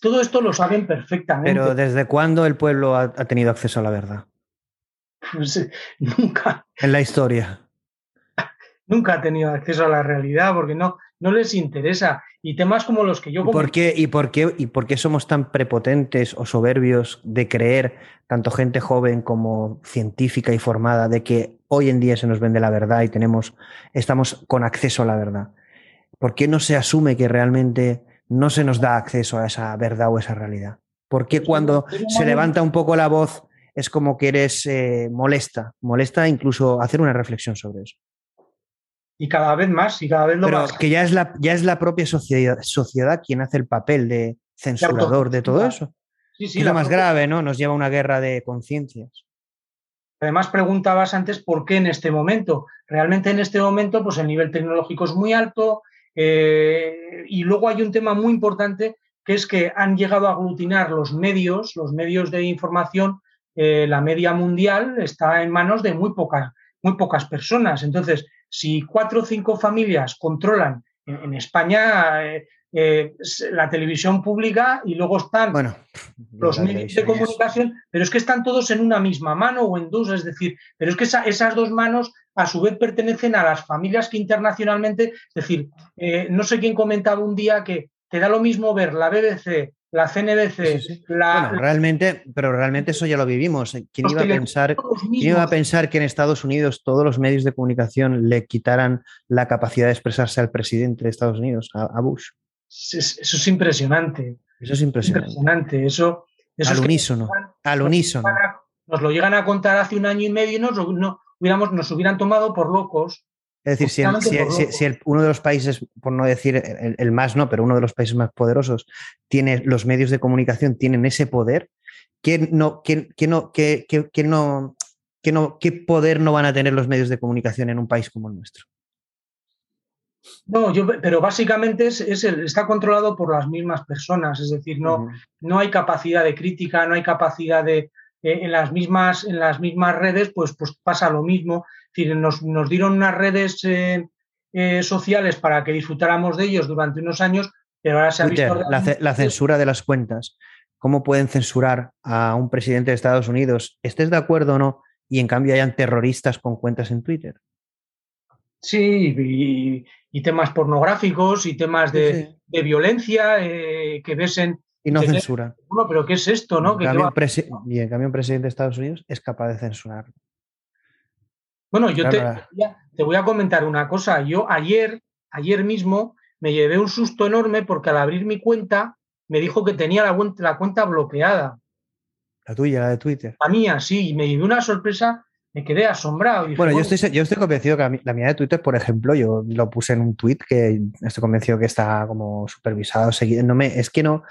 todo esto lo saben perfectamente. Pero ¿desde cuándo el pueblo ha, tenido acceso a la verdad? Pues, nunca. En la historia. nunca ha tenido acceso a la realidad porque no, no les interesa. Y temas como los que yo... ¿Y por, qué, y, por qué, ¿Y por qué somos tan prepotentes o soberbios de creer, tanto gente joven como científica y formada, de que hoy en día se nos vende la verdad y tenemos, estamos con acceso a la verdad? ¿Por qué no se asume que realmente no se nos da acceso a esa verdad o esa realidad? ¿Por qué cuando se levanta un poco la voz es como que eres eh, molesta? Molesta incluso hacer una reflexión sobre eso y cada vez más y cada vez lo Pero más. que ya es la, ya es la propia sociedad, sociedad quien hace el papel de censurador de todo eso. Sí, sí, es lo más grave, ¿no? Nos lleva a una guerra de conciencias. Además, preguntabas antes por qué en este momento. Realmente en este momento, pues el nivel tecnológico es muy alto eh, y luego hay un tema muy importante que es que han llegado a aglutinar los medios, los medios de información, eh, la media mundial está en manos de muy muy pocas personas. Entonces, si cuatro o cinco familias controlan en, España eh, eh, la televisión pública y luego están bueno, los medios de comunicación, pero es que están todos en una misma mano o en dos, es decir, pero es que esas dos manos a su vez pertenecen a las familias que internacionalmente, es decir, eh, no sé quién comentaba un día que te da lo mismo ver la BBC, la CNBC, la... Bueno, realmente, pero realmente eso ya lo vivimos. ¿Quién iba, a pensar, ¿Quién iba a pensar que en Estados Unidos todos los medios de comunicación le quitaran la capacidad de expresarse al presidente de Estados Unidos, a, Bush? Eso es impresionante. Eso es impresionante. Eso, al unísono. al unísono. Nos lo llegan a contar hace un año y medio y nos, no, hubiéramos, nos hubieran tomado por locos es decir, si, uno de los países, por no decir el, más no, pero uno de los países más poderosos, tiene los medios de comunicación, tienen ese poder, ¿qué, no, no, no, no, ¿qué poder no van a tener los medios de comunicación en un país como el nuestro? No, yo, pero básicamente es, está controlado por las mismas personas, es decir, no, no hay capacidad de crítica, no hay capacidad de, eh, en, las mismas, en las mismas redes, pues, pues pasa lo mismo decir, nos, dieron unas redes eh, eh, sociales para que disfrutáramos de ellos durante unos años, pero ahora se ha visto... La, censura de las cuentas. ¿Cómo pueden censurar a un presidente de Estados Unidos, estés de acuerdo o no, y en cambio hayan terroristas con cuentas en Twitter? Sí, y, temas pornográficos y temas de, violencia eh, que besen. Y no censura. Bueno, pero ¿qué es esto? ¿no? y en cambio, un presidente de Estados Unidos es capaz de censurar. Bueno, yo te, voy a comentar una cosa. Yo ayer, ayer mismo, me llevé un susto enorme porque al abrir mi cuenta me dijo que tenía la, cuenta bloqueada. La tuya, la de Twitter. La mía, sí, y me llevé una sorpresa, me quedé asombrado. bueno, yo estoy, yo estoy convencido que la mía de Twitter, por ejemplo, yo lo puse en un tweet que estoy convencido que está como supervisado, seguido. No me, es que no,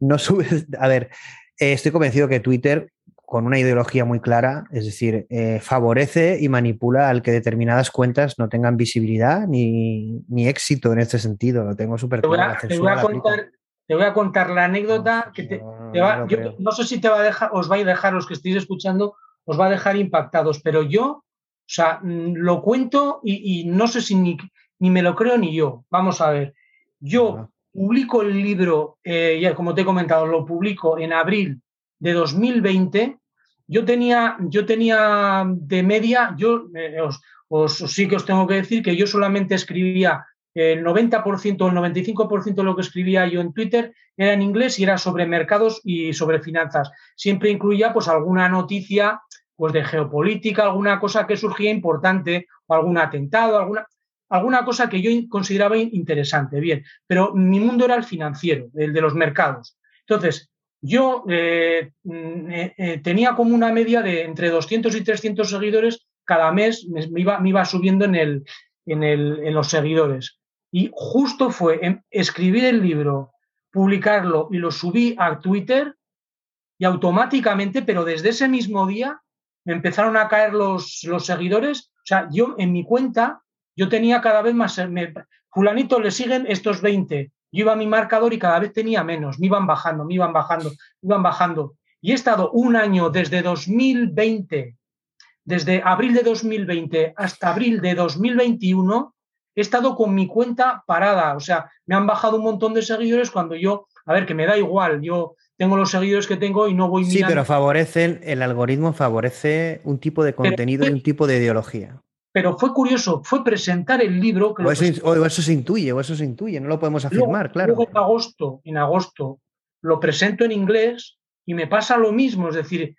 no subes. A ver, eh, estoy convencido que Twitter con una ideología muy clara, es decir, eh, favorece y manipula al que determinadas cuentas no tengan visibilidad ni, éxito en este sentido. Lo tengo súper claro. Te, voy a contar, la anécdota que te, va, no sé si te va a dejar, os va a dejar los que estéis escuchando, os va a dejar impactados, pero yo, o sea, mm, lo cuento y, no sé si ni, ni, me lo creo ni yo. Vamos a ver, yo publico el libro, eh, ya como te he comentado, lo publico en abril de 2020, yo tenía, yo tenía de media, yo eh, os, sí que os tengo que decir que yo solamente escribía el 90% o el 95% de lo que escribía yo en Twitter era en inglés y era sobre mercados y sobre finanzas. Siempre incluía pues alguna noticia pues de geopolítica, alguna cosa que surgía importante, o algún atentado, alguna, alguna cosa que yo consideraba interesante, bien, pero mi mundo era el financiero, el de los mercados. Entonces, yo eh, mm, eh, eh, tenía como una media de entre 200 y 300 seguidores cada mes, me, iba, me iba, subiendo en, el, en, el, en los seguidores. Y justo fue escribir el libro, publicarlo y lo subí a Twitter y automáticamente, pero desde ese mismo día, me empezaron a caer los, los seguidores. O sea, yo en mi cuenta yo tenía cada vez más, me, fulanito le siguen estos 20, yo iba a mi marcador y cada vez tenía menos, me iban bajando, me iban bajando, me iban bajando. Y he estado un año desde 2020, desde abril de 2020 hasta abril de 2021, he estado con mi cuenta parada. O sea, me han bajado un montón de seguidores cuando yo, a ver, que me da igual, yo tengo los seguidores que tengo y no voy mirando. Sí, pero favorecen, el algoritmo favorece un tipo de contenido y un tipo de ideología. Pero fue curioso, fue presentar el libro. o, eso, se intuye, o eso se intuye, no lo podemos afirmar, claro. Luego en agosto, en agosto, lo presento en inglés y me pasa lo mismo, es decir,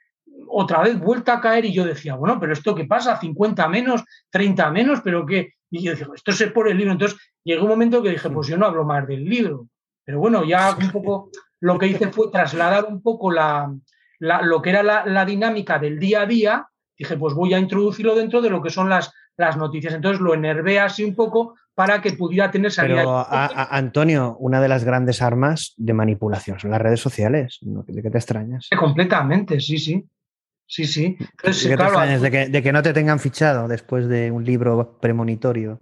otra vez vuelta a caer y yo decía, bueno, pero esto qué pasa, 50 menos, 30 menos, pero qué. Y yo decía, esto es por el libro. Entonces llegó un momento que dije, pues yo no hablo más del libro. Pero bueno, ya un poco lo que hice fue trasladar un poco la, lo que era la, la, dinámica del día a día. Dije, pues voy a introducirlo dentro de lo que son las, las noticias. Entonces lo enervé así un poco para que pudiera tener salida. Pero, Antonio, una de las grandes armas de manipulación son las redes sociales. ¿De qué te extrañas? Completamente, sí, sí. Sí, sí. ¿De qué te extrañas? ¿De que, de que, no te tengan fichado después de un libro premonitorio.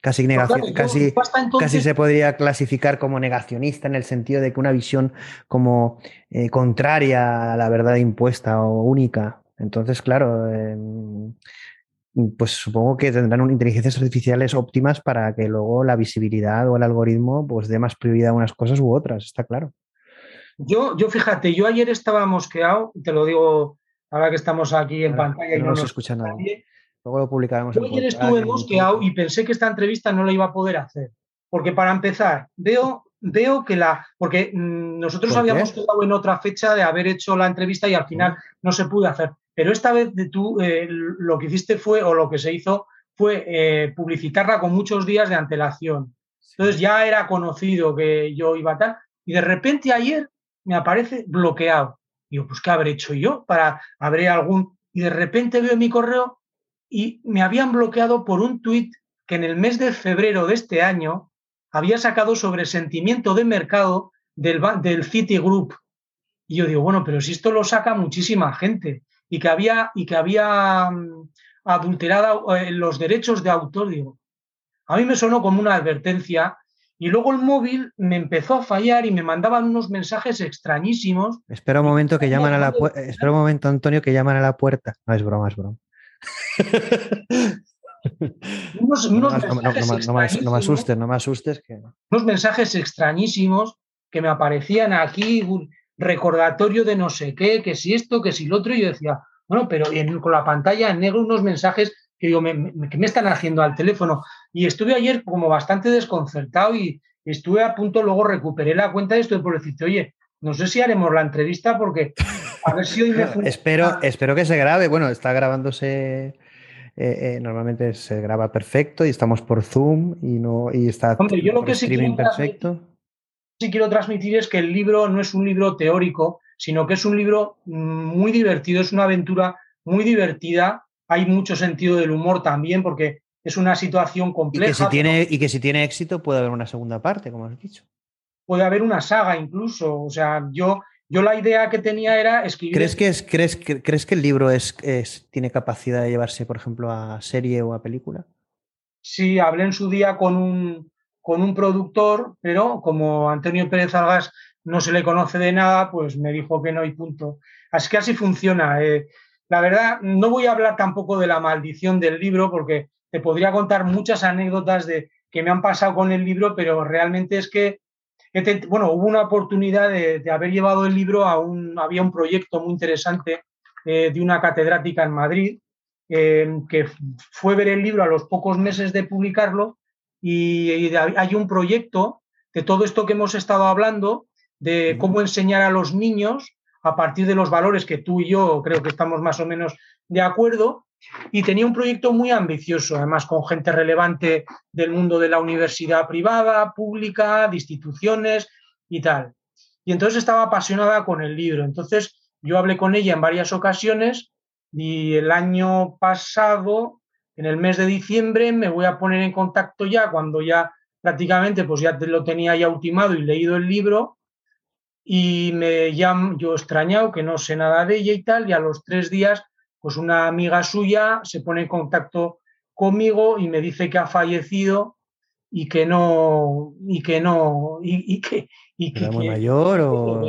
Casi, negación, casi, casi se podría clasificar como negacionista en el sentido de que una visión como eh, contraria a la verdad impuesta o única. Entonces, claro, em, pues supongo que tendrán inteligencias artificiales óptimas para que luego la visibilidad o el algoritmo pues dé más prioridad a unas cosas u otras, está claro. Yo, yo fíjate, yo ayer estaba mosqueado, te lo digo ahora que estamos aquí en pantalla y no, nos escucha nadie. Luego lo publicaremos. Yo ayer estuve mosqueado y pensé que esta entrevista no la iba a poder hacer. Porque para empezar, veo, veo que la. Porque mm, nosotros habíamos quedado en otra fecha de haber hecho la entrevista y al final no se pudo hacer. Pero esta vez tú eh, lo que hiciste fue, o lo que se hizo, fue eh, publicitarla con muchos días de antelación. Entonces ya era conocido que yo iba a tal, y de repente ayer me aparece bloqueado. Digo, pues ¿qué habré hecho yo para habré algún. Y de repente veo mi correo y me habían bloqueado por un tuit que en el mes de febrero de este año había sacado sobre sentimiento de mercado del, del Citigroup. Y yo digo, bueno, pero si esto lo saca muchísima gente y que había, y que había mm, adulterado eh, los derechos de autor, digo, a mí me sonó como una advertencia y luego el móvil me empezó a fallar y me mandaban unos mensajes extrañísimos. Espera un momento que llaman a la puerta. Espera un momento, Antonio, que llaman a la puerta. No es broma, es broma. no, me asustes, no me asustes. Que... Unos mensajes extrañísimos que me aparecían aquí recordatorio de no sé qué, que si esto, que si lo otro, y yo decía, bueno, pero con la pantalla en negro unos mensajes que digo, me, ¿qué me están haciendo al teléfono? Y estuve ayer como bastante desconcertado y estuve a punto, luego recuperé la cuenta y estoy por decirte, oye, no sé si haremos la entrevista porque a ver si hoy me espero, espero que se grabe, bueno, está grabándose... Eh, eh, normalmente se graba perfecto y estamos por Zoom y no y está Hombre, yo lo que perfecto sí quiero transmitir es que el libro no es un libro teórico, sino que es un libro muy divertido, es una aventura muy divertida. Hay mucho sentido del humor también, porque es una situación compleja. Y que si tiene, y que si tiene éxito puede haber una segunda parte, como has dicho. Puede haber una saga incluso. O sea, yo, yo la idea que tenía era escribir. ¿Crees que, es, crees, ¿crees que el libro es, tiene capacidad de llevarse, por ejemplo, a serie o a película? Sí, hablé en su día con un, con un productor, pero como Antonio Pérez Algas no se le conoce de nada, pues me dijo que no hay punto. Así que así funciona. Eh, la verdad, no voy a hablar tampoco de la maldición del libro, porque te podría contar muchas anécdotas de que me han pasado con el libro, pero realmente es que, bueno, hubo una oportunidad de, haber llevado el libro a un, había un proyecto muy interesante eh, de una catedrática en Madrid, eh, que fue ver el libro a los pocos meses de publicarlo y, hay un proyecto de todo esto que hemos estado hablando, de cómo enseñar a los niños a partir de los valores que tú y yo creo que estamos más o menos de acuerdo. Y tenía un proyecto muy ambicioso, además con gente relevante del mundo de la universidad privada, pública, de instituciones y tal. Y entonces estaba apasionada con el libro. Entonces yo hablé con ella en varias ocasiones y el año pasado en el mes de diciembre me voy a poner en contacto ya cuando ya prácticamente pues ya lo tenía ya ultimado y leído el libro y me llamo, yo extrañado que no sé nada de ella y tal y a los tres días pues una amiga suya se pone en contacto conmigo y me dice que ha fallecido y que no y que no y, que y era muy mayor o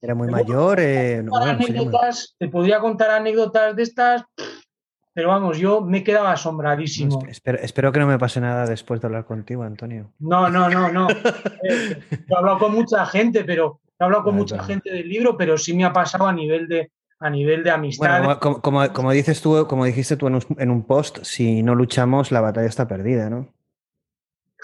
era muy mayor eh, te podría contar anécdotas de estas pero vamos, yo me quedaba asombradísimo. espero, que no me pase nada después de hablar contigo, Antonio. No, no, no, no. Eh, he hablado con mucha gente, pero he hablado con mucha gente del libro, pero sí me ha pasado a nivel de, a nivel de amistad. como, dices tú, como dijiste tú en un, post, si no luchamos, la batalla está perdida, ¿no?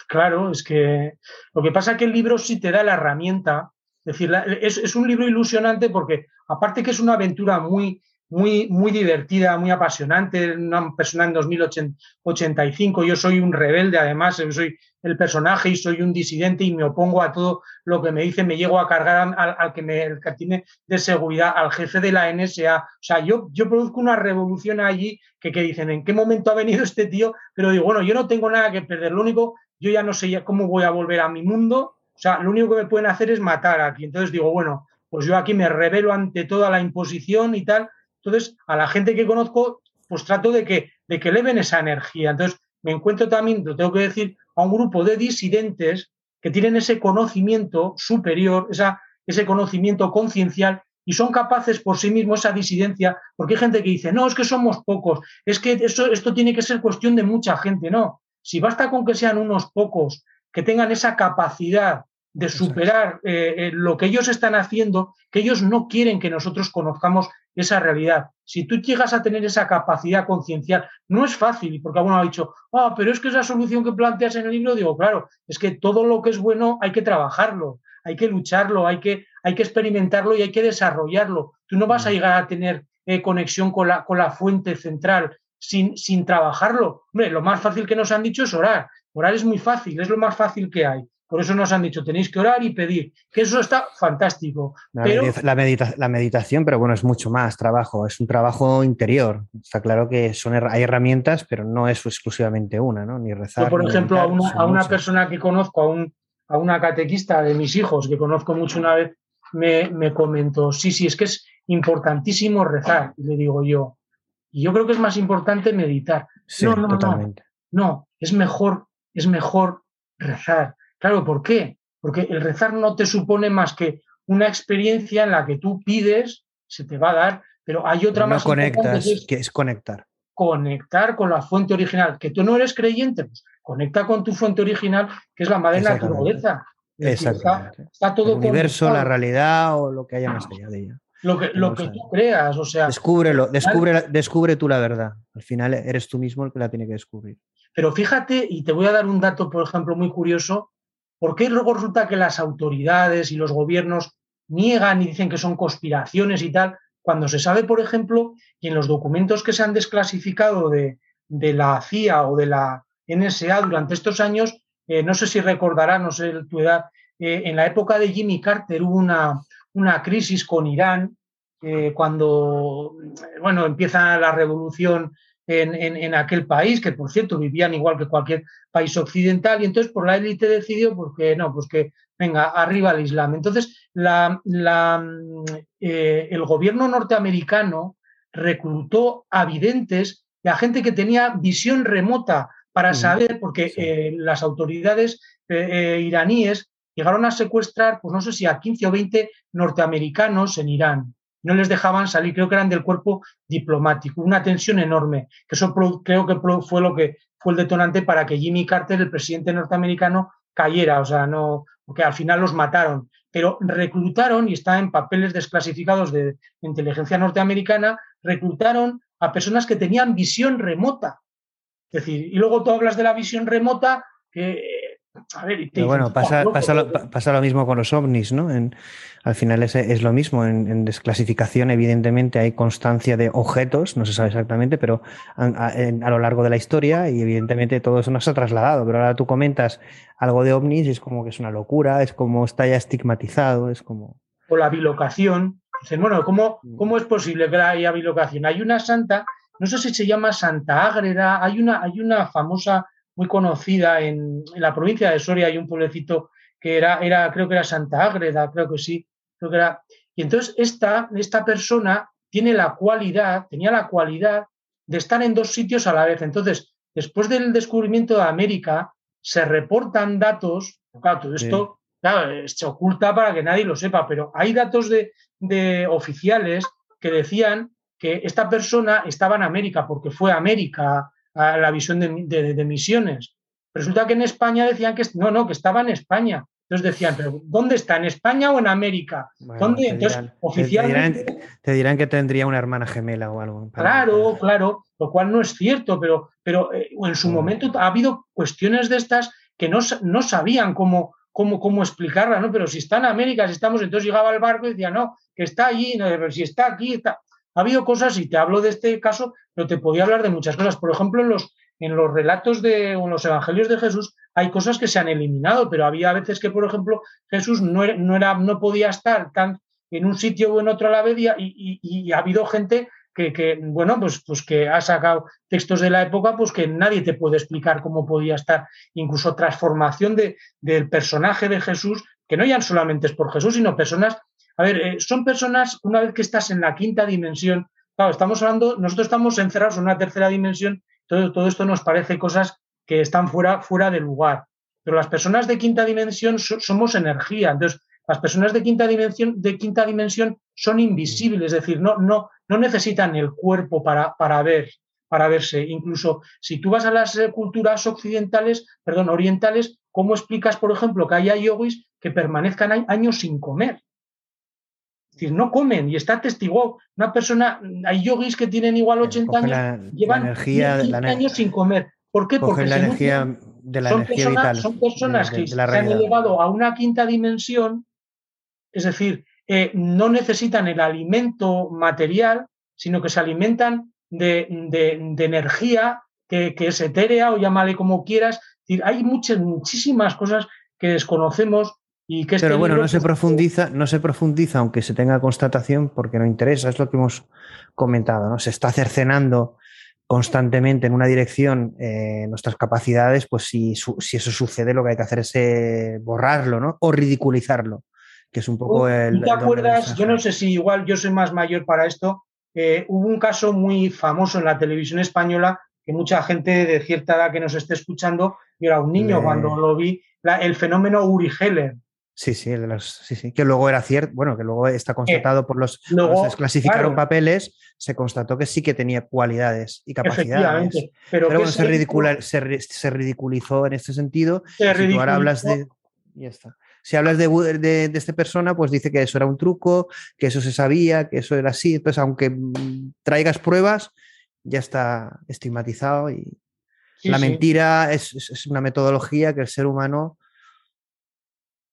Claro, es que lo que pasa es que el libro sí te da la herramienta. Es decir, es, es un libro ilusionante porque, aparte que es una aventura muy, muy, muy divertida, muy apasionante, una persona en 2085, yo soy un rebelde además, soy el personaje y soy un disidente y me opongo a todo lo que me dice, me llego a cargar al, que me el que tiene de seguridad, al jefe de la NSA, o sea, yo, yo produzco una revolución allí que, que dicen, ¿en qué momento ha venido este tío? Pero digo, bueno, yo no tengo nada que perder, lo único, yo ya no sé cómo voy a volver a mi mundo, o sea, lo único que me pueden hacer es matar aquí, entonces digo, bueno, pues yo aquí me revelo ante toda la imposición y tal, entonces, a la gente que conozco, pues trato de que, de que eleven esa energía. Entonces, me encuentro también, lo tengo que decir, a un grupo de disidentes que tienen ese conocimiento superior, esa, ese conocimiento conciencial y son capaces por sí mismos esa disidencia, porque hay gente que dice, no, es que somos pocos, es que esto, esto tiene que ser cuestión de mucha gente, no. Si basta con que sean unos pocos que tengan esa capacidad de superar eh, eh, lo que ellos están haciendo, que ellos no quieren que nosotros conozcamos esa realidad. Si tú llegas a tener esa capacidad conciencial, no es fácil, porque alguno ha dicho, ah, pero es que esa solución que planteas en el libro, digo, claro, es que todo lo que es bueno hay que trabajarlo, hay que lucharlo, hay que, hay que experimentarlo y hay que desarrollarlo. Tú no vas a llegar a tener eh, conexión con la, con la fuente central sin, sin trabajarlo. Hombre, lo más fácil que nos han dicho es orar. Orar es muy fácil, es lo más fácil que hay. Por eso nos han dicho, tenéis que orar y pedir, que eso está fantástico. La, la, meditación, pero bueno, es mucho más trabajo, es un trabajo interior. Está claro que son, hay herramientas, pero no es exclusivamente una, ¿no? Ni rezar. Yo, por ejemplo, a una, persona que conozco, a, un, a una catequista de mis hijos, que conozco mucho una vez, me, me comentó, sí, sí, es que es importantísimo rezar. Y le digo yo, y yo creo que es más importante meditar. no, no, totalmente. no, no, es mejor, es mejor rezar Claro, ¿por qué? Porque el rezar no te supone más que una experiencia en la que tú pides, se te va a dar, pero hay otra más. No conectas, que es, conectar. Conectar con la fuente original. Que tú no eres creyente, pues conecta con tu fuente original, que es la madre naturaleza. Exactamente. Está, todo el universo, la realidad o lo que haya más allá de ella. Lo que, lo que tú creas, o sea. Descúbrelo, descubre, descubre tú la verdad. Al final eres tú mismo el que la tiene que descubrir. Pero fíjate, y te voy a dar un dato, por ejemplo, muy curioso, ¿Por qué luego resulta que las autoridades y los gobiernos niegan y dicen que son conspiraciones y tal, cuando se sabe, por ejemplo, que en los documentos que se han desclasificado de, la CIA o de la NSA durante estos años, eh, no sé si recordarán, no sé tu edad, eh, en la época de Jimmy Carter hubo una, una crisis con Irán, eh, cuando bueno, empieza la revolución en, aquel país, que por cierto vivían igual que cualquier país occidental, y entonces por la élite decidió, pues que no, pues que venga, arriba el Islam. Entonces, la, eh, el gobierno norteamericano reclutó a videntes y a gente que tenía visión remota para saber, porque eh, las autoridades eh, iraníes llegaron a secuestrar, pues no sé si a 15 o 20 norteamericanos en Irán no les dejaban salir, creo que eran del cuerpo diplomático, una tensión enorme, que eso creo que fue lo que fue el detonante para que Jimmy Carter, el presidente norteamericano, cayera, o sea, no, porque al final los mataron, pero reclutaron, y está en papeles desclasificados de inteligencia norteamericana, reclutaron a personas que tenían visión remota. Es decir, y luego tú hablas de la visión remota, que a ver, bueno, pasa, pasa, lo, mismo con los ovnis, ¿no? al final es, es lo mismo. En, desclasificación, evidentemente, hay constancia de objetos, no se sabe exactamente, pero a, lo largo de la historia, y evidentemente todo eso no se ha trasladado. Pero ahora tú comentas algo de ovnis y es como que es una locura, es como está ya estigmatizado, es como. O la bilocación. Dicen, bueno, ¿cómo, mm. ¿cómo es posible que haya bilocación? Hay una santa, no sé si se llama Santa Ágreda, hay una, hay una famosa muy conocida en, la provincia de Soria, hay un pueblecito que era, era, creo que era Santa Ágreda, creo que sí, creo que era. Y entonces esta, esta persona tiene la cualidad, tenía la cualidad de estar en dos sitios a la vez. Entonces, después del descubrimiento de América, se reportan datos, claro, todo esto se oculta para que nadie lo sepa, pero hay datos de, de oficiales que decían que esta persona estaba en América porque fue a América a la visión de, misiones. Resulta que en España decían que no, no, que estaba en España. Entonces decían, pero ¿dónde está? ¿En España o en América? ¿Dónde? Entonces, oficialmente. Te dirán, que tendría una hermana gemela o algo. Claro, claro, lo cual no es cierto, pero, pero eh, en su momento ha habido cuestiones de estas que no, no sabían cómo, cómo, cómo explicarla, ¿no? Pero si está en América, si estamos, entonces llegaba al barco y decía, no, que está allí, no, pero si está aquí, está. Ha habido cosas, y te hablo de este caso, pero te podía hablar de muchas cosas. Por ejemplo, en los, en los relatos de en los evangelios de Jesús hay cosas que se han eliminado, pero había veces que, por ejemplo, Jesús no no, era, no podía estar tan en un sitio o en otro a la vez y, ha habido gente que, bueno, pues, pues que ha sacado textos de la época, pues que nadie te puede explicar cómo podía estar, incluso transformación de, del personaje de Jesús, que no ya solamente es por Jesús, sino personas a ver, eh, son personas, una vez que estás en la quinta dimensión, claro, estamos hablando, nosotros estamos encerrados en una tercera dimensión, todo, todo esto nos parece cosas que están fuera, fuera de lugar. Pero las personas de quinta dimensión somos energía. Entonces, las personas de quinta dimensión, de quinta dimensión son invisibles, es decir, no, no, no necesitan el cuerpo para, para ver, para verse. Incluso si tú vas a las eh, culturas occidentales, perdón, orientales, ¿cómo explicas, por ejemplo, que haya yogis que permanezcan años sin comer? Decir, no comen y está testigo. Una persona, hay yogis que tienen igual 80 años, llevan energía, años sin comer. ¿Por qué? Porque la energía de la son energía personas, vital. Son personas que se han elevado a una quinta dimensión, es decir, eh, no necesitan el alimento material, sino que se alimentan de, energía que, es etérea o llámale como quieras. hay muchas, muchísimas cosas que desconocemos pero este bueno, no se profundiza, no se profundiza aunque se tenga constatación porque no interesa, es lo que hemos comentado, ¿no? Se está cercenando constantemente en una dirección eh, nuestras capacidades, pues si, si, eso sucede, lo que hay que hacer es eh, borrarlo, ¿no? O ridiculizarlo, que es un poco el. ¿Te acuerdas? Yo no sé si igual yo soy más mayor para esto. Eh, hubo un caso muy famoso en la televisión española que mucha gente de cierta edad que nos esté escuchando, yo era un niño cuando lo vi, el fenómeno Uri Geller. Sí, sí, sí, sí, que luego era cierto, bueno, que luego está constatado por los, que desclasificaron papeles, se constató que sí que tenía cualidades y capacidades. Pero, bueno, se, ridiculizó en este sentido. Si tú ahora hablas de. Ya está. Si hablas de, de, de, esta persona, pues dice que eso era un truco, que eso se sabía, que eso era así. Entonces, aunque traigas pruebas, ya está estigmatizado y la mentira es, es, una metodología que el ser humano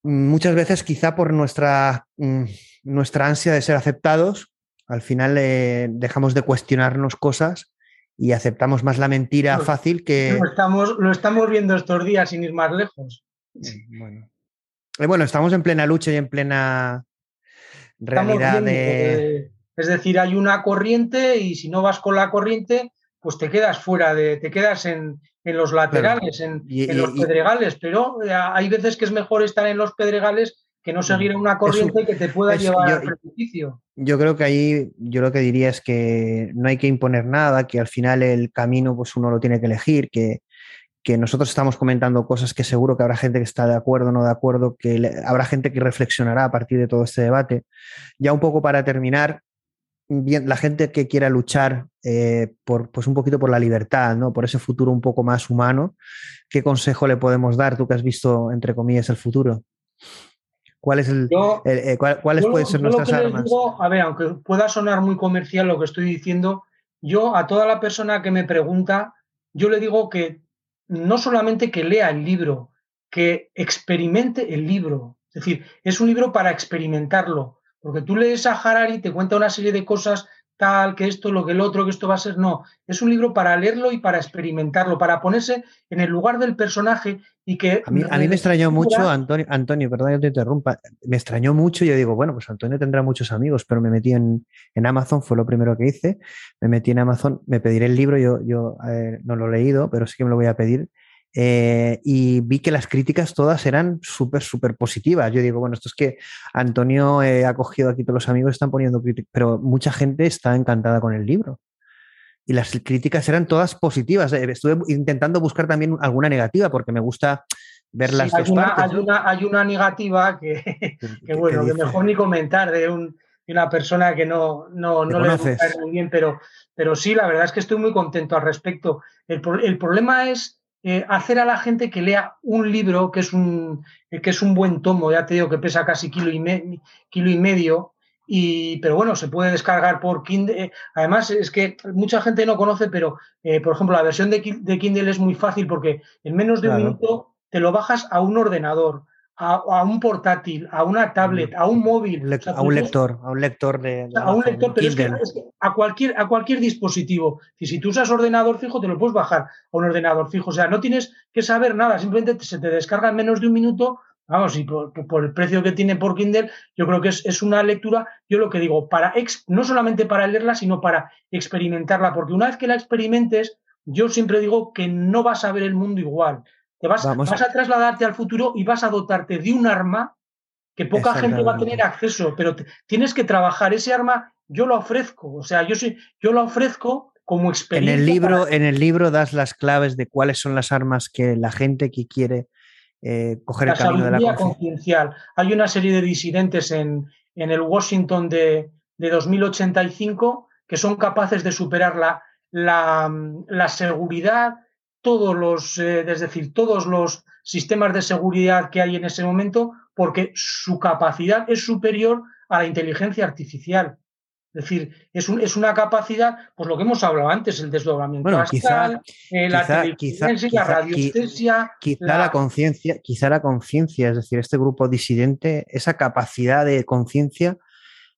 muchas veces quizá por nuestra, mm, nuestra ansia de ser aceptados, al final eh, dejamos de cuestionarnos cosas y aceptamos más la mentira fácil que... Lo estamos, lo estamos viendo estos días sin ir más lejos. Mm, bueno. Eh, bueno, estamos en plena lucha y en plena realidad de... Es decir, hay una corriente y si no vas con la corriente, pues te quedas fuera de, te quedas en, los laterales, en, los pedregales, pero eh, hay veces que es mejor estar en los pedregales que no seguir en una corriente que te pueda llevar al precipicio. Yo creo que ahí, yo lo que diría es que no hay que imponer nada, que al final el camino pues uno lo tiene que elegir, que, que nosotros estamos comentando cosas que seguro que habrá gente que está de acuerdo o no de acuerdo, que habrá gente que reflexionará a partir de todo este debate. Ya un poco para terminar, bien, la gente que quiera luchar eh, por, pues un poquito por la libertad, ¿no? por ese futuro un poco más humano, ¿qué consejo le podemos dar tú que has visto, entre comillas, el futuro? ¿Cuál es el, eh, ¿Cuáles pueden ser nuestras armas? a ver, aunque pueda sonar muy comercial lo que estoy diciendo, yo a toda la persona que me pregunta, yo le digo que no solamente que lea el libro, que experimente el libro. Es decir, es un libro para experimentarlo, porque tú lees a Harari y te cuenta una serie de cosas tal, que esto, lo que el otro, que esto va a ser. No, es un libro para leerlo y para experimentarlo, para ponerse en el lugar del personaje y que... A mí, a mí me extrañó mucho, Antonio, Antonio, perdón que te interrumpa, me extrañó mucho, yo digo, bueno, pues Antonio tendrá muchos amigos, pero me metí en, en Amazon, fue lo primero que hice, me metí en Amazon, me pediré el libro, yo, yo eh, no lo he leído, pero sí que me lo voy a pedir. Eh, y vi que las críticas todas eran súper, súper positivas. Yo digo, bueno, esto es que Antonio eh, ha cogido aquí todos los amigos, están poniendo críticas, pero mucha gente está encantada con el libro. Y las críticas eran todas positivas. Eh, estuve intentando buscar también alguna negativa porque me gusta ver las dos hay una, partes. Hay, una, hay una negativa que, que bueno, que mejor ni comentar de, un, de una persona que no, no, no le gusta muy bien, pero, pero sí, la verdad es que estoy muy contento al respecto. El, el problema es eh, hacer a la gente que lea un libro que es un, eh, que es un buen tomo, ya te digo que pesa casi kilo y, kilo y medio, y, pero bueno, se puede descargar por Kindle. Eh, además, es que mucha gente no conoce, pero por ejemplo, la versión de, Kindle es muy fácil porque en menos de un minuto te lo bajas a un ordenador a, un portátil, a una tablet, a un móvil. a un lector, a un lector de. a un lector, pero es que, a, cualquier, a cualquier dispositivo. Y si tú usas ordenador fijo, te lo puedes bajar a un ordenador fijo. O sea, no tienes que saber nada, simplemente se te descarga en menos de un minuto. Vamos, y por, el precio que tiene por Kindle, yo creo que es, una lectura, yo lo que digo, para no solamente para leerla, sino para experimentarla, porque una vez que la experimentes, yo siempre digo que no vas a ver el mundo igual. Te vas, vas, a trasladarte al futuro y vas a dotarte de un arma que poca gente va a tener acceso, pero tienes que trabajar ese arma, yo lo ofrezco, o sea, yo, sí, yo lo ofrezco como experiencia. En el, libro, en el libro das las claves de cuáles son las armas que la gente que quiere eh, coger el camino de la conciencial. Hay una serie de disidentes en, en el Washington de, de, 2085 que son capaces de superar la, la, la seguridad, todos los, eh, es decir, todos los sistemas de seguridad que hay en ese momento, porque su capacidad es superior a la inteligencia artificial. Es decir, es, es una capacidad, pues lo que hemos hablado antes, el desdoblamiento bueno, quizá, eh, la quizá, la radiestesia. Quizá la, conciencia, quizá la conciencia, es decir, este grupo disidente, esa capacidad de conciencia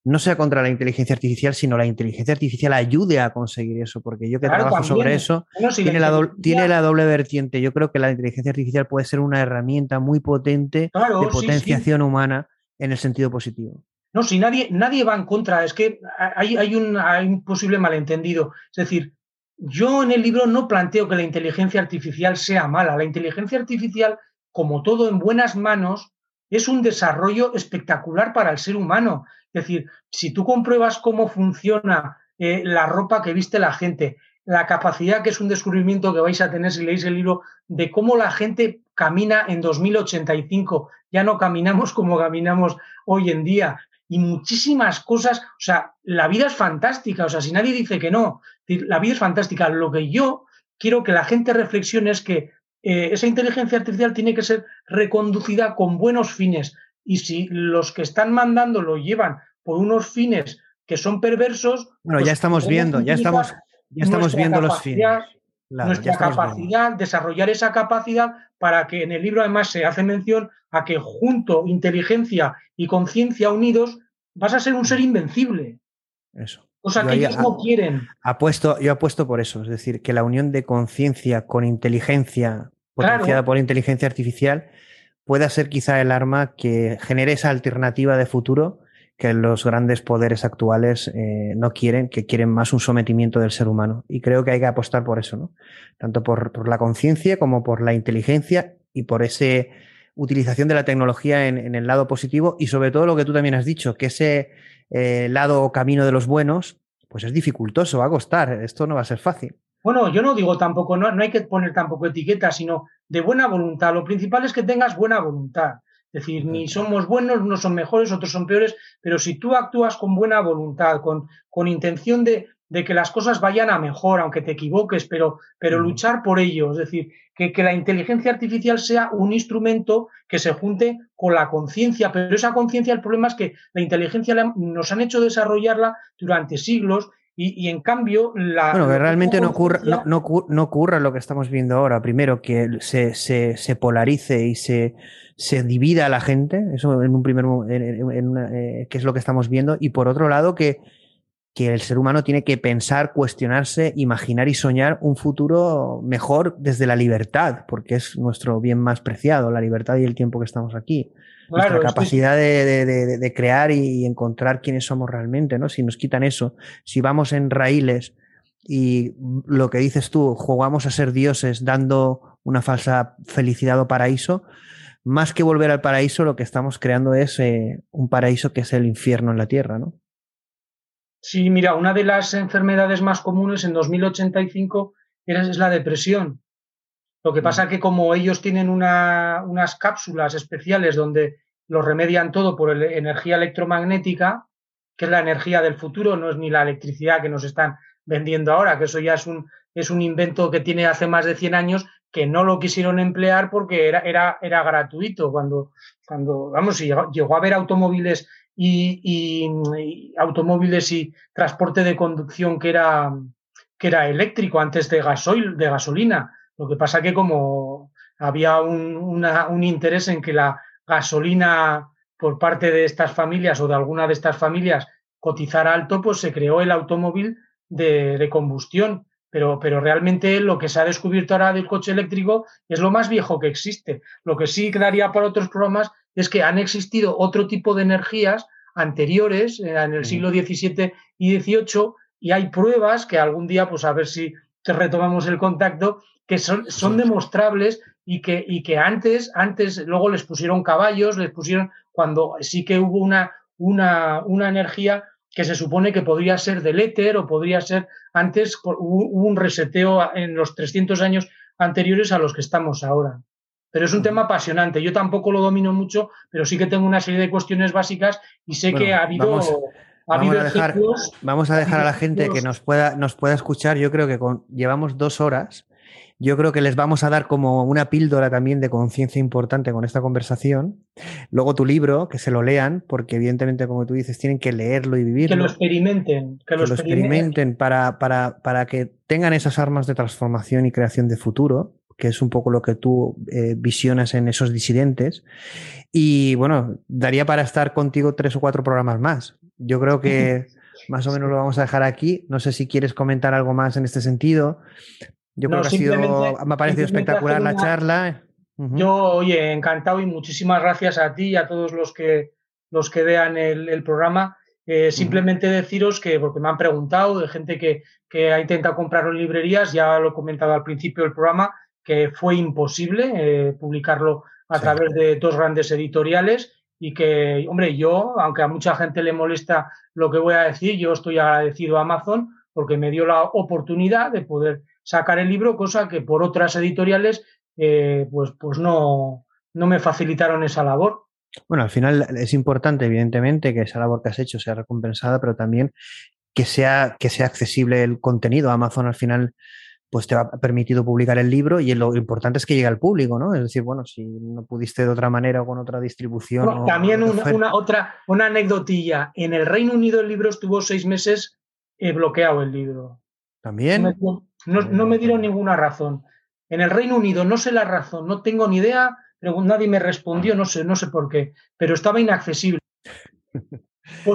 no sea contra la inteligencia artificial, sino la inteligencia artificial ayude a conseguir eso, porque yo que trabajo sobre eso, tiene, la doble, tiene, la doble, vertiente. Yo creo que la inteligencia artificial puede ser una herramienta muy potente de potenciación humana en el sentido positivo. No, si nadie, nadie va en contra, es que hay, hay, un, hay un posible malentendido. Es decir, yo en el libro no planteo que la inteligencia artificial sea mala. La inteligencia artificial, como todo en buenas manos, es un desarrollo espectacular para el ser humano. Es decir, si tú compruebas cómo funciona eh, la ropa que viste la gente, la capacidad que es un descubrimiento que vais a tener si leéis el libro de cómo la gente camina en 2085, ya no caminamos como caminamos hoy en día, y muchísimas cosas, o sea, la vida es fantástica, o sea, si nadie dice que no, la vida es fantástica. Lo que yo quiero que la gente reflexione es que eh, esa inteligencia artificial tiene que ser reconducida con buenos fines. Y si los que están mandando lo llevan por unos fines que son perversos. Bueno, ya pues estamos viendo, ya estamos, ya estamos viendo los fines. nuestra capacidad, desarrollar esa capacidad para que en el libro además se hace mención a que junto inteligencia y conciencia unidos vas a ser un ser invencible. Eso. O sea, que ellos no quieren. Apuesto, yo apuesto por eso, es decir, que la unión de conciencia con inteligencia, potenciada por inteligencia artificial, pueda ser quizá el arma que genere esa alternativa de futuro que los grandes poderes actuales eh, no quieren, que quieren más un sometimiento del ser humano. Y creo que hay que apostar por eso, ¿no? Tanto por, por la conciencia como por la inteligencia y por esa utilización de la tecnología en, en, el lado positivo y sobre todo lo que tú también has dicho, que ese eh, lado o camino de los buenos, pues es dificultoso, va a costar, esto no va a ser fácil. Bueno, yo no digo tampoco, no, no hay que poner tampoco etiquetas, sino de buena voluntad. Lo principal es que tengas buena voluntad. Es decir, ni somos buenos, no son mejores, otros son peores, pero si tú actúas con buena voluntad, con, con intención de, de que las cosas vayan a mejor, aunque te equivoques, pero, pero luchar por ello. Es decir, que, que, la inteligencia artificial sea un instrumento que se junte con la conciencia, pero esa conciencia, el problema es que la inteligencia nos han hecho desarrollarla durante siglos Y, en cambio, la. Bueno, que realmente no ocurra, no, no, ocurra lo que estamos viendo ahora. Primero, que se, se, se polarice y se, se divida a la gente, eso en un primer en, eh, que es lo que estamos viendo. Y por otro lado, que, que el ser humano tiene que pensar, cuestionarse, imaginar y soñar un futuro mejor desde la libertad, porque es nuestro bien más preciado, la libertad y el tiempo que estamos aquí nuestra capacidad de, crear y encontrar quiénes somos realmente, ¿no? Si nos quitan eso, si vamos en raíles y lo que dices tú, jugamos a ser dioses dando una falsa felicidad o paraíso, más que volver al paraíso, lo que estamos creando es eh, un paraíso que es el infierno en la tierra, ¿no? Sí, mira, una de las enfermedades más comunes en 2085 es la depresión. Lo que pasa es mm. que como ellos tienen unas cápsulas especiales donde lo remedian todo por energía electromagnética, que es la energía del futuro, no es ni la electricidad que nos están vendiendo ahora, que eso ya es un, es un invento que tiene hace más de 100 años que no lo quisieron emplear porque era, era, era gratuito. Cuando, cuando, vamos, llegó, a haber automóviles y, automóviles y transporte de conducción que era, que era eléctrico antes de gasoil, de gasolina. Lo que pasa que como había un, interés en que la gasolina por parte de estas familias o de alguna de estas familias cotizara alto, pues se creó el automóvil de, combustión. Pero, pero, realmente lo que se ha descubierto ahora del coche eléctrico es lo más viejo que existe. Lo que sí quedaría para otros programas es que han existido otro tipo de energías anteriores eh, en el siglo XVII y XVIII y hay pruebas que algún día, pues a ver si retomamos el contacto, que son, son demostrables y que, y que antes, antes, luego les pusieron caballos, les pusieron, cuando sí que hubo una, una, una energía que se supone que podría ser del éter o podría ser antes, hubo un reseteo en los 300 años anteriores a los que estamos ahora. Pero es un tema apasionante. Yo tampoco lo domino mucho, pero sí que tengo una serie de cuestiones básicas y sé que ha habido... Vamos, a dejar, vamos a dejar a la gente que nos pueda, nos pueda escuchar. Yo creo que con, llevamos dos horas yo creo que les vamos a dar como una píldora también de conciencia importante con esta conversación. Luego tu libro, que se lo lean, porque evidentemente, como tú dices, tienen que leerlo y vivirlo. Que lo experimenten. Que, lo, experimenten, para, para, para, que tengan esas armas de transformación y creación de futuro que es un poco lo que tú eh, visionas en esos disidentes. Y bueno, daría para estar contigo tres o cuatro programas más. Yo creo que más o menos lo vamos a dejar aquí. No sé si quieres comentar algo más en este sentido, yo creo que ha sido, me ha parecido espectacular la charla. Yo, oye, encantado y muchísimas gracias a ti y a todos los que, los que vean el, programa. Eh, simplemente deciros que, porque me han preguntado de gente que, que ha intentado comprarlo en librerías, ya lo he comentado al principio del programa, que fue imposible eh, publicarlo a través de dos grandes editoriales y que, hombre, yo, aunque a mucha gente le molesta lo que voy a decir, yo estoy agradecido a Amazon porque me dio la oportunidad de poder sacar el libro, cosa que por otras editoriales eh, pues, pues no, no me facilitaron esa labor. Bueno, al final es importante, evidentemente, que esa labor que has hecho sea recompensada, pero también que sea, que sea accesible el contenido. Amazon al final pues te ha permitido publicar el libro y lo importante es que llegue al público, ¿no? Es decir, bueno, si no pudiste de otra manera o con otra distribución. también una, otra, una anécdotilla. En el Reino Unido el libro estuvo seis meses eh, bloqueado el libro. ¿También? No, me dieron ninguna razón. En el Reino Unido no sé la razón, no tengo ni idea, pero nadie me respondió, no sé, no sé por qué, pero estaba inaccesible.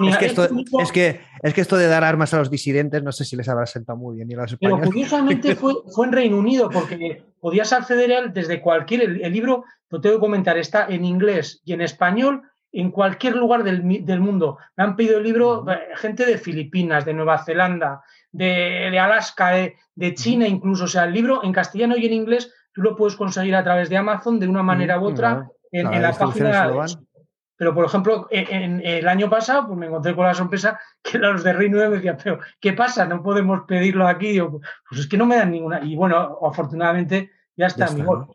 es, que esto, es, que, es que esto de dar armas a los disidentes, no sé si les habrá sentado muy bien. pero curiosamente fue, fue, en Reino Unido, porque podías acceder a él desde cualquier. El, libro, lo tengo que comentar, está en inglés y en español en cualquier lugar del, del mundo. Me han pedido el libro eh, gente de Filipinas, de Nueva Zelanda, de, Alaska, de, China incluso. O sea, el libro en castellano y en inglés tú lo puedes conseguir a través de Amazon de una manera u otra en, la página. Pero, por ejemplo, en, el año pasado pues me encontré con la sorpresa que los de Reino Unido me decían, pero ¿qué pasa? No podemos pedirlo aquí. pues es que no me dan ninguna. Y bueno, afortunadamente ya está.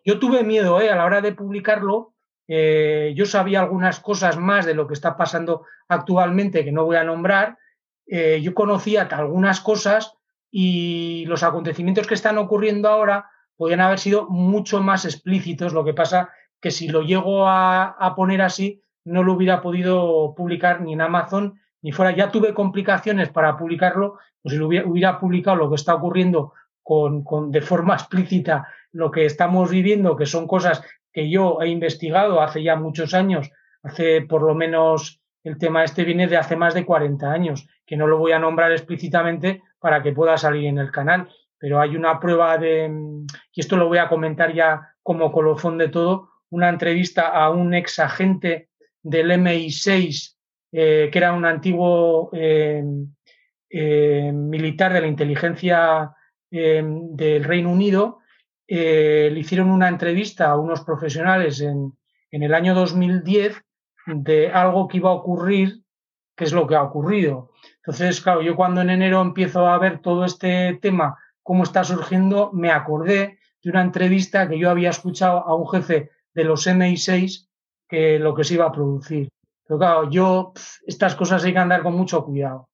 Yo tuve miedo ¿eh? a la hora de publicarlo. Eh, yo sabía algunas cosas más de lo que está pasando actualmente que no voy a nombrar eh, yo conocía algunas cosas y los acontecimientos que están ocurriendo ahora podrían haber sido mucho más explícitos. Lo que pasa que si lo llego a, poner así, no lo hubiera podido publicar ni en Amazon ni fuera, ya tuve complicaciones para publicarlo, pues si lo hubiera, publicado lo que está ocurriendo con, con, de forma explícita lo que estamos viviendo, que son cosas que yo he investigado hace ya muchos años, hace por lo menos el tema este viene de hace más de 40 años, que no lo voy a nombrar explícitamente para que pueda salir en el canal, pero hay una prueba de, y esto lo voy a comentar ya como colofón de todo, una entrevista a un ex agente del MI6, eh, que era un antiguo eh, eh, militar de la inteligencia del Reino Unido, le hicieron una entrevista a unos profesionales en, en el año 2010 de algo que iba a ocurrir, que es lo que ha ocurrido. Entonces, claro, yo cuando en enero empiezo a ver todo este tema, cómo está surgiendo, me acordé de una entrevista que yo había escuchado a un jefe de los MI6 que lo que se iba a producir. Pero claro, yo, estas cosas hay que andar con mucho cuidado.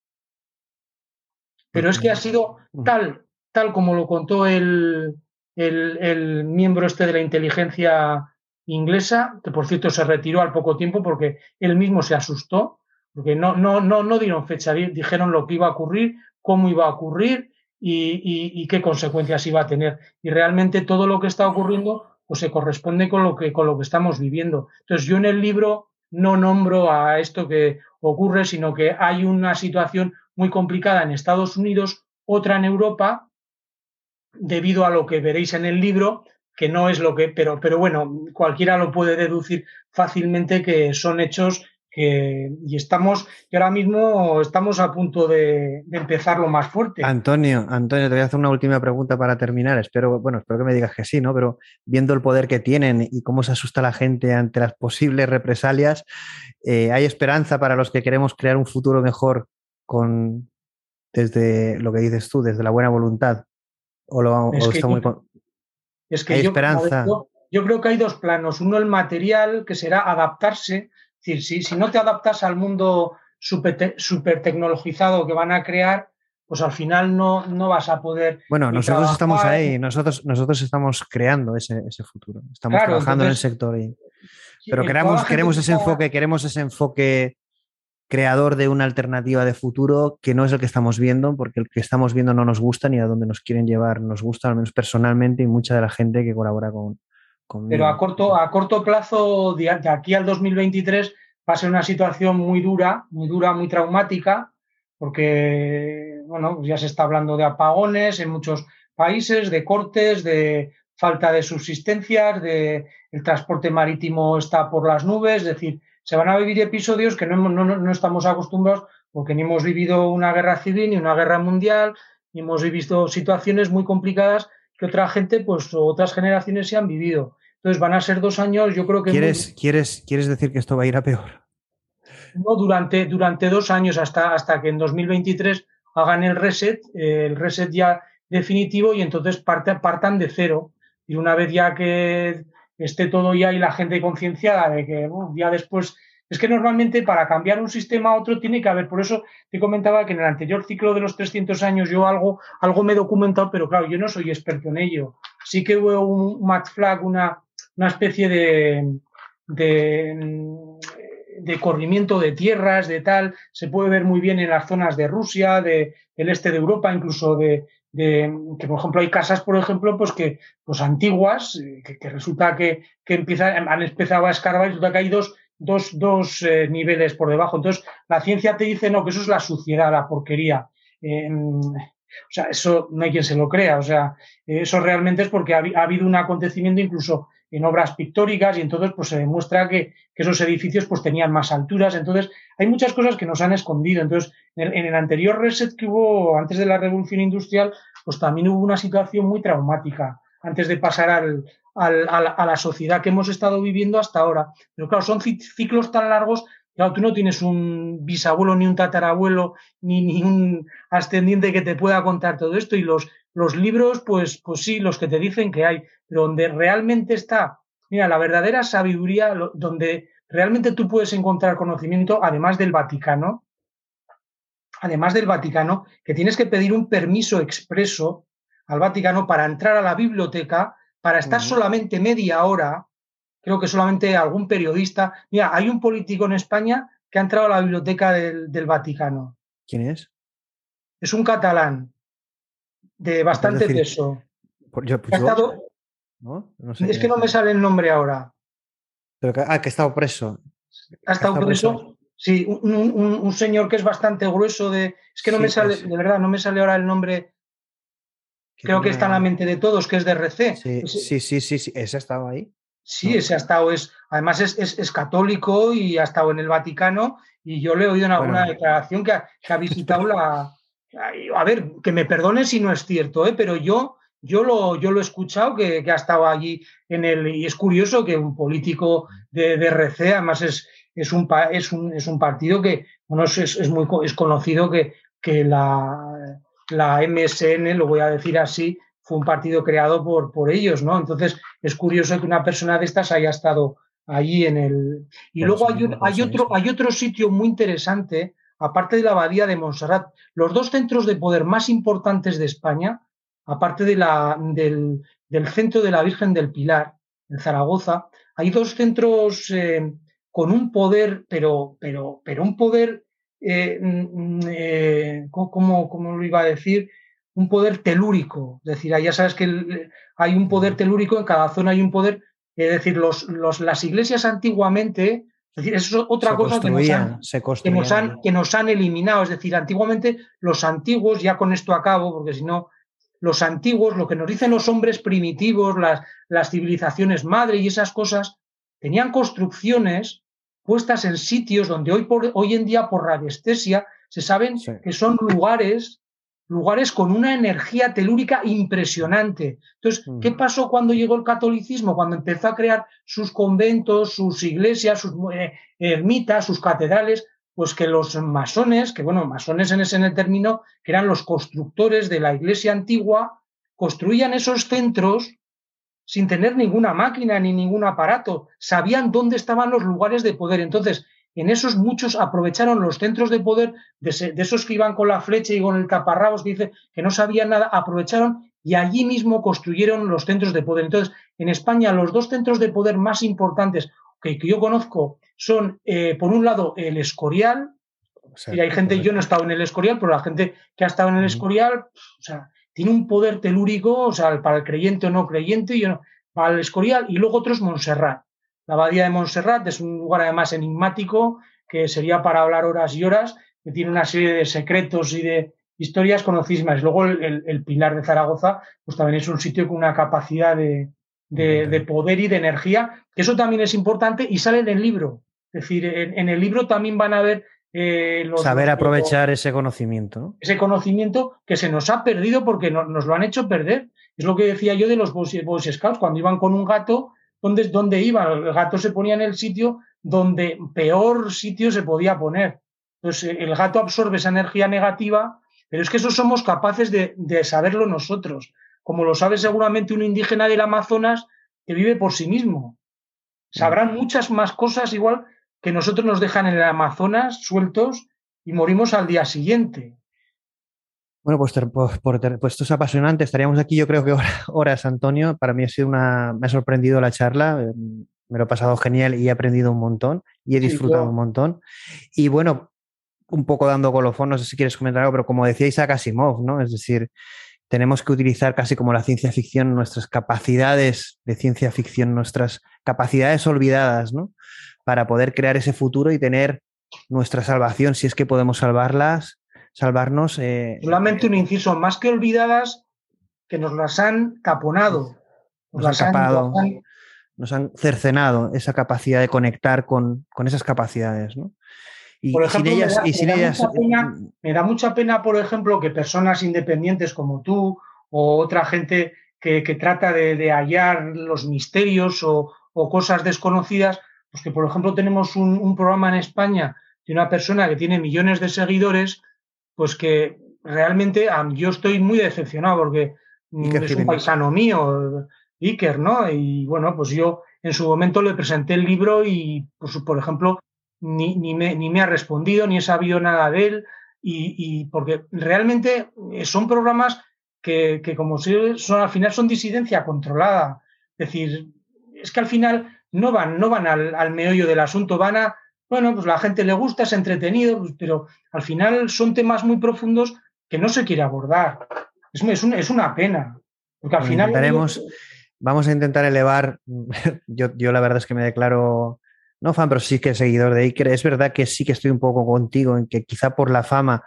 Pero es que ha sido tal, tal como lo contó el, el, el miembro este de la inteligencia inglesa, que por cierto se retiró al poco tiempo porque él mismo se asustó, porque no, no, no, no dieron fecha, dijeron lo que iba a ocurrir, cómo iba a ocurrir y, qué consecuencias iba a tener. Y realmente todo lo que está ocurriendo pues se corresponde con lo que, con lo que estamos viviendo. Entonces yo en el libro no nombro a esto que ocurre, sino que hay una situación muy complicada en Estados Unidos, otra en Europa, debido a lo que veréis en el libro, que no es lo que, pero, pero bueno, cualquiera lo puede deducir fácilmente que son hechos que, y estamos, y ahora mismo estamos a punto de, empezar lo más fuerte. Antonio, Antonio, te voy a hacer una última pregunta para terminar. Espero, bueno, espero que me digas que sí, ¿no? Pero viendo el poder que tienen y cómo se asusta la gente ante las posibles represalias, eh, ¿hay esperanza para los que queremos crear un futuro mejor con desde lo que dices tú, desde la buena voluntad? ¿O, lo, está muy, es que yo, esperanza. Yo, creo que hay dos planos. Uno, el material, que será adaptarse. Es decir, si, si no te adaptas al mundo súper super tecnologizado que van a crear, pues al final no, no vas a poder. Bueno, nosotros estamos ahí, nosotros, nosotros estamos creando ese, ese futuro. Estamos trabajando en el sector. Y... Pero queremos, queremos ese enfoque, queremos ese enfoque creador de una alternativa de futuro que no es el que estamos viendo, porque el que estamos viendo no nos gusta ni a dónde nos quieren llevar nos gusta, al menos personalmente, y mucha de la gente que colabora con... Pero a corto, a corto plazo, de aquí al 2023, va a ser una situación muy dura, muy dura, muy traumática, porque, bueno, ya se está hablando de apagones en muchos países, de cortes, de falta de subsistencias, de el transporte marítimo está por las nubes, es decir, se van a vivir episodios que no, no, no, estamos acostumbrados porque ni hemos vivido una guerra civil ni una guerra mundial, ni hemos vivido situaciones muy complicadas que otra gente, pues otras generaciones se han vivido. Entonces van a ser dos años, yo creo que... ¿Quieres, ¿quieres, ¿quieres decir que esto va a ir a peor? No, durante, durante dos años hasta, hasta que en 2023 hagan el reset, el reset ya definitivo y entonces partan de cero. Y una vez ya que esté todo ya y la gente concienciada de que ya después es que normalmente para cambiar un sistema a otro tiene que haber, por eso te comentaba que en el anterior ciclo de los 300 años yo algo, algo me he documentado, pero claro, yo no soy experto en ello. Sí que hubo un match flag, una, una especie de, de, de, corrimiento de tierras, de tal, se puede ver muy bien en las zonas de Rusia, de, del este de Europa, incluso de, que por ejemplo hay casas, por ejemplo, pues que pues antiguas, eh, que, resulta que, que han empezado a escarbar y resulta que hay dos, dos, dos eh, niveles por debajo. Entonces, la ciencia te dice, no, que eso es la suciedad, la porquería. O sea, eso no hay quien se lo crea. O sea, eso realmente es porque ha, habido un acontecimiento incluso en obras pictóricas y entonces pues se demuestra que, que, esos edificios pues tenían más alturas. Entonces, hay muchas cosas que nos han escondido. Entonces, en el, anterior reset que hubo antes de la revolución industrial, pues también hubo una situación muy traumática antes de pasar al, al, a la sociedad que hemos estado viviendo hasta ahora. Pero claro, son ciclos tan largos Claro, tú no tienes un bisabuelo, ni un tatarabuelo, ni, ni, un ascendiente que te pueda contar todo esto. Y los, los libros, pues, pues sí, los que te dicen que hay, donde realmente está, mira, la verdadera sabiduría, donde realmente tú puedes encontrar conocimiento, además del Vaticano, además del Vaticano, que tienes que pedir un permiso expreso al Vaticano para entrar a la biblioteca, para estar solamente media hora, creo que solamente algún periodista. Mira, hay un político en España que ha entrado a la biblioteca del, Vaticano. ¿Quién es? Es un catalán de bastante peso. es que no me sale el nombre ahora. Pero que, ah, que ha estado preso. ¿Ha estado, preso? Sí, un, señor que es bastante grueso de. Es que no me sale, pues de verdad, no me sale ahora el nombre. Creo que está en la mente de todos, que es de RC. Sí, sí, sí, sí, ese ha estado ahí. Sí, ese ha estado, es, además es, católico y ha estado en el Vaticano y yo le he oído una, declaración que ha, visitado la... A ver, que me perdone si no es cierto, ¿eh? pero yo, yo, lo, yo lo he escuchado que, ha estado allí en el... Y es curioso que un político de, de RC, además es, es, un, es, un, es un partido que bueno, es, es, muy es conocido que, que la, la MSN, lo voy a decir así, fue un partido creado por, por ellos, ¿no? Entonces, es curioso que una persona de estas haya estado allí en el... Y luego hay, hay, otro, hay otro sitio muy interesante, aparte de la abadía de Montserrat, los dos centros de poder más importantes de España, aparte de la, del, del centro de la Virgen del Pilar, en Zaragoza, hay dos centros eh, con un poder, pero, pero, pero un poder, eh, mm, eh, ¿cómo, ¿cómo, lo iba a decir? un poder telúrico. Es decir, ya sabes que hay un poder telúrico, en cada zona hay un poder. Es decir, los, los, las iglesias antiguamente, es decir, eso es otra cosa que nos, han, que, nos han, que nos han eliminado. Es decir, antiguamente los antiguos, ya con esto acabo, porque si no, los antiguos, lo que nos dicen los hombres primitivos, las, las civilizaciones madre y esas cosas, tenían construcciones puestas en sitios donde hoy, por, hoy en día por radiestesia se saben que son lugares lugares con una energía telúrica impresionante. Entonces, ¿qué pasó cuando llegó el catolicismo? Cuando empezó a crear sus conventos, sus iglesias, sus eh, ermitas, sus catedrales, pues que los masones, que bueno, masones en ese en el término, que eran los constructores de la iglesia antigua, construían esos centros sin tener ninguna máquina ni ningún aparato. Sabían dónde estaban los lugares de poder. Entonces, en esos muchos aprovecharon los centros de poder de, esos que iban con la flecha y con el taparrabos que dice que no sabían nada, aprovecharon y allí mismo construyeron los centros de poder. Entonces, en España los dos centros de poder más importantes que, yo conozco son, eh, por un lado, el Escorial, y hay gente, yo no he estado en el Escorial, pero la gente que ha estado en el Escorial, o sea, tiene un poder telúrico, o sea, para el creyente o no creyente, no, para el Escorial, y luego otro es Montserrat. La abadía de Montserrat es un lugar además enigmático que sería para hablar horas y horas, que tiene una serie de secretos y de historias conocidísimas. Luego el, Pilar de Zaragoza, pues también es un sitio con una capacidad de, poder y de energía, que eso también es importante y sale en el libro. Es decir, en, el libro también van a ver eh, los, Saber aprovechar ese conocimiento. Ese conocimiento que se nos ha perdido porque nos lo han hecho perder. Es lo que decía yo de los Boy Scouts, cuando iban con un gato ¿Dónde, ¿Dónde iba? El gato se ponía en el sitio donde peor sitio se podía poner. Entonces, el gato absorbe esa energía negativa, pero es que eso somos capaces de, saberlo nosotros, como lo sabe seguramente un indígena del Amazonas que vive por sí mismo. Sabrán muchas más cosas igual que nosotros nos dejan en el Amazonas sueltos y morimos al día siguiente. Bueno, pues, pues, esto es apasionante. Estaríamos aquí, yo creo que horas, Antonio. Para mí ha sido una, me ha sorprendido la charla. Eh, me lo he pasado genial y he aprendido un montón y he disfrutado un montón. Y bueno, un poco dando colofón, no sé si quieres comentar algo, pero como decía Isaac Asimov, ¿no? Es decir, tenemos que utilizar casi como la ciencia ficción nuestras capacidades de ciencia ficción, nuestras capacidades olvidadas, ¿no? Para poder crear ese futuro y tener nuestra salvación, si es que podemos salvarlas, salvarnos. Eh, Solamente un inciso, más que olvidadas, que nos las han taponado. Nos, han tapado, nos han cercenado esa capacidad de conectar con, esas capacidades, ¿no? Y, por ejemplo, sin ellas, me, da, y sin ellas me da mucha pena, por ejemplo, que personas independientes como tú o otra gente que, trata de, hallar los misterios o, cosas desconocidas, pues que, por ejemplo, tenemos un, un, programa en España de una persona que tiene millones de seguidores pues que realmente yo estoy muy decepcionado porque mm, es un paisano mío, Iker, ¿no? Y bueno, pues yo en su momento le presenté el libro y, pues, por ejemplo, ni, ni, me, ni me ha respondido, ni he sabido nada de él, y, porque realmente son programas que, como si son al final son disidencia controlada. Es decir, es que al final no van, no van al, al meollo del asunto, van a bueno, pues la gente le gusta, es entretenido, pues, pero al final son temas muy profundos que no se quiere abordar. Es, es, una pena. Porque al final. Vamos a intentar elevar. Yo, yo la verdad es que me declaro no fan, pero sí que seguidor de Iker. Es verdad que sí que estoy un poco contigo en que quizá por la fama,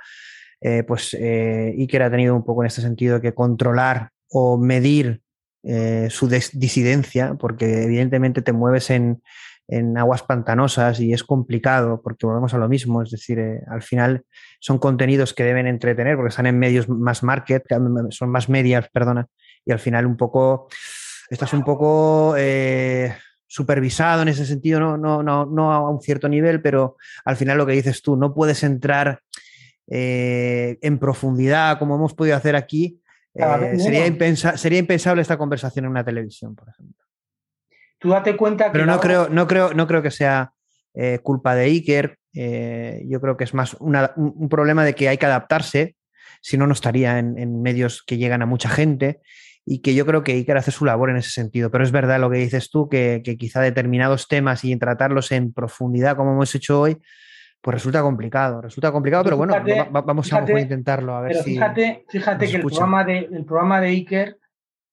eh, pues eh, Iker ha tenido un poco en este sentido que controlar o medir eh, su disidencia, porque evidentemente te mueves en, en, aguas pantanosas y es complicado porque volvemos a lo mismo, es decir, eh, al final son contenidos que deben entretener porque están en medios más market, son más medias, perdona, y al final un poco, estás un poco eh, supervisado en ese sentido, no, no, no, no a un cierto nivel, pero al final lo que dices tú, no puedes entrar en profundidad como hemos podido hacer aquí eh, sería, sería impensable esta conversación en una televisión, por ejemplo. Tú date cuenta que. Pero no, creo, no, creo, no creo que sea eh, culpa de Iker. Eh, yo creo que es más un problema de que hay que adaptarse, si no, no estaría en, medios que llegan a mucha gente. Y que yo creo que Iker hace su labor en ese sentido. Pero es verdad lo que dices tú, que, que quizá determinados temas y en tratarlos en profundidad, como hemos hecho hoy, pues resulta complicado, resulta complicado, pero bueno, vamos a intentarlo a ver pero Fíjate, fíjate que el programa, de, el programa de Iker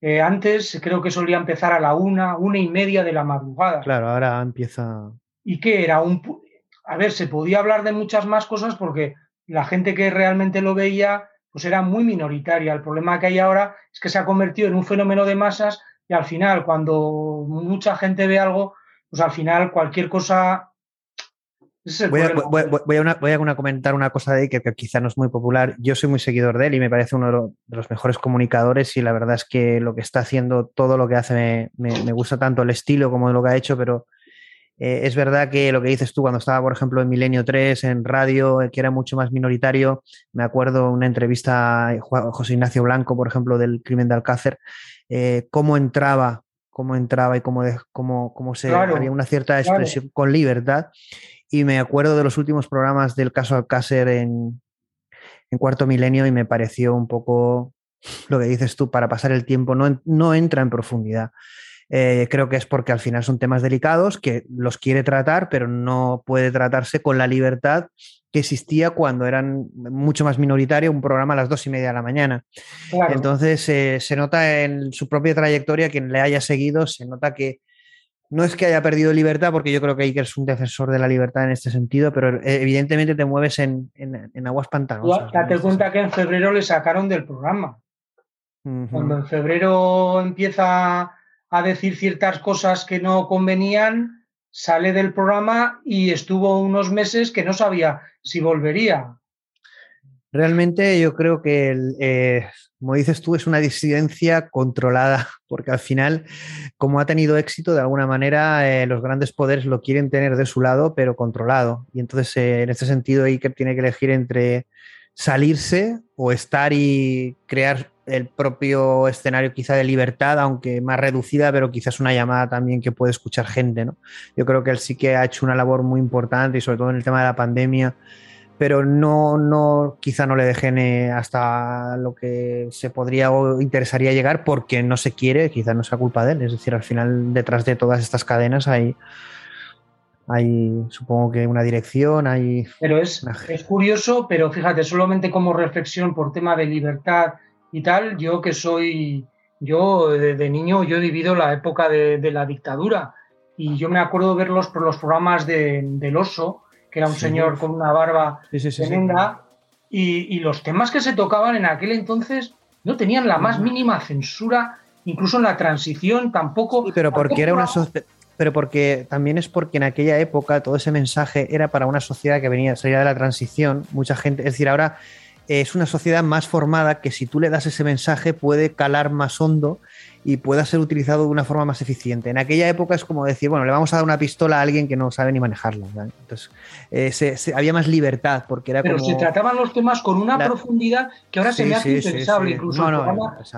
eh, antes creo que solía empezar a la una, una y media de la madrugada. Claro, ahora empieza. ¿Y qué era? Un, a ver, se podía hablar de muchas más cosas porque la gente que realmente lo veía pues era muy minoritaria. El problema que hay ahora es que se ha convertido en un fenómeno de masas y al final, cuando mucha gente ve algo, pues al final cualquier cosa Voy a, comentar una cosa de ahí que, quizá no es muy popular. Yo soy muy seguidor de él y me parece uno de los mejores comunicadores y la verdad es que lo que está haciendo, todo lo que hace, me, gusta tanto el estilo como lo que ha hecho, pero eh, es verdad que lo que dices tú cuando estaba, por ejemplo, en Milenio 3, en radio, eh, que era mucho más minoritario, me acuerdo una entrevista a José Ignacio Blanco, por ejemplo, del crimen de Alcácer, eh, cómo entraba cómo entraba y cómo, cómo, cómo se había una cierta expresión con libertad y me acuerdo de los últimos programas del caso Alcácer en, en Cuarto Milenio y me pareció un poco lo que dices tú, para pasar el tiempo, no, no entra en profundidad. Eh, creo que es porque al final son temas delicados que los quiere tratar, pero no puede tratarse con la libertad que existía cuando eran mucho más minoritario un programa a las dos y media de la mañana. Entonces eh, se nota en su propia trayectoria, quien le haya seguido, se nota que no es que haya perdido libertad, porque yo creo que Iker es un defensor de la libertad en este sentido, pero eh, evidentemente te mueves en, aguas pantanosas. Date cuenta que en febrero le sacaron del programa. Cuando en febrero empieza a decir ciertas cosas que no convenían, sale del programa y estuvo unos meses que no sabía si volvería. Realmente yo creo que eh, como dices tú, es una disidencia controlada, porque al final, como ha tenido éxito, de alguna manera eh, los grandes poderes lo quieren tener de su lado, pero controlado. Y entonces, eh, en este sentido, Iker tiene que elegir entre salirse o estar y crear el propio escenario quizá de libertad, aunque más reducida, pero quizás una llamada también que puede escuchar gente. ¿no? Yo creo que él sí que ha hecho una labor muy importante y sobre todo en el tema de la pandemia pero no, no, quizá no le dejen hasta lo que se podría o interesaría llegar porque no se quiere, quizá no sea culpa de él. Es decir, al final detrás de todas estas cadenas hay, hay supongo que una dirección, hay... Pero es, es curioso, pero fíjate, solamente como reflexión por tema de libertad y tal, yo que soy, yo de, niño, yo he vivido la época de, la dictadura y yo me acuerdo ver los, los programas de, del oso que era un señor con una barba tremenda, y, los temas que se tocaban en aquel entonces no tenían la más mínima censura, incluso en la transición tampoco. pero porque era una pero porque también es porque en aquella época todo ese mensaje era para una sociedad que venía salía de la transición, mucha gente, es decir, ahora es una sociedad más formada que si tú le das ese mensaje puede calar más hondo y pueda ser utilizado de una forma más eficiente. En aquella época es como decir, bueno, le vamos a dar una pistola a alguien que no sabe ni manejarla. Entonces, eh, había más libertad porque era Pero se trataban los temas con una profundidad que ahora se me hace impensable. Incluso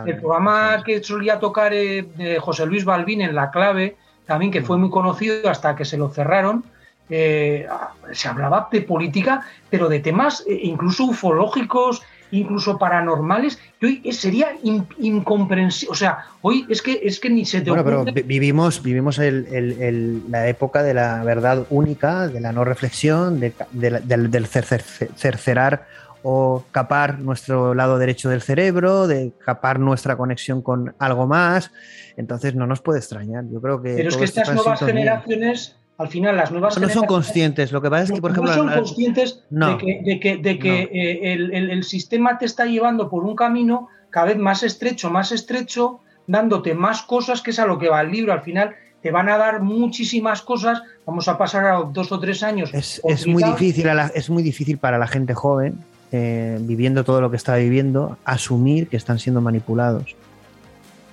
el, programa, que solía tocar eh, José Luis Balbín en La Clave, también que fue muy conocido hasta que se lo cerraron, eh, se hablaba de política, pero de temas incluso ufológicos, incluso paranormales, hoy sería incomprensible. O sea, hoy es que, es que ni se te Bueno, pero vivimos, vivimos la época de la verdad única, de la no reflexión, del cercerar o capar nuestro lado derecho del cerebro, de capar nuestra conexión con algo más. Entonces no nos puede extrañar. Yo creo que. Pero es que estas nuevas generaciones al final las nuevas no son conscientes lo que pasa es que por ejemplo no son conscientes de que, de que, eh, el, sistema te está llevando por un camino cada vez más estrecho más estrecho dándote más cosas que es a lo que va el libro. Al final te van a dar muchísimas cosas. Vamos a pasar a dos o tres años es, muy difícil es muy difícil para la gente joven eh, viviendo todo lo que está viviendo asumir que están siendo manipulados.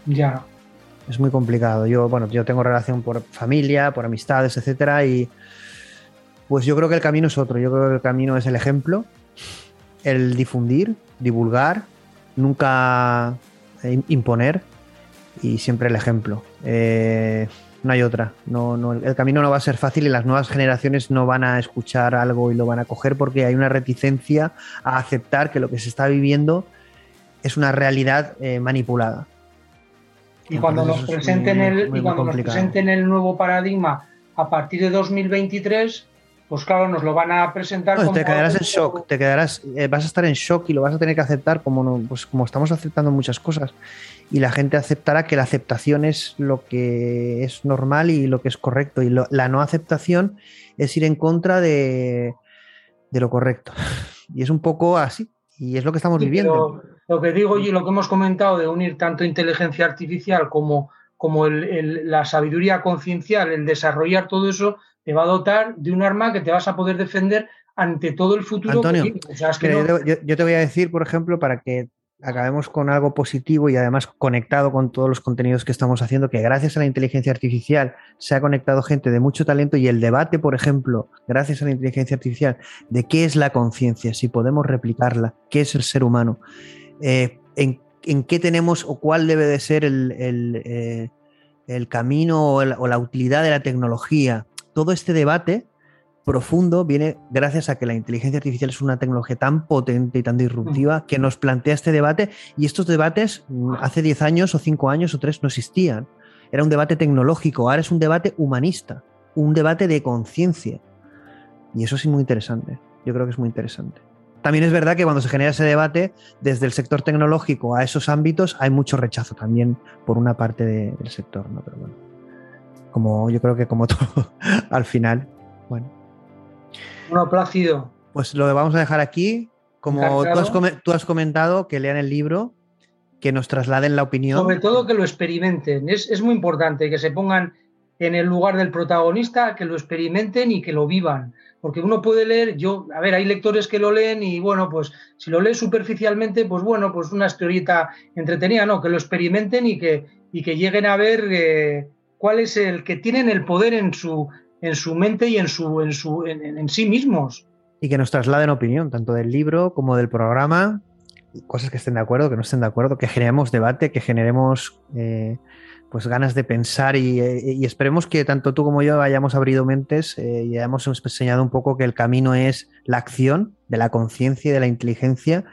Ya es muy complicado. Yo, bueno, yo tengo relación por familia, por amistades, etcétera, y pues yo creo que el camino es otro. Yo creo que el camino es el ejemplo, el difundir, divulgar, nunca imponer y siempre el ejemplo. Eh, no hay otra. No, no, el camino no va a ser fácil y las nuevas generaciones no van a escuchar algo y lo van a coger porque hay una reticencia a aceptar que lo que se está viviendo es una realidad eh, manipulada. Y cuando nos presenten el, cuando nos presenten el nuevo paradigma a partir de 2023, pues claro, nos lo van a presentar. como te quedarás en shock, te quedarás, eh, vas a estar en shock y lo vas a tener que aceptar como, pues, como estamos aceptando muchas cosas. Y la gente aceptará que la aceptación es lo que es normal y lo que es correcto. Y la no aceptación es ir en contra de, de, lo correcto. Y es un poco así. Y es lo que estamos viviendo. Lo que digo y lo que hemos comentado de unir tanto inteligencia artificial como, como la sabiduría conciencial, el desarrollar todo eso, te va a dotar de un arma que te vas a poder defender ante todo el futuro. Antonio, yo, te voy a decir, por ejemplo, para que acabemos con algo positivo y además conectado con todos los contenidos que estamos haciendo, que gracias a la inteligencia artificial se ha conectado gente de mucho talento y el debate, por ejemplo, gracias a la inteligencia artificial, de qué es la conciencia, si podemos replicarla, qué es el ser humano. Eh, en, qué tenemos o cuál debe de ser el, eh, camino o, la utilidad de la tecnología. Todo este debate profundo viene gracias a que la inteligencia artificial es una tecnología tan potente y tan disruptiva que nos plantea este debate y estos debates mm, hace 10 años o 5 años o 3 no existían. Era un debate tecnológico, ahora es un debate humanista, un debate de conciencia. Y eso es muy interesante. Yo creo que es muy interesante. También es verdad que cuando se genera ese debate, desde el sector tecnológico a esos ámbitos, hay mucho rechazo también por una parte del sector, ¿no? Pero bueno, como yo creo que como todo, al final, bueno. Bueno, Plácido. Pues lo vamos a dejar aquí. Como tú has, comentado, que lean el libro, que nos trasladen la opinión. Sobre todo que lo experimenten. Es, es muy importante que se pongan en el lugar del protagonista, que lo experimenten y que lo vivan porque uno puede leer, yo, a ver, hay lectores que lo leen y bueno, pues si lo lees superficialmente, pues bueno, pues una historieta entretenida, no, que lo experimenten y que, y que lleguen a ver eh, cuál es el que tienen el poder en su, en su mente y en, su, en, su, en, sí mismos. Y que nos trasladen opinión, tanto del libro como del programa, cosas que estén de acuerdo, que no estén de acuerdo, que generemos debate, que generemos... Eh, pues ganas de pensar eh, y, esperemos que tanto tú como yo hayamos abrido mentes eh, y hayamos enseñado un poco que el camino es la acción de la conciencia y de la inteligencia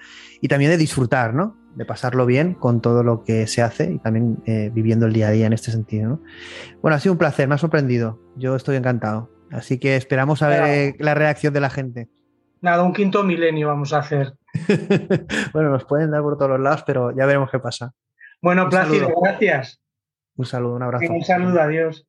y también de disfrutar, ¿no? De pasarlo bien con todo lo que se hace y también eh, viviendo el día a día en este sentido, ¿no? Bueno, ha sido un placer, me ha sorprendido. Yo estoy encantado. Así que esperamos a ver la reacción de la gente. Nada, un quinto milenio vamos a hacer. bueno, nos pueden dar por todos los lados, pero ya veremos qué pasa. Bueno, Plácido, gracias. Un saludo, un abrazo. Un saludo, adiós.